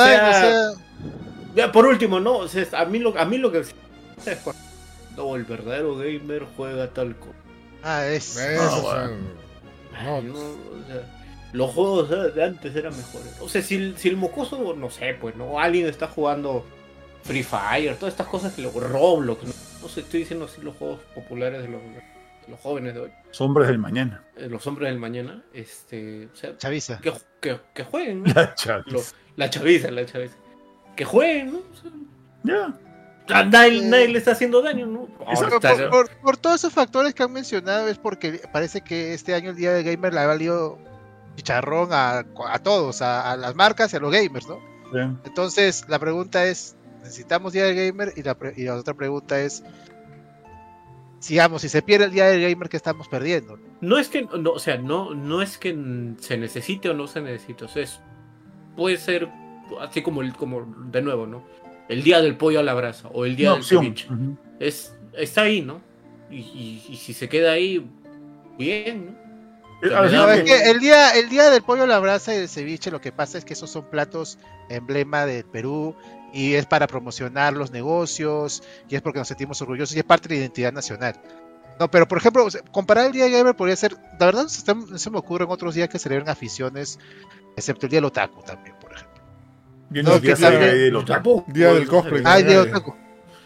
vaina, por último, no, o sea, a mí lo, a mí lo que no, el verdadero gamer juega tal cosa. ah, es. Eso, No, bueno. no, Ay, no, o sea, los juegos de antes eran mejores. O sea, si, el- si el mocoso, no sé, pues, ¿no? Alguien está jugando Free Fire, todas estas cosas que lo Roblox, ¿no? No sé, estoy diciendo así los juegos populares de los, de los jóvenes de hoy, Los hombres del mañana. eh, los hombres del mañana, este, o sea, Chaviza. que, que, que jueguen, ¿no? La chavis. Lo- la chaviza, la chaviza. Que jueguen, ¿no? O sea, Ya. Nadie, Eh. nadie le está haciendo daño, ¿no? Por, está- por- por todos esos factores que han mencionado es porque parece que este año el Día del Gamer le ha valido chicharrón a, a todos, a, a las marcas y a los gamers, ¿no? Sí. Entonces la pregunta es, ¿necesitamos Día del Gamer? Y la, y la otra pregunta es, sigamos, si se pierde el Día del Gamer, ¿qué estamos perdiendo? No es que, no, o sea, no, no es que se necesite o no se necesite. O sea, es- puede ser así como el, como de nuevo, ¿no? El día del pollo a la brasa o el día Una del opción. ceviche. Es, está ahí, ¿no? Y, y- y si se queda ahí, bien, ¿no? Eh, No, es que el día, el día del pollo a la brasa y el ceviche, lo que pasa es que esos son platos emblema del Perú y es para promocionar los negocios y es porque nos sentimos orgullosos y es parte de la identidad nacional. No, pero por ejemplo, comparar el día gamer podría ser, la verdad no se, se me ocurren otros días que celebren aficiones, excepto el día del otaku también, por ejemplo. Viendo no, también- de los Tampoco. Día del cosplay. Ah, el día del eh. otaku.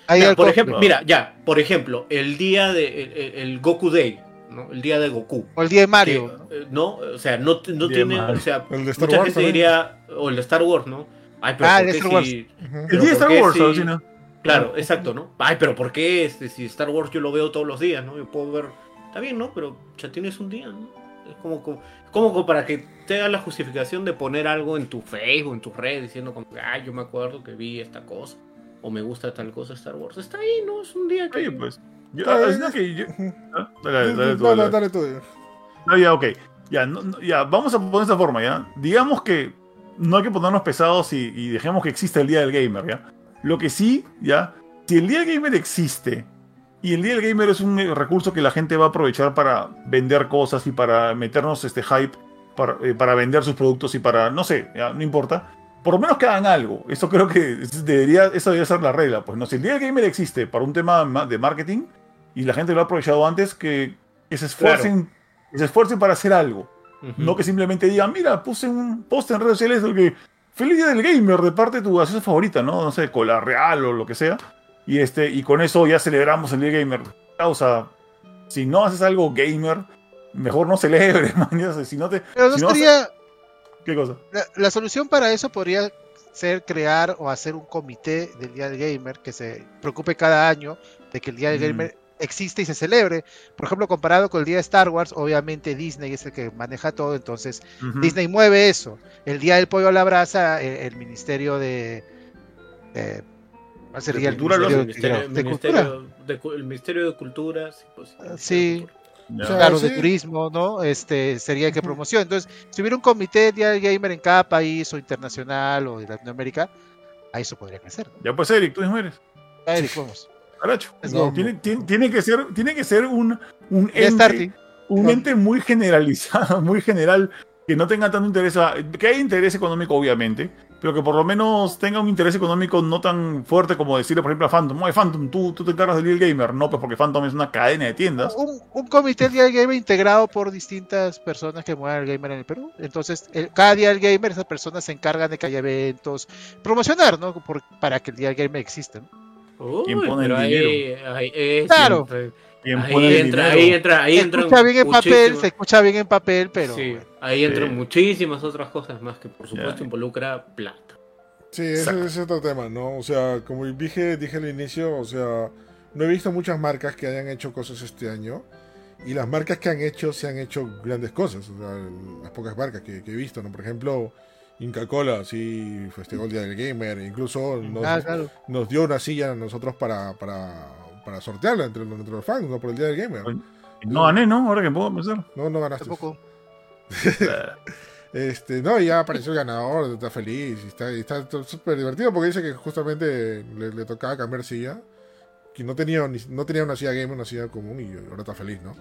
El día Mira, por cosplay. ejemplo, mira, ya, por ejemplo, el día de el, el- el Goku Day, ¿no? El día de Goku. O el día de Mario. Que, eh, no, o sea, no, no Día tiene, o sea, El de Star mucha Wars gente también. diría, o el de Star Wars, ¿no? Ay, pero Ah, ¿por el de Star Wars. si- Ujú. El Pero día de ¿por Star Wars, si- alucina. Claro, exacto, ¿no? Ay, pero ¿por qué este, si Star Wars yo lo veo todos los días, ¿no? Yo puedo ver, está bien, ¿no? Pero ya tienes un día, ¿no? Es como, como, para que te haga la justificación de poner algo en tu Facebook, en tus redes, diciendo como, que, ay, yo me acuerdo que vi esta cosa, o me gusta tal cosa Star Wars. Está ahí, ¿no? Es un día que... Oye, pues. Yo, que. ¿Ah? Dale, dale, dale tú, No, dale. no, dale tú. No, ya, ok. Ya, no- no, ya, vamos a poner de esta forma, ¿ya? Digamos que no hay que ponernos pesados y, y dejemos que exista el Día del Gamer, ¿ya? Lo que sí, ¿ya? Si el Día del Gamer existe y el Día del Gamer es un recurso que la gente va a aprovechar para vender cosas y para meternos este hype, para, eh, para vender sus productos y para, no sé, ya, no importa. Por lo menos que hagan algo. Eso creo que debería, eso debería ser la regla. Pues no, si el Día del Gamer existe para un tema ma- de marketing y la gente lo ha aprovechado antes, que, que se esfuercen, que se esfuercen para hacer algo. No que simplemente digan, mira, puse un post en redes sociales que feliz día del gamer de parte de tu gaseosa favorita, ¿no? No sé, cola real o lo que sea. Y este, y con eso ya celebramos el día gamer. O sea, si no haces algo gamer, mejor no celebres, man. Si no te. Pero no si no haces- sería. ¿Qué cosa? La, la solución para eso podría ser crear o hacer un comité del Día del Gamer que se preocupe cada año de que el Día del Mm. Gamer existe y se celebre. Por ejemplo, comparado con el Día de Star Wars, obviamente Disney es el que maneja todo, entonces. Disney mueve eso. El Día del Pollo a la Brasa, el, el Ministerio de... de- ¿cuál sería el Ministerio de, ministerio, de ministerio Cultura? de cu- el Ministerio de Cultura, sí, pues, el Ministerio Sí. de Cultura. Ya. O sea, Claro, de sí. turismo, ¿no? Este sería el que Ujú. promociona. Entonces, si hubiera un comité del Gamer en cada país o internacional o de Latinoamérica, a eso podría crecer. Ya pues, Eric, tú mismo eres. Eric, vamos. Caracho. No. Tiene, tiene, tiene que ser, tiene que ser un, un ente, starting. un No. ente muy generalizado, muy general, que no tenga tanto interés, a- que haya interés económico obviamente, pero que por lo menos tenga un interés económico no tan fuerte como decirle, por ejemplo, a Phantom, oye Phantom, tú, tú te encargas del Deal Gamer, no, pues porque Phantom es una cadena de tiendas. Un, un comité del Gamer integrado por distintas personas que mueven el gamer en el Perú. Entonces, el- cada Día del Gamer, esas personas se encargan de que haya eventos, promocionar, ¿no? Por- para que el Día del Gamer exista. ¿no? Uy, ¿Quién pone el ahí, dinero? ahí, eh, Claro. siempre- ¿Quién ahí entra, ahí entra, ahí se entran escucha bien en papel, se escucha bien en papel, pero sí, bueno, ahí entran Sí. muchísimas otras cosas más que por supuesto Ya. involucra plata. Sí, ese, es otro tema, ¿no? O sea, como dije, dije al inicio, o sea, no he visto muchas marcas que hayan hecho cosas este año. Y las marcas que han hecho, se han hecho grandes cosas. O sea, las pocas marcas que, que he visto, ¿no? Por ejemplo, Inca Cola, sí, festejó el Día del Gamer. Incluso nos, ah, claro. nos dio una silla a nosotros para, para, para sortearla entre, entre los fans, ¿no? Por el Día del Gamer. No gané, ¿no? Ahora que puedo pensar. No, no ganaste. Tampoco. Este, no, ya apareció el ganador, está feliz, y está y está súper divertido porque dice que justamente le, le tocaba cambiar silla, que no tenía, ni- no tenía una silla gamer, una silla común y ahora está feliz, ¿no?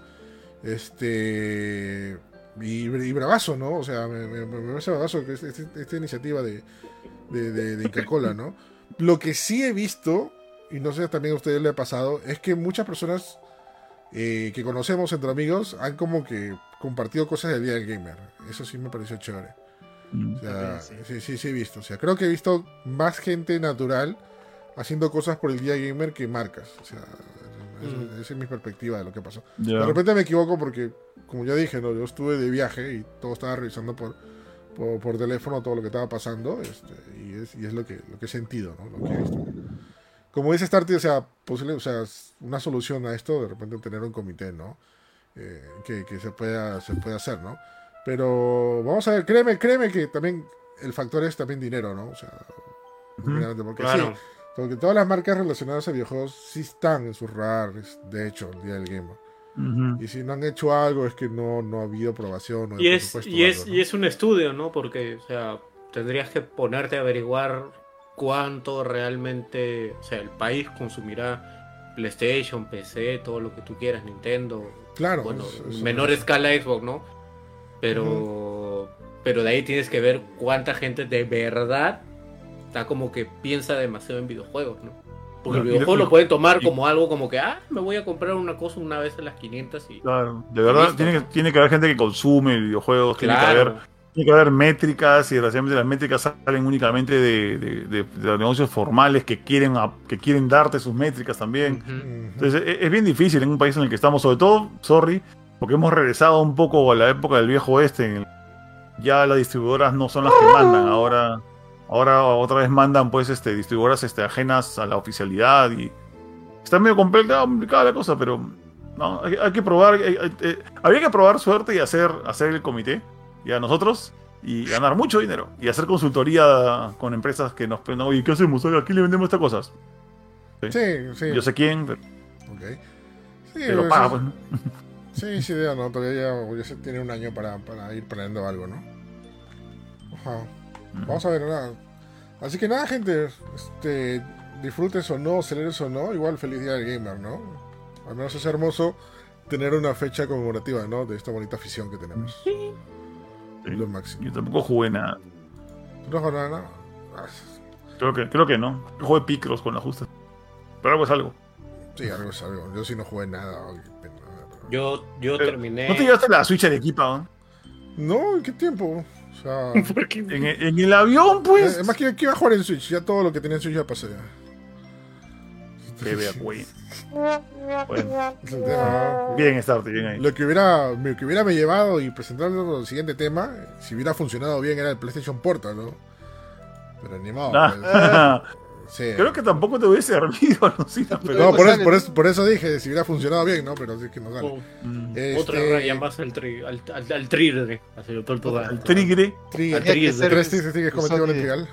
Este, y, y bravazo, ¿no? O sea, me, me, me parece bravazo este- este- esta iniciativa de, de, de, de Inca Kola, ¿no? Lo que sí he visto, y no sé si también a ustedes le ha pasado, es que muchas personas eh, que conocemos entre amigos han como que compartido cosas del día del gamer. Eso sí me pareció chévere. O sea, Sí, sí, sí, sí he visto. O sea, creo que he visto más gente natural haciendo cosas por el día gamer que marcas. O sea, Mm. esa es mi perspectiva de lo que pasó. Ya. De repente me equivoco porque, como ya dije, ¿no? yo estuve de viaje y todo estaba revisando por, por, por teléfono todo lo que estaba pasando este, y es, y es lo, que, lo que he sentido, ¿no? lo que he visto. Como dice Starty, o sea, posible, o sea, una solución a esto, de repente tener un comité, ¿no? Eh, que, que se, pueda, se pueda hacer, ¿no? Pero vamos a ver, créeme, créeme que también el factor es también dinero, ¿no? O sea, Ujú. finalmente, porque Claro. sí, porque todas las marcas relacionadas a videojuegos sí están en sus rares, de hecho, el día del gamer. Ujú. Y si no han hecho algo es que no, no ha habido aprobación. No Y es, y, es, algo, ¿no? y es un estudio, ¿no? Porque, o sea, tendrías que ponerte a averiguar cuánto realmente, o sea, el país consumirá PlayStation, PC, todo lo que tú quieras, Nintendo, Claro. bueno, es- es- menor escala Xbox, ¿no? Pero, pero de ahí tienes que ver cuánta gente de verdad está como que piensa demasiado en videojuegos, ¿no? Porque el videojuego lo pueden tomar y- como algo como que, ah, me voy a comprar una cosa una vez a las 500 y... Claro, de verdad, tiene que, tiene que haber gente que consume videojuegos, tiene que haber. Tiene que haber métricas y desgraciadamente las métricas salen únicamente de, de- de- de negocios formales que quieren, a- que quieren darte sus métricas también. Entonces e- es, bien difícil en un país en el que estamos, sobre todo, sorry, porque hemos regresado un poco a la época del viejo oeste. en el- ya las distribuidoras no son las que mandan, ahora, ahora otra vez mandan pues este, distribuidoras este, ajenas a la oficialidad y está medio complicada, complicada la cosa, pero no, hay, hay que probar, hay- hay- eh, habría que probar suerte y hacer, hacer el comité, y a nosotros, y ganar mucho dinero, y hacer consultoría con empresas que nos preguntan, oye, ¿qué hacemos? Oye, ¿A quién le vendemos estas cosas? Sí, sí. Yo sé quién, pero, Ok. Sí, pero pues, paga, sí, pues, ¿no? sí, sí, ya no, todavía ya, tiene un año para, para ir planeando algo, ¿no? Ajá. Vamos a ver, nada. Así que nada, gente, este, disfrutes o no, celebres o no, igual feliz día del gamer, ¿no? Al menos es hermoso tener una fecha conmemorativa, ¿no? De esta bonita afición que tenemos. Sí. Lo máximo. Yo tampoco jugué nada. ¿Tú no jugado nada? Ah, Creo que, creo que no. Yo jugué Picross con la justa. Pero algo es algo. Sí, algo es algo. Yo sí no jugué nada. pena, pero- Yo, yo Eh, terminé. ¿No te llevaste la Switch de equipa? ¿no? No, ¿en qué tiempo? O sea... En, el- en el avión, pues. Es más, que que iba a jugar en Switch. Ya todo lo que tenía en Switch ya pasé. ya. Bebe. Bueno, el tema, ¿no? bien, Starte, bien ahí. Lo que hubiera, lo que hubiera me llevado y presentando el siguiente tema, si hubiera funcionado bien, era el PlayStation Portal, ¿no? Pero animado. Ah, sí. Creo que tampoco te hubiese servido, pero. No, por eso, por, por eso dije, si hubiera funcionado bien, ¿no? Pero sí que no sale. Oh, Mm. Este, Otra raya más al, tri, al, al, al el El trigre. Tres Trigger, Trigger, cometido Sony. legal.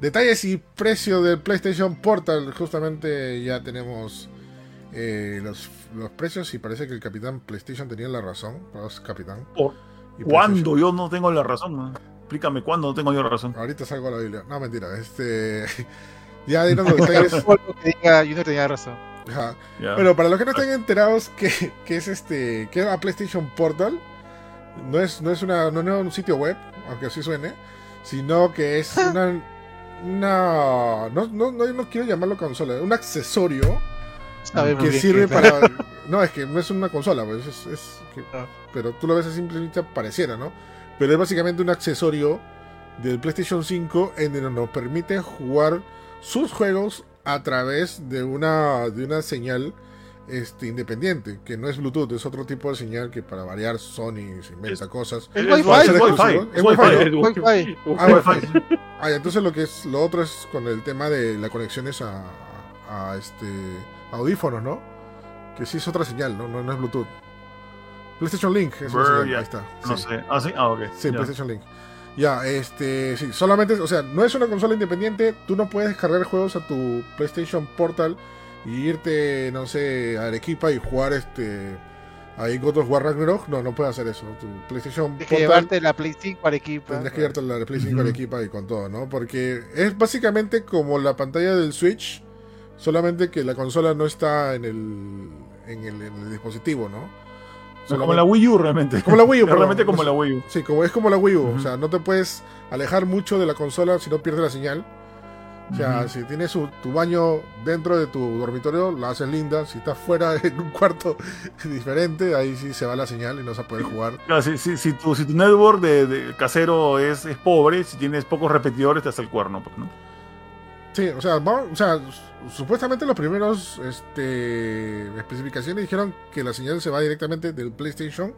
Detalles y precio del PlayStation Portal. Justamente ya tenemos eh, los, los precios y parece que el capitán PlayStation tenía la razón. Vamos, capitán. ¿Cuándo yo no tengo la razón? no? Explícame cuándo no tengo yo la razón. Ahorita salgo a la Biblia. No, mentira. Este. ya dieron los detalles. Junior tenía razón. Ajá. Bueno, para los que no estén enterados que, que es este. que es la PlayStation Portal. No es, no es una. no es un sitio web, aunque así suene. Sino que es una. Una. No, no, no, no quiero llamarlo consola, un accesorio Sabemos que sirve que- para. No, es que no es una consola, pues es. es que- Ah. pero tú lo ves así simplemente pareciera, ¿no? Pero es básicamente un accesorio del PlayStation 5 en el que nos permite jugar sus juegos a través de una, de una señal este, independiente, que no es Bluetooth, es otro tipo de señal que para variar Sony se inventa cosas. Es Es Wi-Fi, es Wi-Fi, es es Wi-Fi. Ah, Wi-Fi. Ah, ya, entonces lo que es lo otro es con el tema de las conexiones a, a este audífonos, ¿no? Que sí es otra señal, ¿no? No, no es Bluetooth. PlayStation Link, llama, ya. ahí está. No sí. sé. Ah, sí. Ah, ok. Sí. PlayStation Link. Ya, este, sí, solamente, o sea, no es una consola independiente, tú no puedes descargar juegos a tu PlayStation Portal y irte, no sé, a Arequipa y jugar este, ahí God of War Ragnarok, no, no puedes hacer eso. Tu PlayStation Tienes que llevarte la Play 5 a equipo. tendrás que llevarte la Play 5 Ujú. Arequipa y con todo, ¿no? Porque es básicamente como la pantalla del Switch, solamente que la consola no está en el, en el, en el dispositivo, ¿no? No, como la Wii U realmente. Como la Wii U, realmente como la Wii U. Sí, como es como la Wii U, o sea, no te puedes alejar mucho de la consola si no pierdes la señal. O sea, si tienes su- tu baño dentro de tu dormitorio, la haces linda. Si estás fuera en un cuarto diferente, ahí sí se va la señal y no vas a poder jugar. Claro, si, si, si tu, si tu network de, de casero es, es pobre, si tienes pocos repetidores, te hace el cuerno, pues, ¿no? Sí, o sea, vamos- o sea, su- supuestamente los primeros este, especificaciones dijeron que la señal se va directamente del PlayStation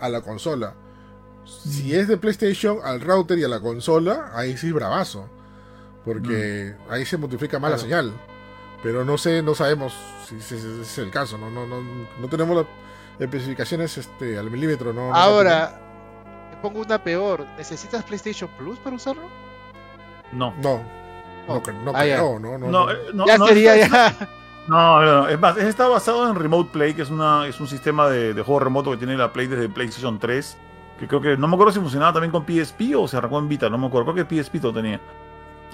a la consola. Si es de PlayStation al router y a la consola, ahí sí bravazo. Porque ahí se multiplica más la Claro. señal. Pero no sé, no sabemos si, si- si ese es el caso. No, no, no, no tenemos las especificaciones este, al milímetro. No, no Ahora, te pongo una peor. ¿Necesitas PlayStation Plus para usarlo? No. No, no, cre- no Ah, creo, no, no, No, no. eh, no, ya no, sería es- ya. No, no, no, es más, está basado en Remote Play, que es, una, es un sistema de, de juego remoto que tiene la Play desde PlayStation 3. Que creo que no me acuerdo si funcionaba también con PSP o se arrancó en Vita, no me acuerdo. Creo que PSP lo tenía.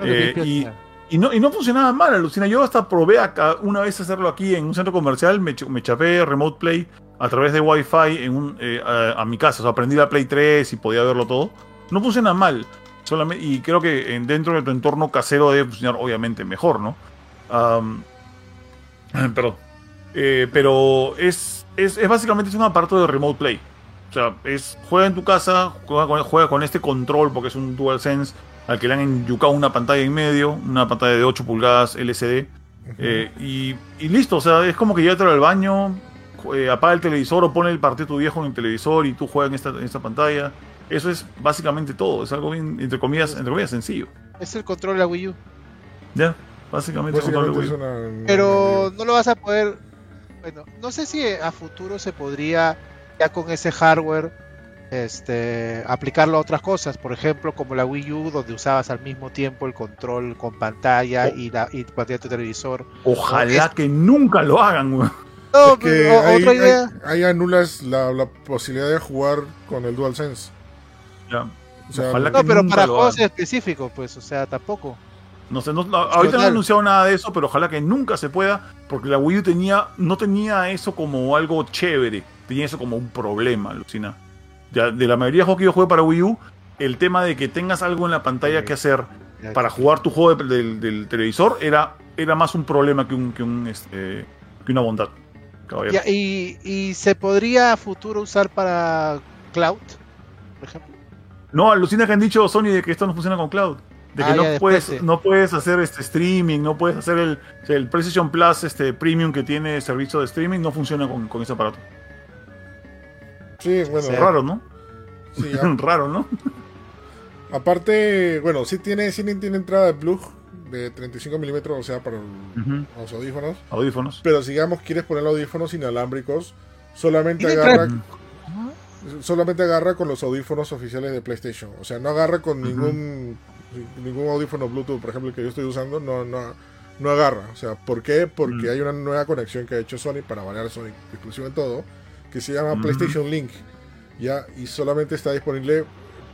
Eh, y, y no, y no funcionaba mal, alucina. Yo hasta probé acá una vez hacerlo aquí en un centro comercial, me, me chapé Remote Play a través de Wi-Fi en un, eh, a, a mi casa. O sea, aprendí la Play 3 y podía verlo todo. No funciona mal. Solamente, y creo que en- dentro de tu entorno casero debe funcionar obviamente mejor, ¿no? Perdón. Eh, pero es, es, es básicamente es un aparato de Remote Play. O sea, es juega en tu casa, juega con, juega con este control porque es un DualSense al que le han enyucado una pantalla en medio, una pantalla de 8 pulgadas LCD. eh, y, y listo, o sea, es como que ya al baño, eh, apaga el televisor o pone el partido tu viejo en el televisor y tú juegas en esta, en esta pantalla. Eso es básicamente todo. Es algo bien, entre comillas, entre comillas, sencillo. Es el control de la Wii U. Ya, básicamente. es Básicamente control de Wii. una- una- Pero no lo vas a poder. Bueno, no sé si a futuro se podría, ya con ese hardware, este, aplicarlo a otras cosas. Por ejemplo, como la Wii U, donde usabas al mismo tiempo el control con pantalla Oh. y la y pantalla de tu televisor. Ojalá que nunca lo hagan, weón. No, Es que pero ahí, otra idea. ahí- ahí anulas la, la posibilidad de jugar con el DualSense. Ya. O sea, Ojalá No, que pero nunca para juegos específicos, pues, o sea, tampoco. No sé, no- no, ahorita no han anunciado nada de eso, pero ojalá que nunca se pueda, porque la Wii U tenía, no tenía eso como algo chévere, tenía eso como un problema, alucina. Ya, de la mayoría de juegos que yo jugué para Wii U, el tema de que tengas algo en la pantalla que hacer para jugar tu juego de- del, del televisor era, era más un problema que, un, que, un, este, que una bondad. Ya, y, y se podría a futuro usar para cloud, por ejemplo. No, alucina que han dicho Sony de que esto no funciona con cloud. De que Ah, no, puedes, sí. no puedes hacer este streaming, no puedes hacer el, el PlayStation Plus este premium que tiene servicio de streaming, no funciona con, con ese aparato. Sí, bueno, Sí. Raro, ¿no? sí, Raro, ¿no? aparte, bueno, sí tiene, sí tiene entrada de plug de 35 milímetros, o sea, para los audífonos. Audífonos. Pero si digamos quieres poner audífonos inalámbricos, solamente agarra, solamente agarra con los audífonos oficiales de PlayStation. O sea, no agarra con ningún ningún audífono Bluetooth, por ejemplo, el que yo estoy usando, no, no, no agarra. O sea, ¿por qué? Porque Mm. hay una nueva conexión que ha hecho Sony para variar Sony exclusivo en todo, que se llama Ujú. PlayStation Link. Ya, y solamente está disponible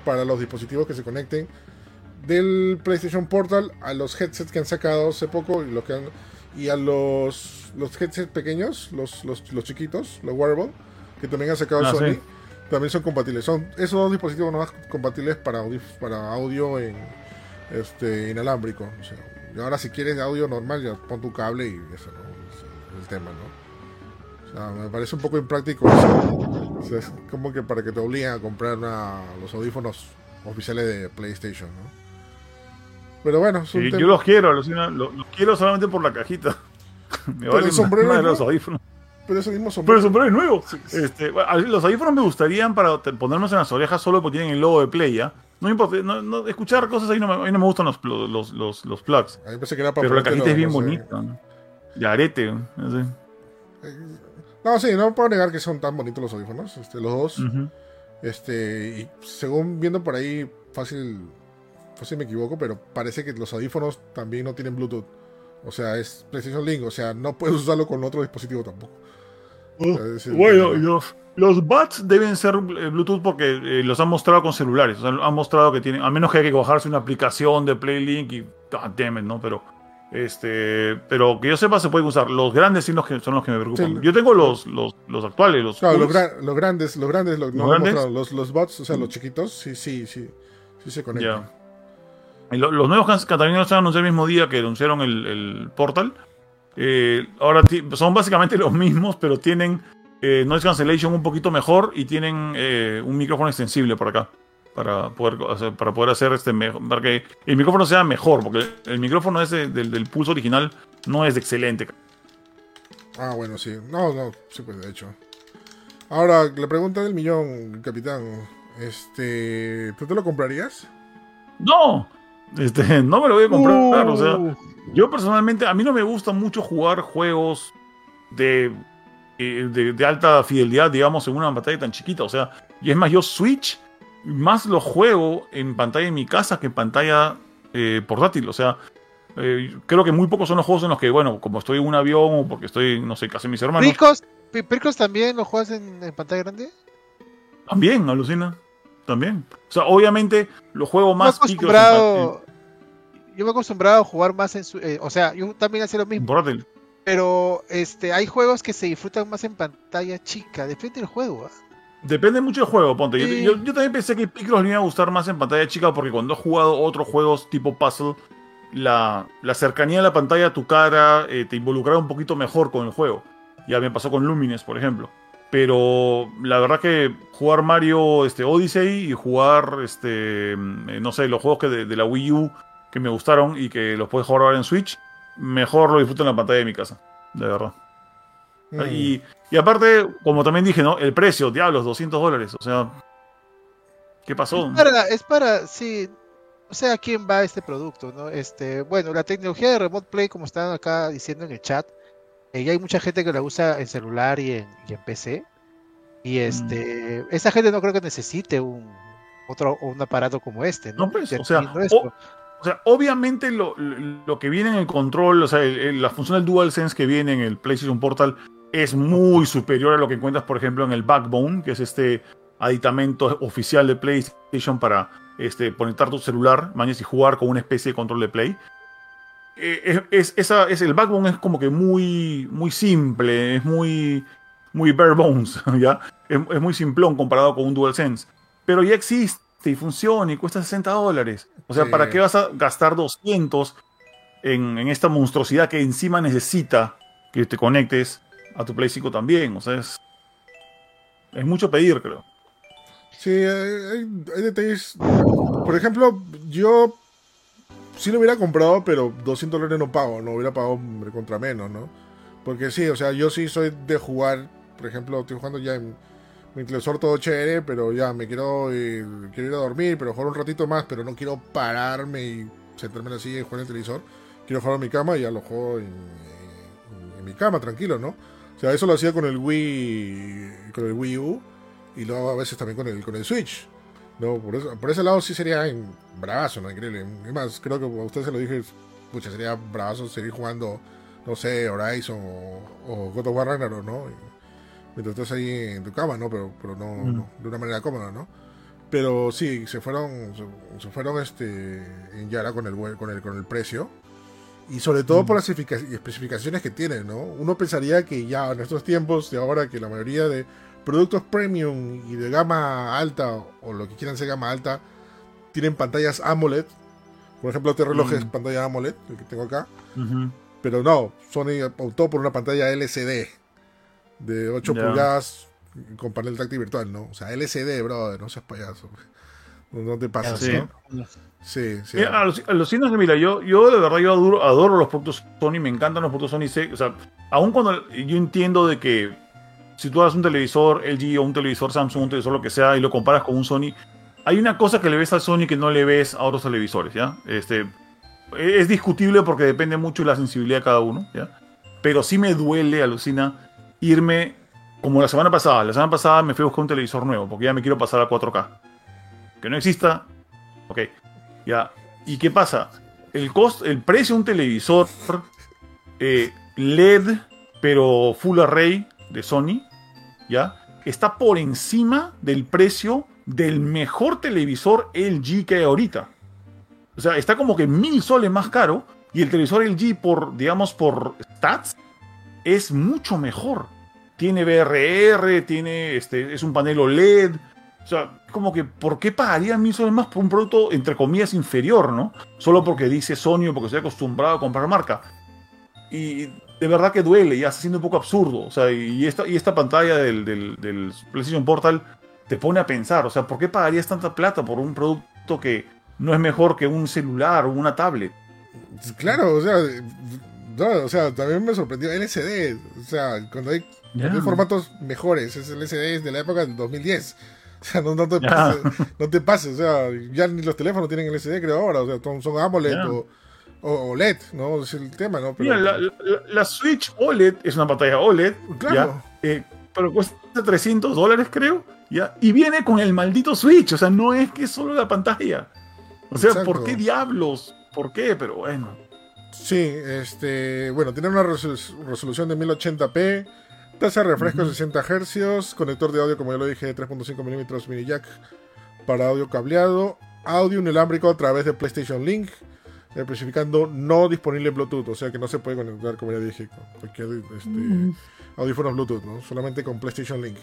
para los dispositivos que se conecten del PlayStation Portal a los headsets que han sacado hace poco y, lo que han- y a los, los headsets pequeños, los, los, los chiquitos, los wearable, que también han sacado Ah, Sony, sí. también son compatibles. Son esos dos dispositivos nomás compatibles para, audif- para audio en este inalámbrico. O sea, ahora si quieres audio normal, ya pon tu cable y eso ¿no? El tema, ¿no? O sea, me parece un poco impráctico eso. O sea, es como que para que te obliguen a comprar una- los audífonos oficiales de PlayStation, ¿no? Pero bueno, Sí, yo los quiero, alucina, lo- los, quiero solamente por la cajita. Me Pero vale el sombrero más de no. los audífonos. Pero eso mismo son Pero el sombrero es nuevo. Este, bueno, los audífonos me gustarían para ponernos en las orejas solo porque tienen el logo de Play, ¿ya? No importa, no- no- escuchar cosas ahí no me, a mí no me gustan los, los, los, los plugs. A mí me parece que era para Pero la cajita es bien bonita. ¿no? De arete, no sé. No, sí, no puedo negar que son tan bonitos los audífonos, este, los dos. Este, y según viendo por ahí, fácil, fácil me equivoco, pero parece que los audífonos también no tienen Bluetooth. O sea, es PlayStation Link, o sea, no puedes usarlo con otro dispositivo tampoco. O sea, Bueno, los, los buds deben ser eh, Bluetooth porque eh, los han mostrado con celulares. O sea, han mostrado que tienen, a menos que haya que bajarse una aplicación de PlayLink y. Ah, damn it, ¿no? Pero. Este, pero que yo sepa se pueden usar. Los grandes sí los que, son los que me preocupan. Sí. Yo tengo los, los, los actuales, los, Claro, los, cools. gra- los grandes, los grandes, los, ¿Los grandes? los, los bots, o sea, los chiquitos, sí, sí, sí, sí se conectan. Los nuevos que también los han anunciado el mismo día que anunciaron el, el Portal. eh, ahora son básicamente los mismos, pero tienen eh, noise cancellation un poquito mejor y tienen eh, un micrófono extensible por acá. Para poder hacer, para poder hacer este mejor, para que el micrófono sea mejor, porque el micrófono ese del, del pulso original no es excelente. Ah, bueno, sí. No, no, sí, pues de hecho. Ahora, la pregunta del millón, capitán. Este, ¿tú te lo comprarías? No, este, no me lo voy a comprar. o sea, Uh, Yo personalmente, a mí no me gusta mucho jugar juegos de, eh, de, de alta fidelidad, digamos, en una pantalla tan chiquita. O sea, y es más, yo Switch más lo juego en pantalla en mi casa que en pantalla eh, portátil. O sea, eh, creo que muy pocos son los juegos en los que, bueno, como estoy en un avión o porque estoy, no sé, casi mis hermanos, ¿Pricos? Pi- ¿Pricos también lo juegas en, en pantalla grande? también, alucina. También. O sea, obviamente lo juego me más picos en yo me he acostumbrado a jugar más en su, eh, o sea, yo también hacía lo mismo, portátil. pero este hay juegos que se disfrutan más en pantalla chica, depende del juego. ¿ah? Depende mucho del juego, ponte. Yo- Sí. Yo, yo también pensé que Picross me iba a gustar más en pantalla chica porque cuando he jugado otros juegos tipo puzzle, la, la cercanía de la pantalla a tu cara eh, te involucraba un poquito mejor con el juego. Ya me pasó con Lumines, por ejemplo. Pero la verdad que jugar Mario este, Odyssey y jugar, este, mm, no sé, los juegos que de, de la Wii U que me gustaron y que los puedes jugar ahora en Switch, mejor lo disfruto en la pantalla de mi casa. De verdad. Mm. Y, y aparte, como también dije, ¿no? El precio, diablos, 200 dólares. O sea, ¿qué pasó? Es para, es para, sí, o sea, ¿a quién va este producto, no? Este, bueno, la tecnología de Remote Play, como están acá diciendo en el chat, eh, ya hay mucha gente que la usa en celular y en, y en PC. Y este, esa gente no creo que necesite un otro un aparato como este, ¿no? No, pues, o sea, O sea, obviamente lo, lo que viene en el control, o sea, el- el- la función del DualSense que viene en el PlayStation Portal es muy superior a lo que encuentras, por ejemplo, en el Backbone, que es este aditamento oficial de PlayStation para este, conectar tu celular, mañas, y jugar con una especie de control de Play. Eh, es, es- esa, es, el Backbone es como que muy, muy simple, es muy, muy bare bones, ¿ya? Es, es muy simplón comparado con un DualSense. Pero ya existe y funciona y cuesta 60 dólares. O sea, Sí. ¿para qué vas a gastar 200 en, en esta monstruosidad que encima necesita que te conectes a tu Play 5 también? O sea, es, es mucho pedir, creo. Sí, hay, hay- detalles. Por ejemplo, yo sí lo hubiera comprado, pero 200 dólares no pago, no hubiera pagado contra menos, ¿no? Porque sí, o sea, yo sí soy de jugar, por ejemplo, estoy jugando ya en mi televisor todo chévere, pero ya me quiero ir, quiero ir a dormir, pero jugar un ratito más, pero no quiero pararme y sentarme en la silla y jugar en el televisor. Quiero jugar en mi cama y ya lo juego en, en- en mi cama, tranquilo, ¿no? O sea, eso lo hacía con el Wii, con el Wii U y luego a veces también con el, con el Switch. No, por, eso- por ese lado sí sería en bravazo, ¿no? Increíble. Es más, creo que a usted se lo dije, pucha, sería bravazo seguir jugando, no sé, Horizon o, o God of War Ragnarok, ¿no? Mientras estás ahí en tu cama, ¿no? Pero, pero no, Mm. no, de una manera cómoda, ¿no? Pero sí, se fueron, se, se fueron este, en Yara con el, con el, con el precio. Y sobre todo por las especifica- especificaciones que tienen, ¿no? Uno pensaría que ya en estos tiempos de ahora que la mayoría de productos premium y de gama alta o lo que quieran ser gama alta tienen pantallas AMOLED. Por ejemplo, este reloj Mm. es pantalla AMOLED, el que tengo acá. Pero no, Sony optó por una pantalla LCD de 8 Ya. pulgadas con panel táctil virtual, ¿no? O sea, LCD, brother, no seas payaso. No, no te pases, Sí. ¿no? Sí, sí. Mira, aluc- alucinas que, mira, yo, yo de verdad yo adoro, adoro los productos Sony, me encantan los productos Sony. sé- sea, aun cuando yo entiendo de que si tú das un televisor LG o un televisor Samsung, un televisor lo que sea, y lo comparas con un Sony, hay una cosa que le ves al Sony que no le ves a otros televisores, ¿ya? Este, es discutible porque depende mucho de la sensibilidad de cada uno, ¿ya? Pero sí me duele, alucina, irme como la semana pasada. La semana pasada me fui a buscar un televisor nuevo porque ya me quiero pasar a 4K. Que no exista, ok. Ya. ¿Y qué pasa? El costo, el precio de un televisor eh, LED, pero full array de Sony, ¿ya? Está por encima del precio del mejor televisor LG que hay ahorita. O sea, está como que mil soles más caro y el televisor LG por, digamos, por stats es mucho mejor. Tiene VRR, tiene, este, es un panel OLED. O sea, como que, ¿por qué pagaría mil soles más por un producto, entre comillas, inferior, ¿no? Solo porque dice Sony o porque estoy acostumbrado a comprar marca. Y de verdad que duele, ya está siendo un poco absurdo. O sea, y esta, y esta pantalla del, del, del PlayStation Portal te pone a pensar, o sea, ¿por qué pagarías tanta plata por un producto que no es mejor que un celular o una tablet? Claro, o sea, no, o sea, también me sorprendió LCD. O sea, cuando hay, cuando hay formatos mejores, es el LCD es de la época del 2010. O sea, no, no te pases, no te pases, o sea, ya ni los teléfonos tienen LCD, creo ahora, o sea, son, son AMOLED o, o OLED, ¿no? Es el tema, ¿no? Mira, la, la- la Switch OLED es una pantalla OLED, Claro. ¿ya? Eh, pero cuesta 300 dólares, creo, ¿ya? Y viene con el maldito Switch, o sea, no es que es solo la pantalla. O sea, Exacto. ¿por qué diablos? ¿Por qué? Pero bueno. Sí, este, bueno, tiene una resolu- resolución de 1080p, tasa de refresco Ujú. 60 Hz, conector de audio, como ya lo dije, de 3.5 mm mini jack para audio cableado, audio inalámbrico a través de PlayStation Link, especificando no disponible Bluetooth, o sea que no se puede conectar, como ya dije, con cualquier este, audífonos Bluetooth, ¿no? solamente con PlayStation Link.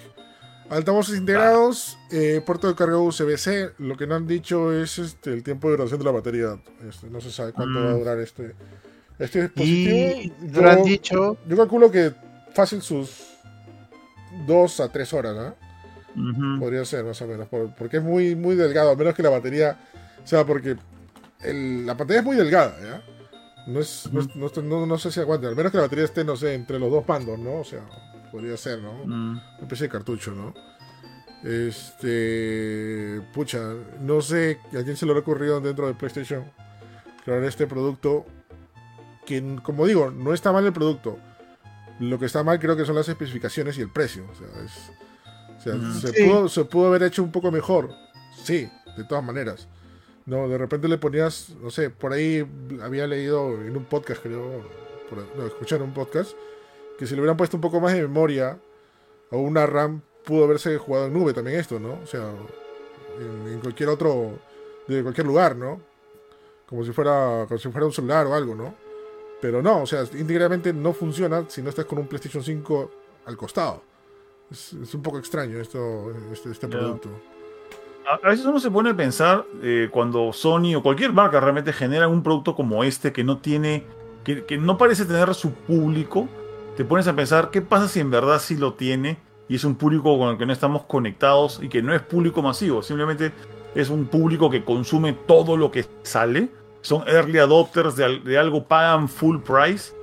Altavoces integrados, eh, puerto de carga USB-C. Lo que no han dicho es este, el tiempo de duración de la batería. Este, no se sabe cuánto Mm. va a durar este, este dispositivo. han dicho, yo calculo que fácil sus 2 a 3 horas, ¿no? Podría ser, más o menos. por- porque es muy, muy delgado, a menos que la batería. O sea, porque el- la pantalla es muy delgada, ¿ya? No, es, no, es- no, no- no sé si aguanta, al menos que la batería esté, no sé, entre los dos mandos, ¿no? O sea, podría ser, ¿no? Una especie de cartucho, ¿no? Este. Pucha, no sé a quién se le ha ocurrido dentro de PlayStation crear este producto. Que, como digo, no está mal el producto. Lo que está mal creo que son las especificaciones y el precio. O sea, es- o sea, Mm. se, Sí. pudo, se pudo haber hecho un poco mejor. Sí, de todas maneras. No, de repente le ponías, no sé, por ahí había leído en un podcast, creo, por, no, escuché en un podcast, que si le hubieran puesto un poco más de memoria o una RAM, pudo haberse jugado en nube también esto, ¿no? O sea, en, en cualquier otro, de cualquier lugar, ¿no? Como si fuera, como si fuera un celular o algo, ¿no? Pero no, o sea, íntegramente no funciona si no estás con un PlayStation 5 al costado. Es, es un poco extraño esto, este, este producto. A a veces uno se pone a pensar eh, cuando Sony o cualquier marca realmente genera un producto como este que no tiene, que, que no parece tener su público, te pones a pensar qué pasa si en verdad sí lo tiene y es un público con el que no estamos conectados y que no es público masivo, simplemente es un público que consume todo lo que sale, son early adopters de, al- de algo, pagan full price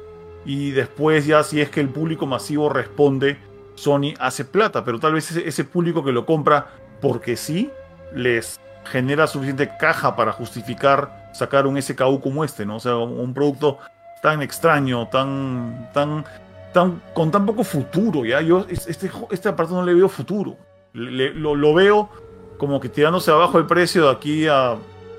y después ya si es que el público masivo responde, Sony hace plata, pero tal vez ese, público que lo compra porque sí, les genera suficiente caja para justificar sacar un SKU como este, ¿no? O sea, un, producto tan extraño, tan, tan, tan, con tan poco futuro, ¿ya? Yo es- este, este aparato no le veo futuro. Lo, lo veo como que tirándose abajo el precio de aquí a,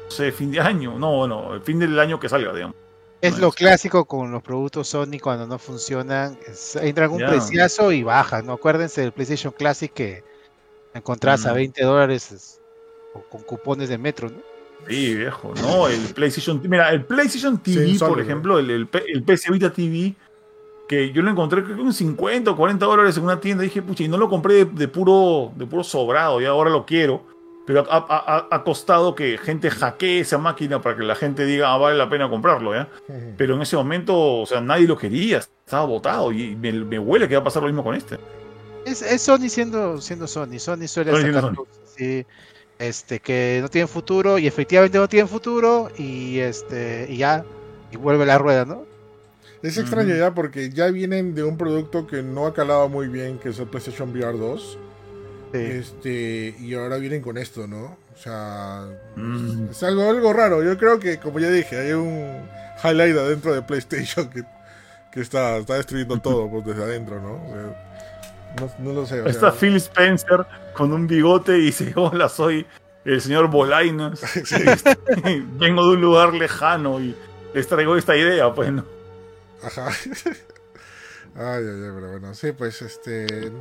sé, fin de año. No, bueno, el fin del año que salga, digamos. Es No lo es- clásico con los productos Sony cuando no funcionan. es- entran un Ya. preciazo y bajan. ¿no? Acuérdense del PlayStation Classic que encontrás a Mm. 20 dólares con cupones de metro. ¿no? Sí, viejo, ¿no? El PlayStation. Mira, el PlayStation TV, Sí, por ¿no? ejemplo, el, el, el PS Vita TV, que yo lo encontré creo que en 50 o 40 dólares en una tienda. Dije, pucha, y no lo compré de, de puro, de puro sobrado, y ahora lo quiero. Pero ha, ha- ha- ha costado que gente hackee esa máquina para que la gente diga, ah, vale la pena comprarlo, ¿ya? Pero en ese momento, o sea, nadie lo quería, estaba botado, y me, me huele que va a pasar lo mismo con este. Es, es Sony siendo, siendo Sony. Sony suele Sony sacar Sony. cosas así, este, que no tienen futuro y efectivamente no tienen futuro y este y ya y vuelve la rueda, ¿no? Es extraño ya porque ya vienen de un producto que no ha calado muy bien, que es el PlayStation VR 2. Sí. Este, y ahora vienen con esto, ¿no? O sea, Mm. es algo, algo raro. Yo creo que, como ya dije, hay un highlight adentro de PlayStation que, que está, está destruyendo todo pues, desde adentro, ¿no? O sea, no, no lo sé. o Está sea, Phil Spencer con un bigote y dice, hola, soy el señor Bolainas. sí, Vengo de un lugar lejano y les traigo esta idea, pues no. ajá. Ay, ay, ay, pero bueno, sí, pues este.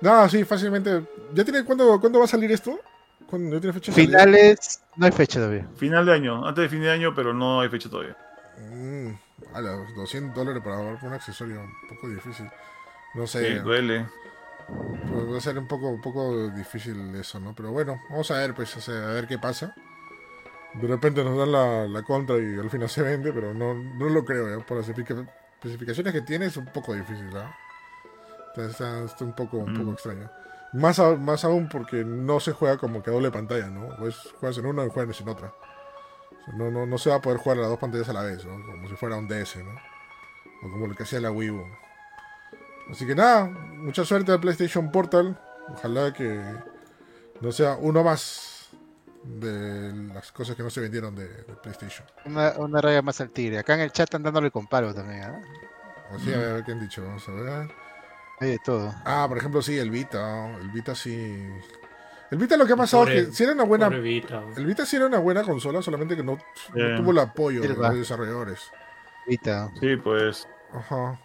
No, sí, fácilmente. ¿Ya tiene cuándo, cuándo va a salir esto? ¿Cuándo, ¿Ya tiene fecha? Finales, no hay fecha todavía. Final de año, antes de fin de año, pero no hay fecha todavía. Mm, a los 200 dólares para comprar un accesorio, un poco difícil. No Sí, sé, duele. pues va a ser un poco, un poco difícil eso, ¿no? Pero bueno, vamos a ver, pues, o sea, a ver qué pasa. De repente nos dan la, la contra y al final se vende, pero no, no lo creo, ¿eh? Por las especificaciones que tiene es un poco difícil, ¿ah? Está, está- está un poco, un poco Mm. extraño. Más, a- más aún porque no se juega como que a doble pantalla, ¿no? Pues juegas en una y juegas en otra. O sea, no, no, no se va a poder jugar a las dos pantallas a la vez, ¿no? Como si fuera un DS, ¿no? O como lo que hacía la Wii U. Así que nada, mucha suerte al PlayStation Portal. Ojalá que no sea uno más de las cosas que no se vendieron de, de PlayStation. Una, una raya más al tigre. Acá en el chat están dándole con palo también, ¿ah? Así, a ver, a ver qué han dicho. Vamos a ver. Hay de todo. Ah, por ejemplo, sí, el Vita. El Vita sí. El Vita lo que ha pasado Pobre- es que si era una buena. Vita. El Vita sí era una buena consola, solamente que no, no tuvo el apoyo de los desarrolladores. Ahorita. Sí, pues. Ajá.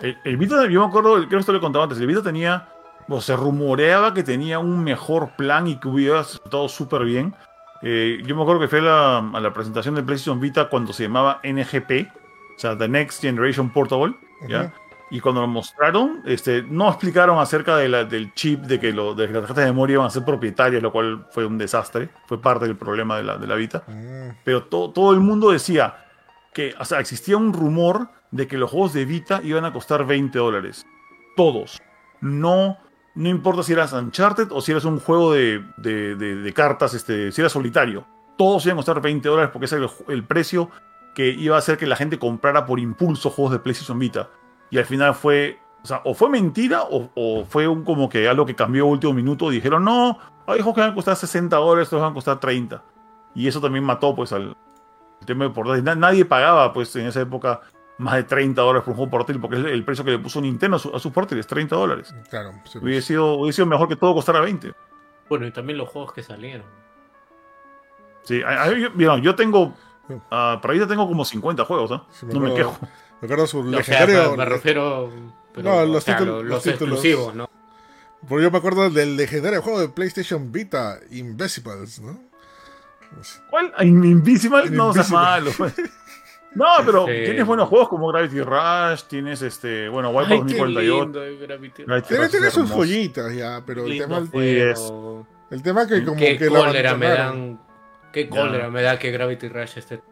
El, el Vita, yo me acuerdo, creo que esto lo contaba antes, el Vita tenía, o se rumoreaba que tenía un mejor plan y que hubiera estado súper bien. Eh, yo me acuerdo que fue a la, a la presentación del PlayStation Vita cuando se llamaba NGP, o sea, The Next Generation Portable, ¿ya? Y cuando lo mostraron, este, no explicaron acerca de la- del chip, de que, lo, de que las tarjetas de memoria iban a ser propietarias, lo cual fue un desastre, fue parte del problema de la, de la Vita Mm, pero to- todo el mundo decía que, o sea, existía un rumor de que los juegos de Vita iban a costar 20 dólares. Todos. No, no importa si eras Uncharted o si eras un juego de, de- de- de cartas, este, si eras solitario. Todos iban a costar 20 dólares porque ese era el, el precio que iba a hacer que la gente comprara por impulso juegos de PlayStation Vita. Y al final fue O sea, o fue mentira o, o fue un como que algo que cambió a último minuto. Dijeron, no, hay juegos que van a costar 60 dólares, estos van a costar 30. Y eso también mató pues al el tema de portátil. Na- nadie pagaba pues en esa época más de 30 dólares por un juego portátil porque es el precio que le puso Nintendo a, su- a sus portátiles, 30 dólares. Claro. sí, pues. Hubiese sido, hubiese sido mejor que todo costara 20. Bueno, y también los juegos que salieron. Sí, a- a- yo, mira, yo tengo, ah, por ahí ya tengo como 50 juegos, me No me acuerdo. Quejo. Me acuerdo su O sea, legendario. me, me refiero. Pero, No, los o sea, títulos- lo- los los, títulos. exclusivos, ¿no? Porque yo me acuerdo del legendario juego de PlayStation Vita, Invisibles, ¿no? ¿Cuál? In- Invisible, no seas malo. pues. No, pero Sí. tienes buenos juegos como Gravity Rush, tienes este, bueno, Wipeout qué 2048. lindo, eh, Gravity. Gravity Tiene, Rush tiene es sus joyitas ya, pero el tema, juego. el tema que como Qué que la cólera me abandonaron. dan. Qué Ya. cólera me da que Gravity Rush esté.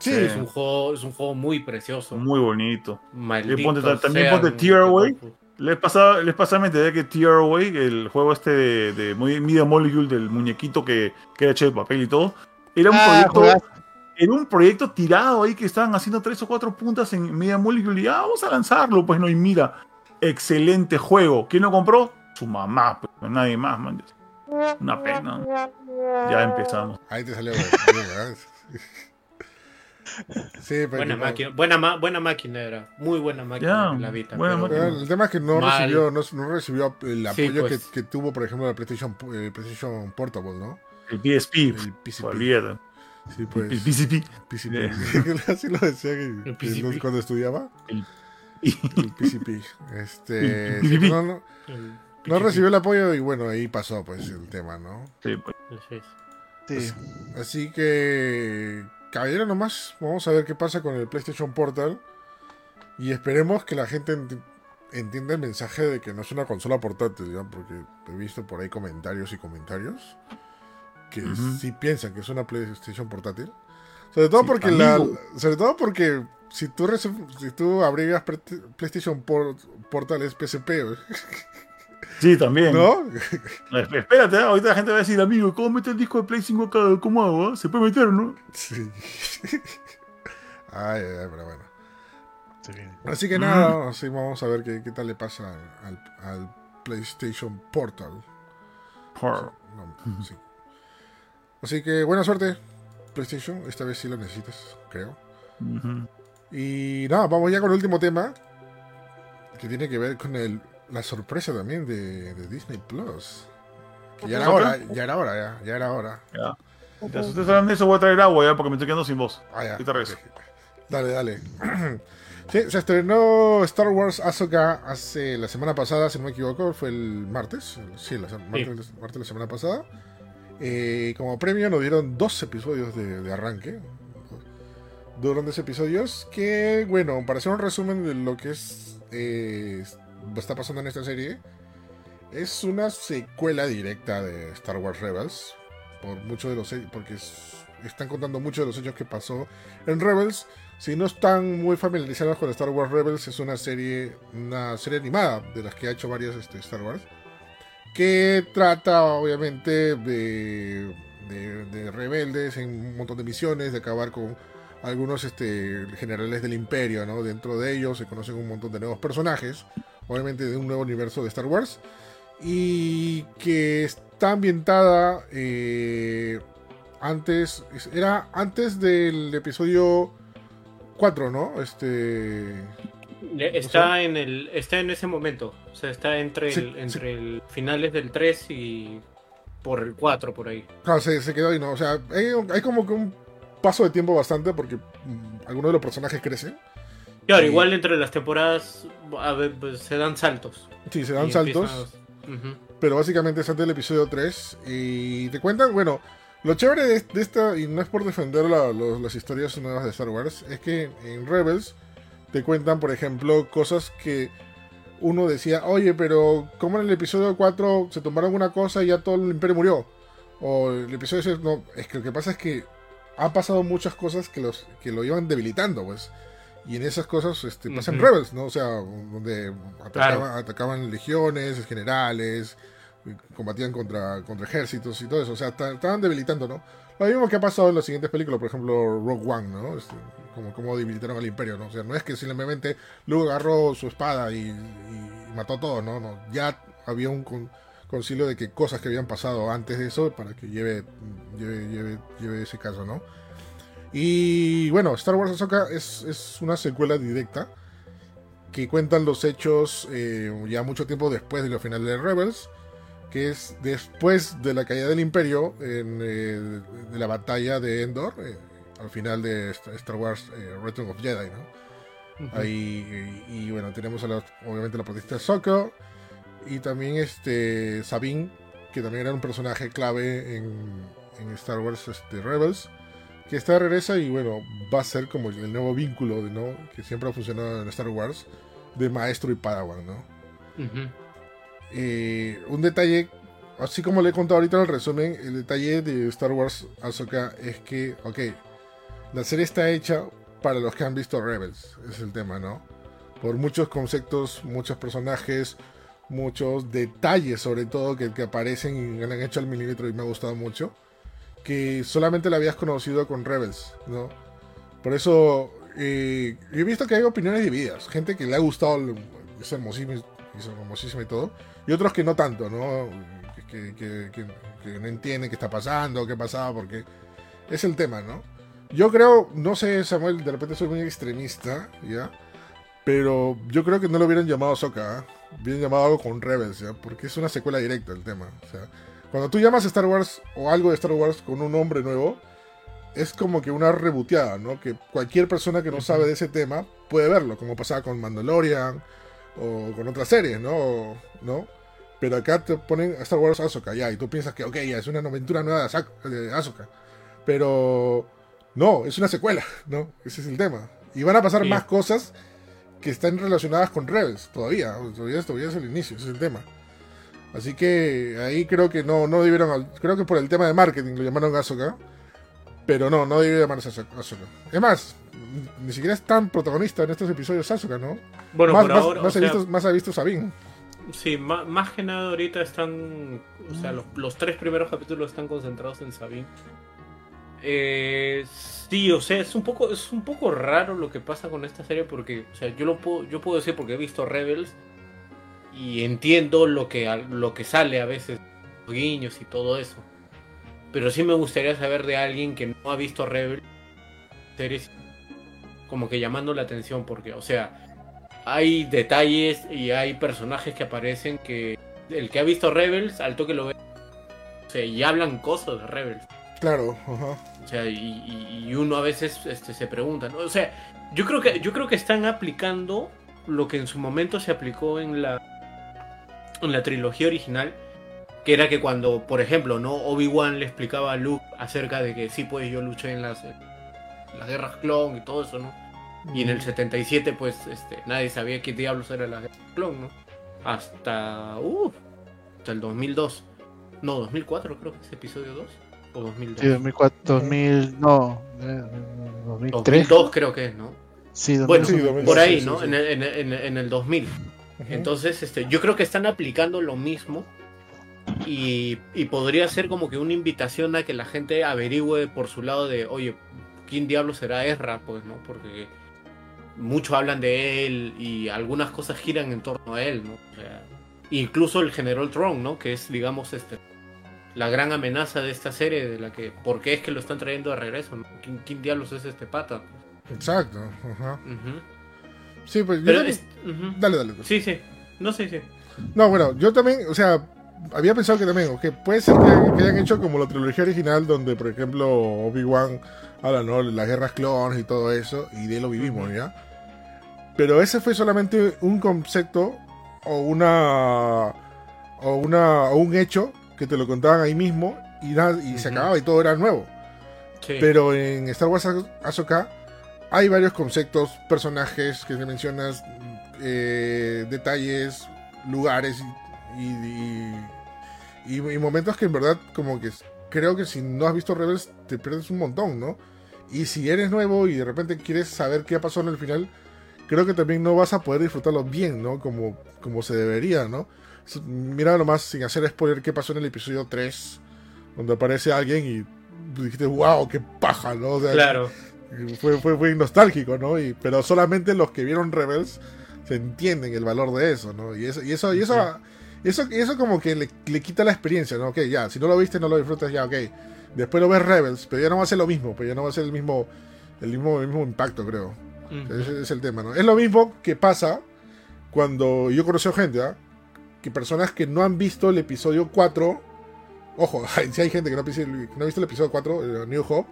Sí, Es un juego, es un juego muy precioso. Muy bonito. Maldito Y ponte- también sean- ponte Tearaway. Les pasaba, les pasaba me enteré que Tearaway, el juego este de, Media Molecule del muñequito que, que era hecho de papel y todo, era un Ah, proyecto. Era un proyecto tirado ahí que estaban haciendo tres o cuatro puntas en Media Molecule y ah, vamos a lanzarlo, pues no, y mira, excelente juego. ¿Quién lo compró? Su mamá, pues, nadie más, man. Una pena. Ya empezamos. ahí te salió. sí, pero Buena no- máquina, buena, buena máquina era. Muy buena máquina Ya, la Vita. buena pero- pero el tema es que no Mal. recibió, no, no recibió el Sí, apoyo pues. que, que tuvo, por ejemplo, la PlayStation, el PlayStation Portable, ¿no? El PSP. El PCP. olvídate. Sí, pues. El PCP. PCP. Así lo decía que- El PCP. cuando estudiaba. El- El PCP. Este. El sí, PCP. no, no, el- no recibió el apoyo y bueno, ahí pasó pues el tema, ¿no? Sí, pues. Sí, sí. Sí. Así que, caballero, nomás vamos a ver qué pasa con el PlayStation Portal. Y esperemos que la gente enti- entienda el mensaje de que no es una consola portátil, ¿ya? porque he visto por ahí comentarios y comentarios que sí piensan que es una PlayStation portátil. Sobre todo Sí, porque la, sobre todo porque si tú si tú abrevias PlayStation Por- Portal es PSP, Sí, también. ¿no? Esp- Espérate, ¿eh? ahorita la gente va a decir, amigo, ¿cómo meto el disco de Play 5 acá? ¿Cómo hago? ah? Se puede meter, ¿no? Sí. ay, ay, ay, pero bueno. Se viene. Así que nada, así vamos a ver qué, qué tal le pasa al, al PlayStation Portal. Por- No, sí. Así que buena suerte, PlayStation. Esta vez sí lo necesitas, creo. Y nada, vamos ya con el último tema. Que tiene que ver con el, la sorpresa también de, de Disney Plus. Que ya era hora, ya era hora, ya, ya era hora. Ya. Mientras ustedes hablan de eso, voy a traer agua ya porque me estoy quedando sin voz. Ah, ya. Regreso. Dale, dale. Sí, se estrenó Star Wars Ahsoka hace la semana pasada, si no me equivoco, fue el martes. Sí, la, martes, martes de la semana pasada. Eh, como premio nos dieron dos episodios de, de arranque. Duran dos episodios que, bueno, para hacer un resumen de lo que es eh, está pasando en esta serie, es una secuela directa de Star Wars Rebels. Por muchos de los porque es- están contando muchos de los hechos que pasó en Rebels. Si no están muy familiarizados con Star Wars Rebels, es una serie, una serie animada de las que ha hecho varias este, Star Wars. Que trata obviamente de, de, de rebeldes en un montón de misiones, de acabar con algunos este, generales del imperio, ¿no? Dentro de ellos se conocen un montón de nuevos personajes, obviamente de un nuevo universo de Star Wars. Y que está ambientada eh, antes, era antes del episodio 4, ¿no? Este... Le- Está en el está en ese momento. O sea, está entre Sí, el, sí. entre el finales del 3 y por el 4 por ahí. Claro, se, se quedó ahí, ¿no? O sea, hay, hay como que un paso de tiempo bastante porque mm, algunos de los personajes crecen. Claro, Y- igual entre las temporadas a ver, pues, se dan saltos. Sí, se dan saltos. pero básicamente es antes del episodio 3 y te cuentan, bueno, lo chévere de, de esta, y no es por defender la- los- las historias nuevas de Star Wars, es que en Rebels te cuentan, por ejemplo, cosas que uno decía, oye, pero ¿cómo en el episodio 4 se tomaron una cosa y ya todo el imperio murió? O el episodio 6, no, es que lo que pasa es que han pasado muchas cosas que, los, que lo iban debilitando, pues. Y en esas cosas este, pasan Ujú. Rebels, ¿no? O sea, donde atacaban, Claro. atacaban legiones, generales, combatían contra, contra ejércitos y todo eso. O sea, estaban debilitando, ¿no? Lo mismo que ha pasado en las siguientes películas, por ejemplo, Rogue One, ¿no? Este, como, como debilitaron al imperio, ¿no? O sea, no es que simplemente Luke agarró su espada y, mató a todos, ¿no? no ya había un concilio de que cosas que habían pasado antes de eso para que lleve, lleve, lleve, ese caso, ¿no? Y bueno, Star Wars Ahsoka es, es una secuela directa que cuentan los hechos eh, ya mucho tiempo después de los finales de Rebels que es después de la caída del imperio, en, eh, de la batalla de Endor, eh, al final de Star Wars Return of Jedi, ¿no? Ahí, y, bueno, tenemos a la, obviamente la protesta Sokka y también este Sabine, que también era un personaje clave en, en Star Wars este, Rebels, que está de regresa y bueno, va a ser como el nuevo vínculo ¿no? que siempre ha funcionado en Star Wars de maestro y padawan, ¿no? Eh, un detalle, así como le he contado ahorita en el resumen, el detalle de Star Wars Ahsoka es que, ok, la serie está hecha para los que han visto Rebels, es el tema, ¿no? Por muchos conceptos, muchos personajes, muchos detalles sobre todo que, que aparecen y han hecho al milímetro y me ha gustado mucho, que solamente la habías conocido con Rebels, ¿no? Por eso eh, he visto que hay opiniones divididas, gente que le ha gustado, es hermosísimo, es hermosísimo y todo, y otros que no tanto, ¿no? Que, no entienden qué está pasando, qué pasaba, porque es el tema, ¿no? Yo creo, no sé, Samuel, de repente soy muy extremista, ¿ya? Pero yo creo que no lo hubieran llamado Soka, ¿eh? hubieran llamado algo con Rebels, ¿ya? Porque es una secuela directa el tema. O sea, cuando tú llamas Star Wars o algo de Star Wars con un nombre nuevo, es como que una reboteada, ¿no? Que cualquier persona que no sabe de ese tema puede verlo, como pasaba con Mandalorian, o con otras series, ¿no? ¿no? Pero acá te ponen Star Wars Ahsoka, ya, y tú piensas que, ok, ya es una aventura nueva de Ahsoka. Pero no, es una secuela, ¿no? Ese es el tema. Y van a pasar más cosas que están relacionadas con Rebels todavía. Todavía, todavía es el inicio, ese es el tema. Así que ahí creo que no, no debieron. Creo que por el tema de marketing lo llamaron Ahsoka. Pero no, no debió llamarse Ahsoka. Es más, ni siquiera es tan protagonista en estos episodios Asuka, ¿no? Bueno, más, por ahora, más, visto, más ha visto Sabine. Sí, más, que nada ahorita están. O sea, los, tres primeros capítulos están concentrados en Sabine. Eh, sí, o sea, es un poco, es un poco raro lo que pasa con esta serie porque, o sea, yo lo puedo, yo puedo decir porque he visto Rebels y entiendo lo que, lo que sale a veces, guiños y todo eso. Pero sí me gustaría saber de alguien que no ha visto Rebels series como que llamando la atención porque, o sea, hay detalles y hay personajes que aparecen que el que ha visto Rebels, al toque lo ve, o sea, y hablan cosas de Rebels. Claro, ajá. O sea, y, uno a veces este, se pregunta, ¿no? O sea, yo creo que yo creo que están aplicando lo que en su momento se aplicó en la en la trilogía original, que era que cuando, por ejemplo, no Obi-Wan le explicaba a Luke acerca de que sí, pues yo luché en las las guerras clon y todo eso, ¿no? Y en el 77, pues, este, nadie sabía qué diablos era la guerra clon, ¿no? Hasta, uh, hasta el 2002. No, 2004 creo que es episodio 2. O 2002. Sí, 2004, 2000, no, 2003. Eh, 2002 creo que es, ¿no? Sí, 2002. Bueno, sí, 2002, por ahí, sí, ¿no? Sí, en, el, en, en, el 2000. Uh -huh. Entonces, este, yo creo que están aplicando lo mismo y, y, podría ser como que una invitación a que la gente averigüe por su lado de, oye, ¿quién diablo será Ezra? Pues, ¿no? Porque muchos hablan de él y algunas cosas giran en torno a él, ¿no? O sea, incluso el General Tron, ¿no? Que es, digamos, este la gran amenaza de esta serie, de la que, ¿por qué es que lo están trayendo de regreso? ¿no? ¿Quién, ¿Quién, diablos es este pata? Exacto, ajá. Uh -huh. Sí, pues Pero yo... es, uh -huh. Dale, dale. Pues. Sí, sí. No sé, sí, sí. No, bueno, yo también, o sea, había pensado que también, que puede ser que, que, hayan hecho como la trilogía original, donde, por ejemplo, Obi-Wan habla, ¿no? Las guerras clones y todo eso, y de lo vivimos. ¿ya? Pero ese fue solamente un concepto o una. o una. o un hecho que te lo contaban ahí mismo y, nada, y uh -huh. se acababa y todo era nuevo. Sí. Pero en Star Wars Ahsoka hay varios conceptos, personajes que mencionas, eh, detalles, lugares y, momentos que en verdad como que creo que si no has visto Rebels te pierdes un montón, ¿no? Y si eres nuevo y de repente quieres saber qué pasó en el final, creo que también no vas a poder disfrutarlo bien, ¿no? Como, como se debería, ¿no? Mira nomás, sin hacer spoiler, qué pasó en el episodio 3, donde aparece alguien y dijiste, wow, qué paja, ¿no? Claro. Fue, fue, fue nostálgico, ¿no? Y, pero solamente los que vieron Rebels se entienden el valor de eso, ¿no? Y eso, y eso, y eso, eso, eso como que le, le quita la experiencia, ¿no? Ok, ya, si no lo viste, no lo disfrutas, ya, ok. Después lo ves Rebels, pero ya no va a ser lo mismo, pero ya no va a ser el mismo, el mismo, el mismo impacto, creo. Ese es el tema, ¿no? Es lo mismo que pasa cuando yo conocí a gente, ¿ah? Que personas que no han visto el episodio 4, ojo, si hay gente que no, ha visto el- que no ha visto el episodio 4, eh, New Hope,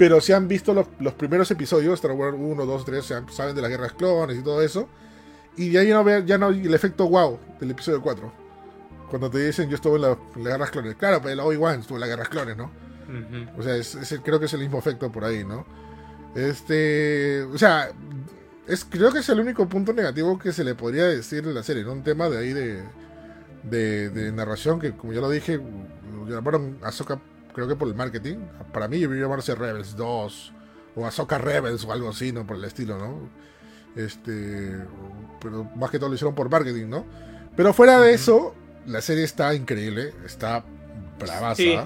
pero si han visto los, los primeros episodios, Star Wars 1, 2, 3, o sea, saben de las guerras clones y todo eso, y ahí no ve, ya no hay el efecto wow del episodio 4. Cuando te dicen yo estuve en, la- en las guerras clones. Claro, pero el Obi-Wan estuvo en las guerras clones, ¿no? Ujú. O sea, es, es creo que es el mismo efecto por ahí, ¿no? Este. O sea, es, creo que es el único punto negativo que se le podría decir de la serie, ¿no? Un tema de ahí de, de, de narración que, como ya lo dije, lo llamaron Ahsoka, creo que por el marketing. Para mí debería llamarse Rebels 2 o Ahsoka Rebels o algo así, ¿no? Por el estilo, ¿no? Este. Pero más que todo lo hicieron por marketing, ¿no? Pero fuera de eso, la serie está increíble, está bravaza. Sí.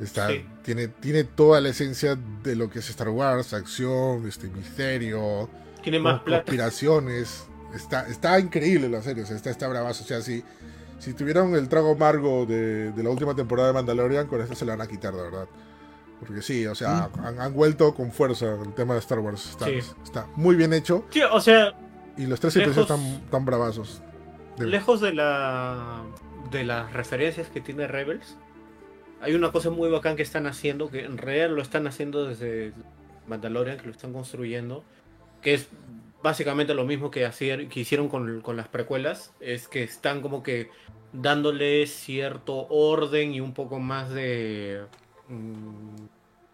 Está, Sí. tiene, tiene toda la esencia de lo que es Star Wars, acción, este misterio, Tiene más conspiraciones. Está, está increíble la serie, o sea, está, está bravazo. O sea, si, si tuvieron el trago amargo de, de la última temporada de Mandalorian, con esto se la van a quitar, de verdad. Porque sí, o sea, han, han vuelto con fuerza el tema de Star Wars. Está, Sí. está muy bien hecho Sí, o sea, y los tres episodios están tan bravazos. Lejos de la de las referencias que tiene Rebels, hay una cosa muy bacán que están haciendo, que en realidad lo están haciendo desde Mandalorian, que lo están construyendo, que es básicamente lo mismo que, hacer, que hicieron con, con las precuelas, es que están como que dándole cierto orden y un poco más de... mm,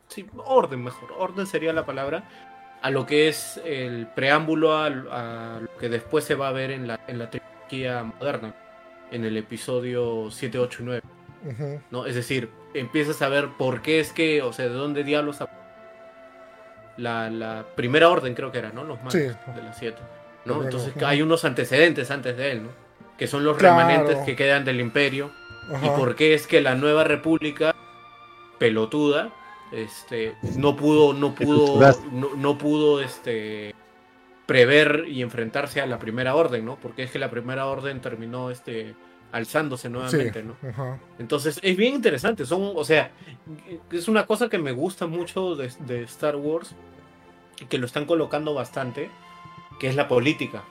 sí, orden mejor, orden sería la palabra, a lo que es el preámbulo a, a lo que después se va a ver en la, en la trilogía moderna, en el episodio 7, 8 y 9. Ujú. ¿no? Es decir, empiezas a ver por qué es que, o sea, de dónde diablos... La, la primera orden creo que era, ¿no? Los mandos Sí. de las 7. ¿no? Entonces hay unos antecedentes antes de él, ¿no? Que son los Claro. remanentes que quedan del imperio. Y por qué es que la nueva república pelotuda este no pudo no pudo no, no pudo este prever y enfrentarse a la primera orden no porque es que la primera orden terminó este alzándose nuevamente Sí, no ajá. entonces es bien interesante son o sea es una cosa que me gusta mucho de, de Star Wars que lo están colocando bastante que es la política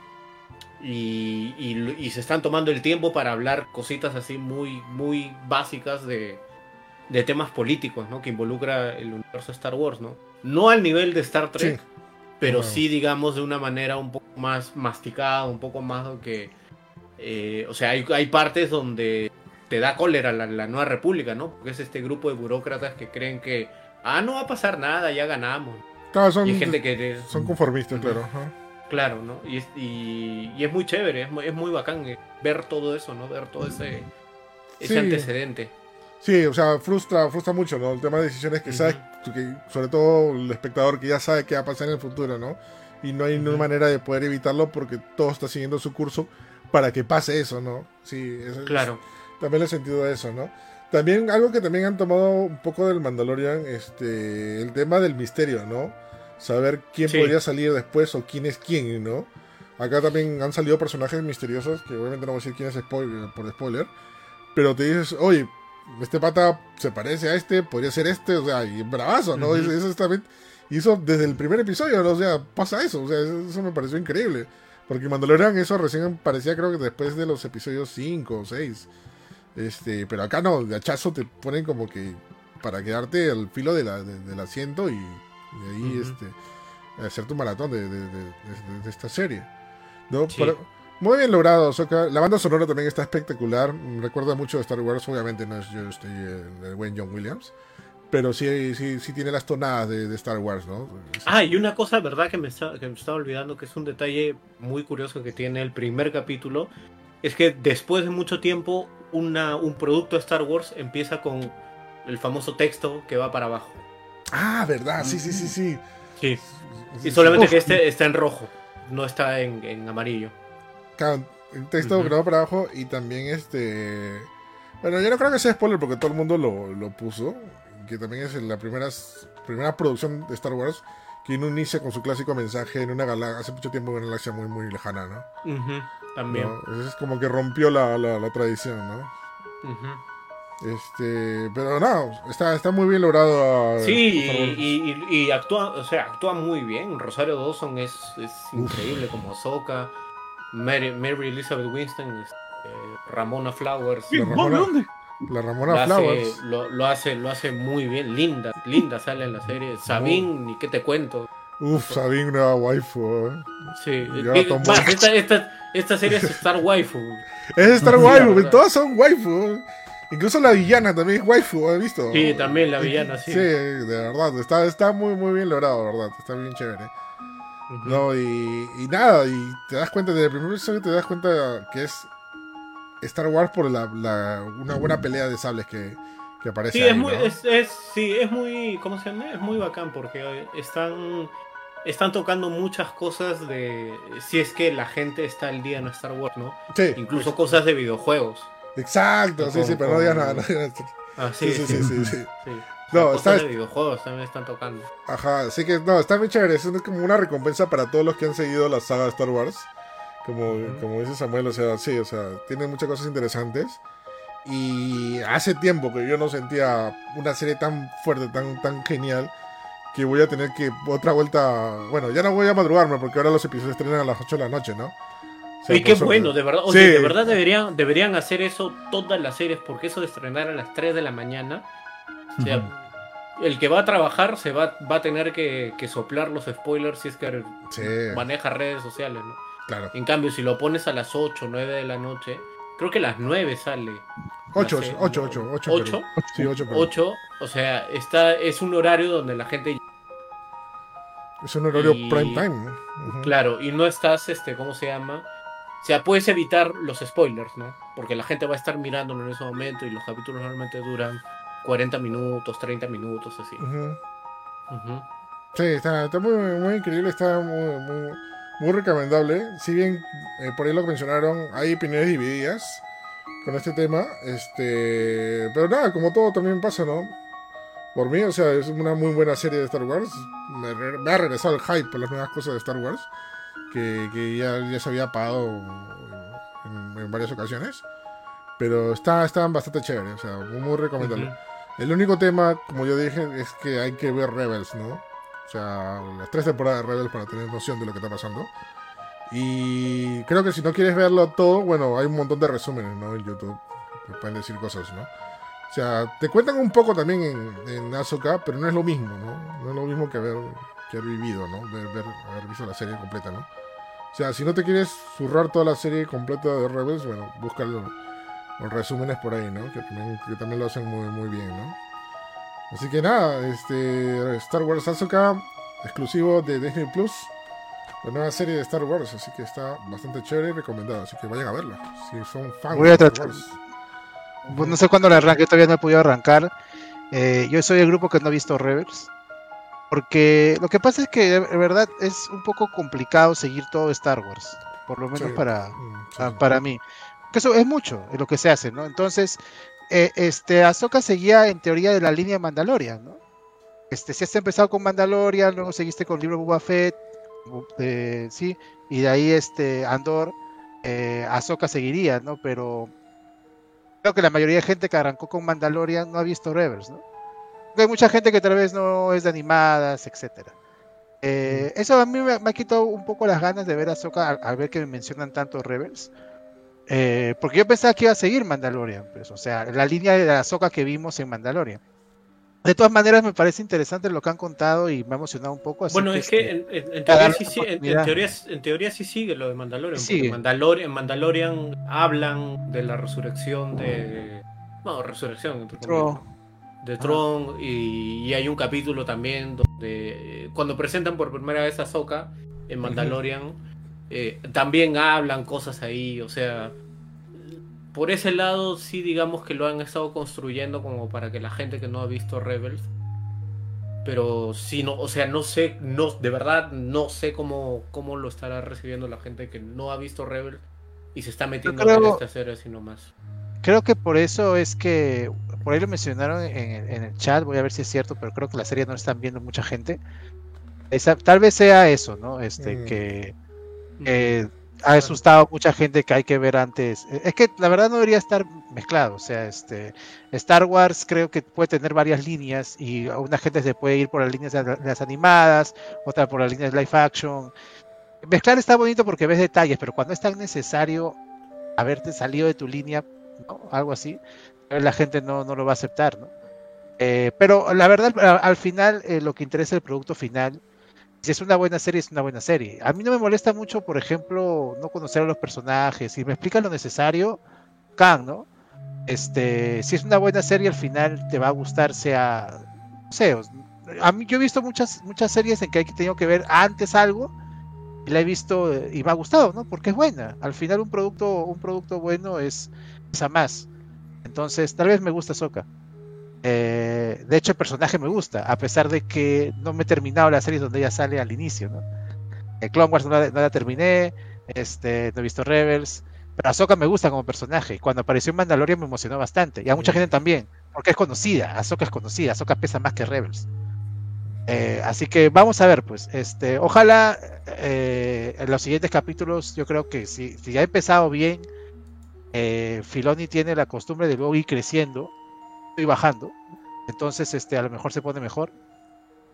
y, y- y se están tomando el tiempo para hablar cositas así muy, muy básicas de, de temas políticos, ¿no? Que involucra el universo Star Wars, ¿no? No al nivel de Star Trek, Sí. pero sí, digamos, de una manera un poco más masticada, un poco más que... eh, o sea, hay, hay partes donde te da cólera la, la Nueva República, ¿no? Porque es este grupo de burócratas que creen que, ah, no va a pasar nada, ya ganamos. Claro, son, Y hay gente que... son conformistas, claro. ajá. Claro, ¿no? Y es, y, y es muy chévere, es muy, es muy bacán eh, ver todo eso, ¿no? Ver todo ese, ese Sí. antecedente. Sí, o sea, frustra, frustra mucho, ¿no? El tema de decisiones que sabes, que, sobre todo el espectador que ya sabe qué va a pasar en el futuro, ¿no? Y no hay una Ujú. manera de poder evitarlo porque todo está siguiendo su curso para que pase eso, ¿no? Sí, eso es- Claro. también le he sentido eso, ¿no? También algo que también han tomado un poco del Mandalorian, este, el tema del misterio, ¿no? Saber quién Sí. podría salir después o quién es quién, ¿no? Acá también han salido personajes misteriosos, que obviamente no voy a decir quién es spoiler, por spoiler, pero te dices, oye, este pata se parece a este, podría ser este, o sea, y bravazo, ¿no? Ujú. Eso, eso también, y eso desde el primer episodio, ¿no? O sea, pasa eso, o sea, eso, eso me pareció increíble. Porque Mandalorian eso recién parecía creo que después de los episodios 5 o 6. Este, pero acá no, de hachazo te ponen como que para quedarte al filo de la- de- del asiento y, y ahí este, hacer tu maratón de, de- de- de- de esta serie. ¿no? Sí. Pero- muy bien logrado, Ahsoka. La banda sonora también está espectacular. Recuerda mucho de Star Wars, obviamente no es yo estoy el, el buen John Williams. Pero sí, sí, sí tiene las tonadas de, de Star Wars, ¿no? Ah, y una cosa, ¿verdad? Que me, está, que me estaba olvidando, que es un detalle muy curioso que tiene el primer capítulo, es que después de mucho tiempo, una, un producto de Star Wars empieza con el famoso texto que va para abajo. Ah, verdad, sí, sí, sí, sí. Sí. Y solamente que este está en rojo, no está en, en amarillo. Claro, el texto grabado para abajo y también este... Bueno, yo no creo que sea spoiler porque todo el mundo lo, lo puso, que también es la primera, primera producción de Star Wars que no inicia con su clásico mensaje en una galaxia, hace mucho tiempo en una galaxia muy muy lejana, ¿no? También. Es como que rompió la, la, la tradición, ¿no? Este, pero no, está, está muy bien logrado. uh, Sí, y, y- y actúa, o sea, actúa muy bien. Rosario Dawson es, es increíble como Ahsoka. Mary, Mary Elizabeth Winston, este, Ramona Flowers. La. Ramona- ¿Dónde? La Lo Ramona hace, Flowers. lo, lo hace, lo hace muy bien. Linda, linda sale en la serie. Sabine, ni qué te cuento. Uf, Sabine, nueva waifu. ¿eh? Sí, eh, más, esta, esta, esta serie es Star Waifu. Es Star waifu, todas son waifu. Incluso la villana también es waifu, ¿has visto? Sí, también la villana, sí. Sí, de verdad, está, está muy, muy bien logrado, ¿verdad? Está bien chévere. No, y, y nada, y te das cuenta, desde el primer episodio te das cuenta que es Star Wars por la, la- una buena pelea de sables que, que aparece Sí, ahí, es muy, ¿no? es, es- sí, es muy, ¿cómo se llama? Es muy bacán porque están, están tocando muchas cosas de, si es que la gente está al día en Star Wars, ¿no? Sí, Incluso cosas de videojuegos. Exacto, sí, sí, pero no digas nada. Ah, Sí, sí, sí, sí, sí. sí. No, está- de videojuegos también están tocando. Ajá, así que no, está muy chévere. Es como una recompensa para todos los que han seguido la saga de Star Wars. Como, como dice Samuel, o sea, sí, o sea, tiene muchas cosas interesantes. Y hace tiempo que yo no sentía una serie tan fuerte, tan, tan genial, que voy a tener que otra vuelta. Bueno, ya no voy a madrugarme porque ahora los episodios estrenan a las 8 de la noche, ¿no? O sea, y qué bueno, de verdad. Oye, Sí. de verdad deberían, deberían hacer eso todas las series, porque eso de estrenar a las 3 de la mañana. O sea, el que va a trabajar se va, va a tener que, que soplar los spoilers si es que Sí, maneja redes sociales, ¿no? claro. En cambio, si lo pones a las 8, 9 de la noche, creo que a las 9 sale. 8, la serie, 8, ¿no? 8, 8. 8, Sí, 8, 8, o sea, está, es un horario donde la gente, Es un horario y- prime time. ¿no? Ujú. claro, y no estás, este, ¿cómo se llama? O sea, puedes evitar los spoilers, ¿no? Porque la gente va a estar mirándolo en ese momento y los capítulos normalmente duran 40 minutos, 30 minutos, así. Sí, está, está muy, muy increíble, está muy, muy, muy recomendable. Si bien eh, por ahí lo mencionaron, hay opiniones divididas con este tema. Este, pero nada, como todo también pasa, ¿no? Por mí, o sea, es una muy buena serie de Star Wars. Me, re- me ha regresado el hype por las nuevas cosas de Star Wars, que, que ya, ya se había apagado en, en varias ocasiones. Pero está, está bastante chévere, o sea, muy, recomendable. El único tema, como yo dije, es que hay que ver Rebels, ¿no? O sea, las tres temporadas de Rebels para tener noción de lo que está pasando. Y creo que si no quieres verlo todo, bueno, hay un montón de resúmenes, ¿no? En YouTube. Te pueden decir cosas, ¿no? O sea, te cuentan un poco también en, en Ahsoka, pero no es lo mismo, ¿no? No es lo mismo que haber, que haber vivido, ¿no? Ver, ver- haber visto la serie completa, ¿no? O sea, si no te quieres zurrar toda la serie completa de Rebels, bueno, busca los, resúmenes por ahí, ¿no? Que también, que también lo hacen muy, muy bien, ¿no? Así que nada, este Star Wars Ahsoka, exclusivo de Disney Plus, la nueva serie de Star Wars, así que está bastante chévere y recomendada, así que vayan a verla, si son fans Voy de a Star tratar- Wars. Pues no sé cuándo la arranque, todavía no he podido arrancar. Eh, yo soy el grupo que no ha visto Rebels. Porque lo que pasa es que de verdad es un poco complicado seguir todo Star Wars. Por lo menos Sí. para, Mm, sí, ah, sí. para mí. Que eso es mucho es lo que se hace, ¿no? Entonces, eh, este, Ahsoka seguía en teoría de la línea Mandalorian, ¿no? Este, si has empezado con Mandalorian, luego seguiste con el libro Boba Fett, eh, sí, y de ahí este Andor, eh, Ahsoka seguiría, ¿no? Pero creo que la mayoría de gente que arrancó con Mandalorian no ha visto Rebels, ¿no? Hay mucha gente que tal vez no es de animadas, etcétera. Eh, eso a mí me, me ha quitado un poco las ganas de ver a Ahsoka al, al ver que me mencionan tanto Rebels. Eh, porque yo pensaba que iba a seguir Mandalorian, pues, o sea, la línea de la Ahsoka que vimos en Mandalorian. De todas maneras, me parece interesante lo que han contado y me ha emocionado un poco. así Bueno, es que este, en, en- en teoría sí, sí- teoría, en teoría sí sigue lo de Mandalorian. Porque Mandalorian, en Mandalorian hablan de la resurrección de. No, resurrección, entre Tron. De Tron. Y, y hay un capítulo también donde. eh, Cuando presentan por primera vez a Ahsoka en Mandalorian, eh, también hablan cosas ahí. O sea. Por ese lado, sí, digamos que lo han estado construyendo como para que la gente que no ha visto Rebels pero sí no o sea no sé no de verdad no sé cómo cómo lo estará recibiendo la gente que no ha visto Rebel y se está metiendo creo- en esta serie así nomás. Creo que por eso es que, por ahí lo mencionaron en, en el chat, voy a ver si es cierto, pero creo que la serie no la están viendo mucha gente. Esa- tal vez sea eso, ¿no? Este, Mm. que eh, ha asustado a mucha gente que hay que ver antes. Eh, Es que la verdad no debería estar mezclado, o sea, este, Star Wars creo que puede tener varias líneas y a una gente se puede ir por las líneas de las animadas, otra por las líneas de live action. Mezclar está bonito porque ves detalles, pero cuando es tan necesario haberte salido de tu línea, ¿no? algo así, la gente no, no lo va a aceptar, ¿no? Eh, pero la verdad, al final, eh, lo que interesa es el producto final. Si es una buena serie, es una buena serie. A mí no me molesta mucho, por ejemplo, no conocer a los personajes. Si me explican lo necesario, can, ¿no? Este, si es una buena serie, al final te va a gustar, sea, a mí yo he visto muchas, muchas series en que que tenido que ver antes algo y la he visto eh, y me ha gustado, ¿no? Porque es buena. Al final un producto, un producto bueno es, es a más. Entonces, tal vez me gusta Soka. Eh, de hecho, el personaje me gusta, a pesar de que no me he terminado la serie donde ella sale al inicio, ¿no? Eh, Clone Wars no la, no la terminé, este, no he visto Rebels, pero Ahsoka me gusta como personaje. Cuando apareció en Mandalorian me emocionó bastante, y a mucha gente también, porque es conocida, Ahsoka es conocida, Ahsoka pesa más que Rebels. Eh, así que vamos a ver, pues, este, ojalá eh, en los siguientes capítulos, yo creo que si, si ya ha empezado bien, eh, Filoni tiene la costumbre de luego ir creciendo y bajando, entonces este, a lo mejor se pone mejor.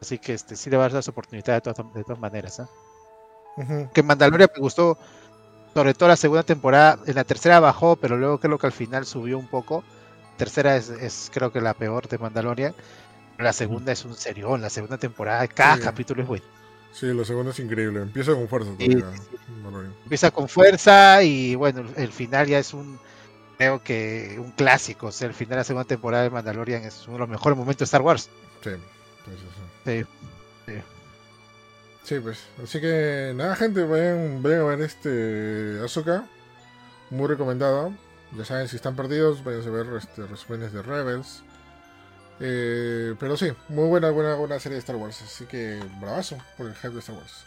Así que este, sí le va a dar su oportunidad de todas, de todas maneras. Ujú. Que Mandalorian me gustó, sobre todo la segunda temporada. En la tercera bajó, pero luego creo que al final subió un poco. Tercera es, es creo que la peor de Mandalorian. La segunda es un serión, la segunda temporada, cada capítulo es bueno. Sí, lo segundo es increíble. Empieza con fuerza Sí. Empieza con fuerza y bueno, el, final ya es un, creo que un clásico. O sea, el final de la segunda temporada de Mandalorian es uno de los mejores momentos de Star Wars. Sí. Entonces, sí. Sí. Sí, pues. Así que nada, gente, vayan, vayan a ver este Azoka. Muy recomendado. Ya saben, si están perdidos, vayan a ver este, resúmenes de Rebels. Eh, pero sí, muy buena, buena, buena serie de Star Wars. Así que bravazo por el hype de Star Wars.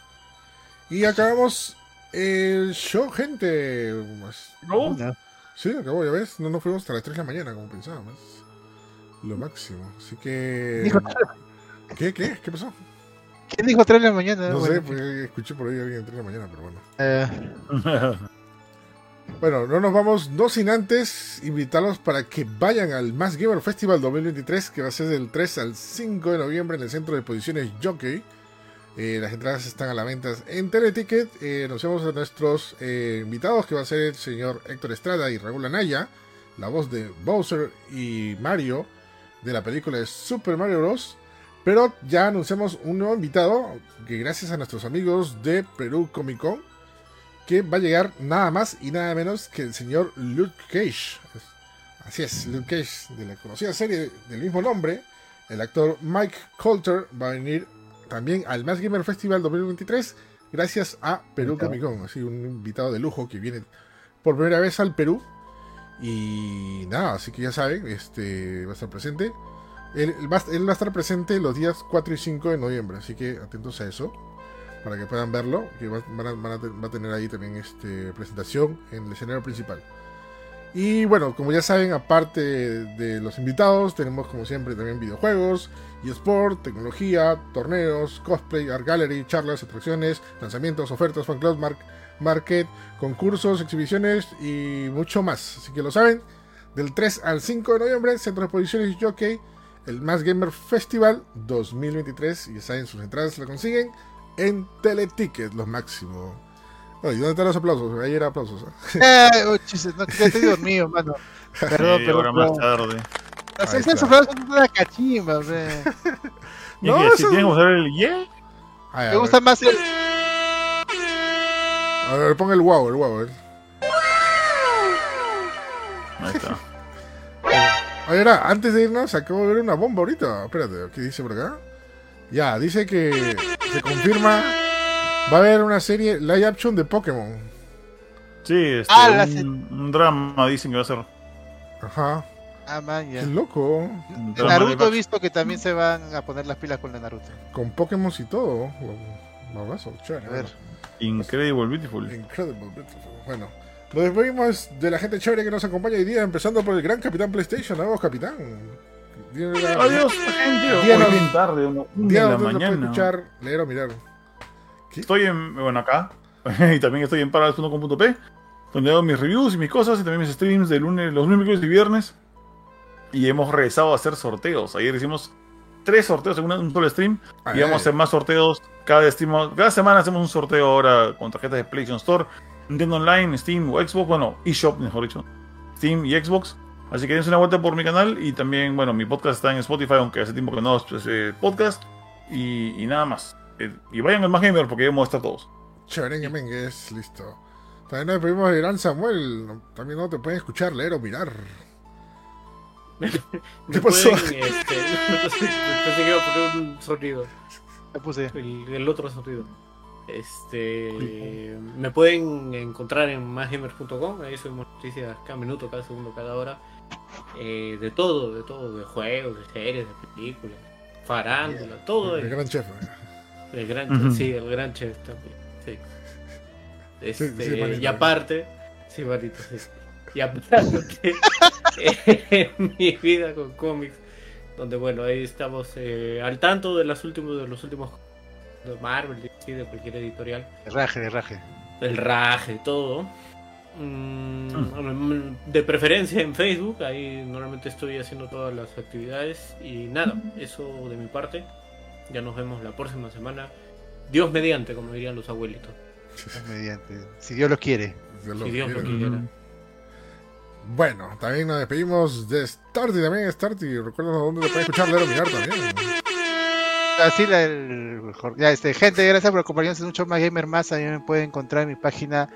Y acabamos el show, gente. ¿No? Sí, acabó, ya ves. No nos fuimos hasta las 3 de la mañana, como pensábamos. Lo máximo. Así que. Dijo- ¿Qué? ¿Qué? ¿Qué pasó? ¿Quién dijo 3 de la mañana? No Bueno, sé, pues escuché por ahí a alguien a 3 de la mañana, pero bueno. eh, Bueno, no nos vamos, no sin antes invitarlos para que vayan al Mass Gamer Festival 2023, que va a ser del 3 al 5 de noviembre en el centro de exposiciones Jockey. Eh, las entradas están a la venta en Teleticket. Eh, anunciamos a nuestros eh, invitados, que va a ser el señor Héctor Estrada y Raúl Anaya, la voz de Bowser y Mario de la película de Super Mario Bros. Pero ya anunciamos un nuevo invitado, que gracias a nuestros amigos de Perú Comic Con, que va a llegar nada más y nada menos que el señor Luke Cage. Así es, Luke Cage, de la conocida serie del mismo nombre. El actor Mike Coulter va a venir también al Mass Gamer Festival 2023 gracias a Perú Comic Con. Así un invitado de lujo que viene por primera vez al Perú. Y nada, así que ya saben, este va a estar presente. Él, él va, él va a estar presente los días 4 y 5 de noviembre, así que atentos a eso para que puedan verlo, que va, van a- van a va a tener ahí también este, presentación en el escenario principal. Y bueno, como ya saben, aparte de los invitados, tenemos como siempre también videojuegos, eSport, tecnología, torneos, cosplay, art gallery, charlas, atracciones, lanzamientos, ofertas, fan club, mar- market, concursos, exhibiciones y mucho más. Así que lo saben, del 3 al 5 de noviembre, Centro de Exposiciones Jockey, el Mass Gamer Festival 2023. Y ya saben, sus entradas la consiguen en Teleticket, lo máximo. Oye, ¿dónde están los aplausos? Ahí era aplausos. ¿eh? eh, oh, chis, no, ya estoy dormido, mano. Perdón, Sí, pero. ahora más tarde. Las esas sofás son una cachimba, ve. ¿Y No, si tienen que usar el yeah? Ay, Me gusta ver. más el. A ver, pon el wow, el wow. ver. Ahí está. Oye, ahora, antes de irnos, acabo de ver una bomba ahorita. Espérate, ¿qué dice por acá? Ya, dice que se confirma. Va a haber una serie live action de Pokémon. Sí, este, Ah, la un, un drama dicen que va a ser. Ajá. Ah, man, ya. Qué loco. Drama Naruto he de- visto que también se van a poner las pilas con la Naruto. Con Pokémon y todo. Babazo, chévere. A ver. Incredible Beautiful. Incredible Beautiful. Bueno, Nos despedimos de la gente chévere que nos acompaña hoy día, empezando por el gran Capitán PlayStation. Vamos, Capitán. Adiós, gente. Hoy bien tarde, una, una de la mañana. escuchar, leer o mirar. Estoy en, bueno, acá. y también estoy en parades.com.p, donde hago mis reviews y mis cosas, y también mis streams de lunes, los lunes, miércoles y viernes. Y hemos regresado a hacer sorteos. Ayer hicimos tres sorteos en un solo stream. Ay, y vamos a hacer más sorteos. Cada, stream, cada semana hacemos un sorteo ahora con tarjetas de PlayStation Store, Nintendo Online, Steam o Xbox. Bueno, eShop, mejor dicho. Steam y Xbox. Así que dense una vuelta por mi canal. Y también, bueno, mi podcast está en Spotify, aunque hace tiempo que no es eh, podcast. Y, y nada más. Eh, y vayan al Más Gamer porque vamos a estar todos. Chévere, Mengues, listo. También nos despedimos de Gran Samuel. También no te pueden escuchar, leer o mirar. Me ¿Qué pasó? pueden, este, pensé que iba a poner un sonido. Puse. El, el otro sonido. Este. Me pueden encontrar en másgamers.com. Ahí subimos noticias cada minuto, cada segundo, cada hora. Eh, de todo, de todo. De juegos, de series, de películas. Farándula, todo. El ahí. gran chef. El gran, sí, el gran chef también. Sí. Este, sí, manito. y aparte, sí, manito, sí. Y aparte, en mi vida con cómics, donde bueno, ahí estamos eh, al tanto de los últimos, de los últimos de Marvel, de cualquier editorial, De raje, de raje. el raje, todo. Mm, De preferencia en Facebook, ahí normalmente estoy haciendo todas las actividades. Y nada, eso de mi parte. Ya nos vemos la próxima semana. Dios mediante, como dirían los abuelitos. Mediante. Si Dios lo quiere. Dios lo Si Dios lo quiera. quiera. Bueno, también nos despedimos de Starty también, Starty. Recuerda dónde te pueden escuchar, leer o mirar también. Así la, el mejor. Ya, este, gente, gracias por acompañarnos en un show más gamer más. A mí me pueden encontrar en mi página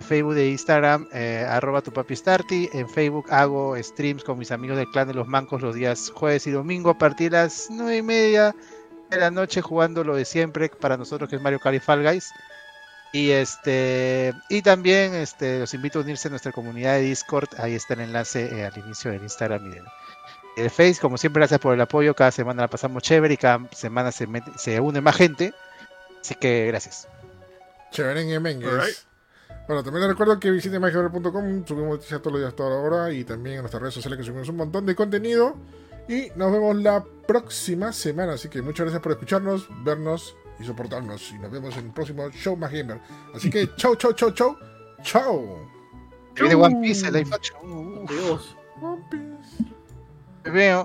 Facebook de Instagram, eh, arroba tu papi Starty. En Facebook hago streams con mis amigos del clan de los mancos los días jueves y domingo a partir de las nueve y media de la noche jugando lo de siempre para nosotros que es Mario Kart y Fall Guys. Y este y también este los invito a unirse a nuestra comunidad de Discord. Ahí está el enlace eh, al inicio del Instagram y del, el Face, como siempre, gracias por el apoyo. Cada semana la pasamos chévere y cada semana se, mete- se une más gente. Así que gracias. Chévere. Alright. Bueno, también les recuerdo que visiten magiaver.com, subimos noticias todos los días, toda la hora, y también en nuestras redes sociales que subimos un montón de contenido. Y nos vemos la próxima semana. Así que muchas gracias por escucharnos, vernos y soportarnos. Y nos vemos en el próximo Show Más Gamer. Así que chau, chau, chau, chau. Chau. Viene One Piece, el live action. Dios. One Piece. me veo.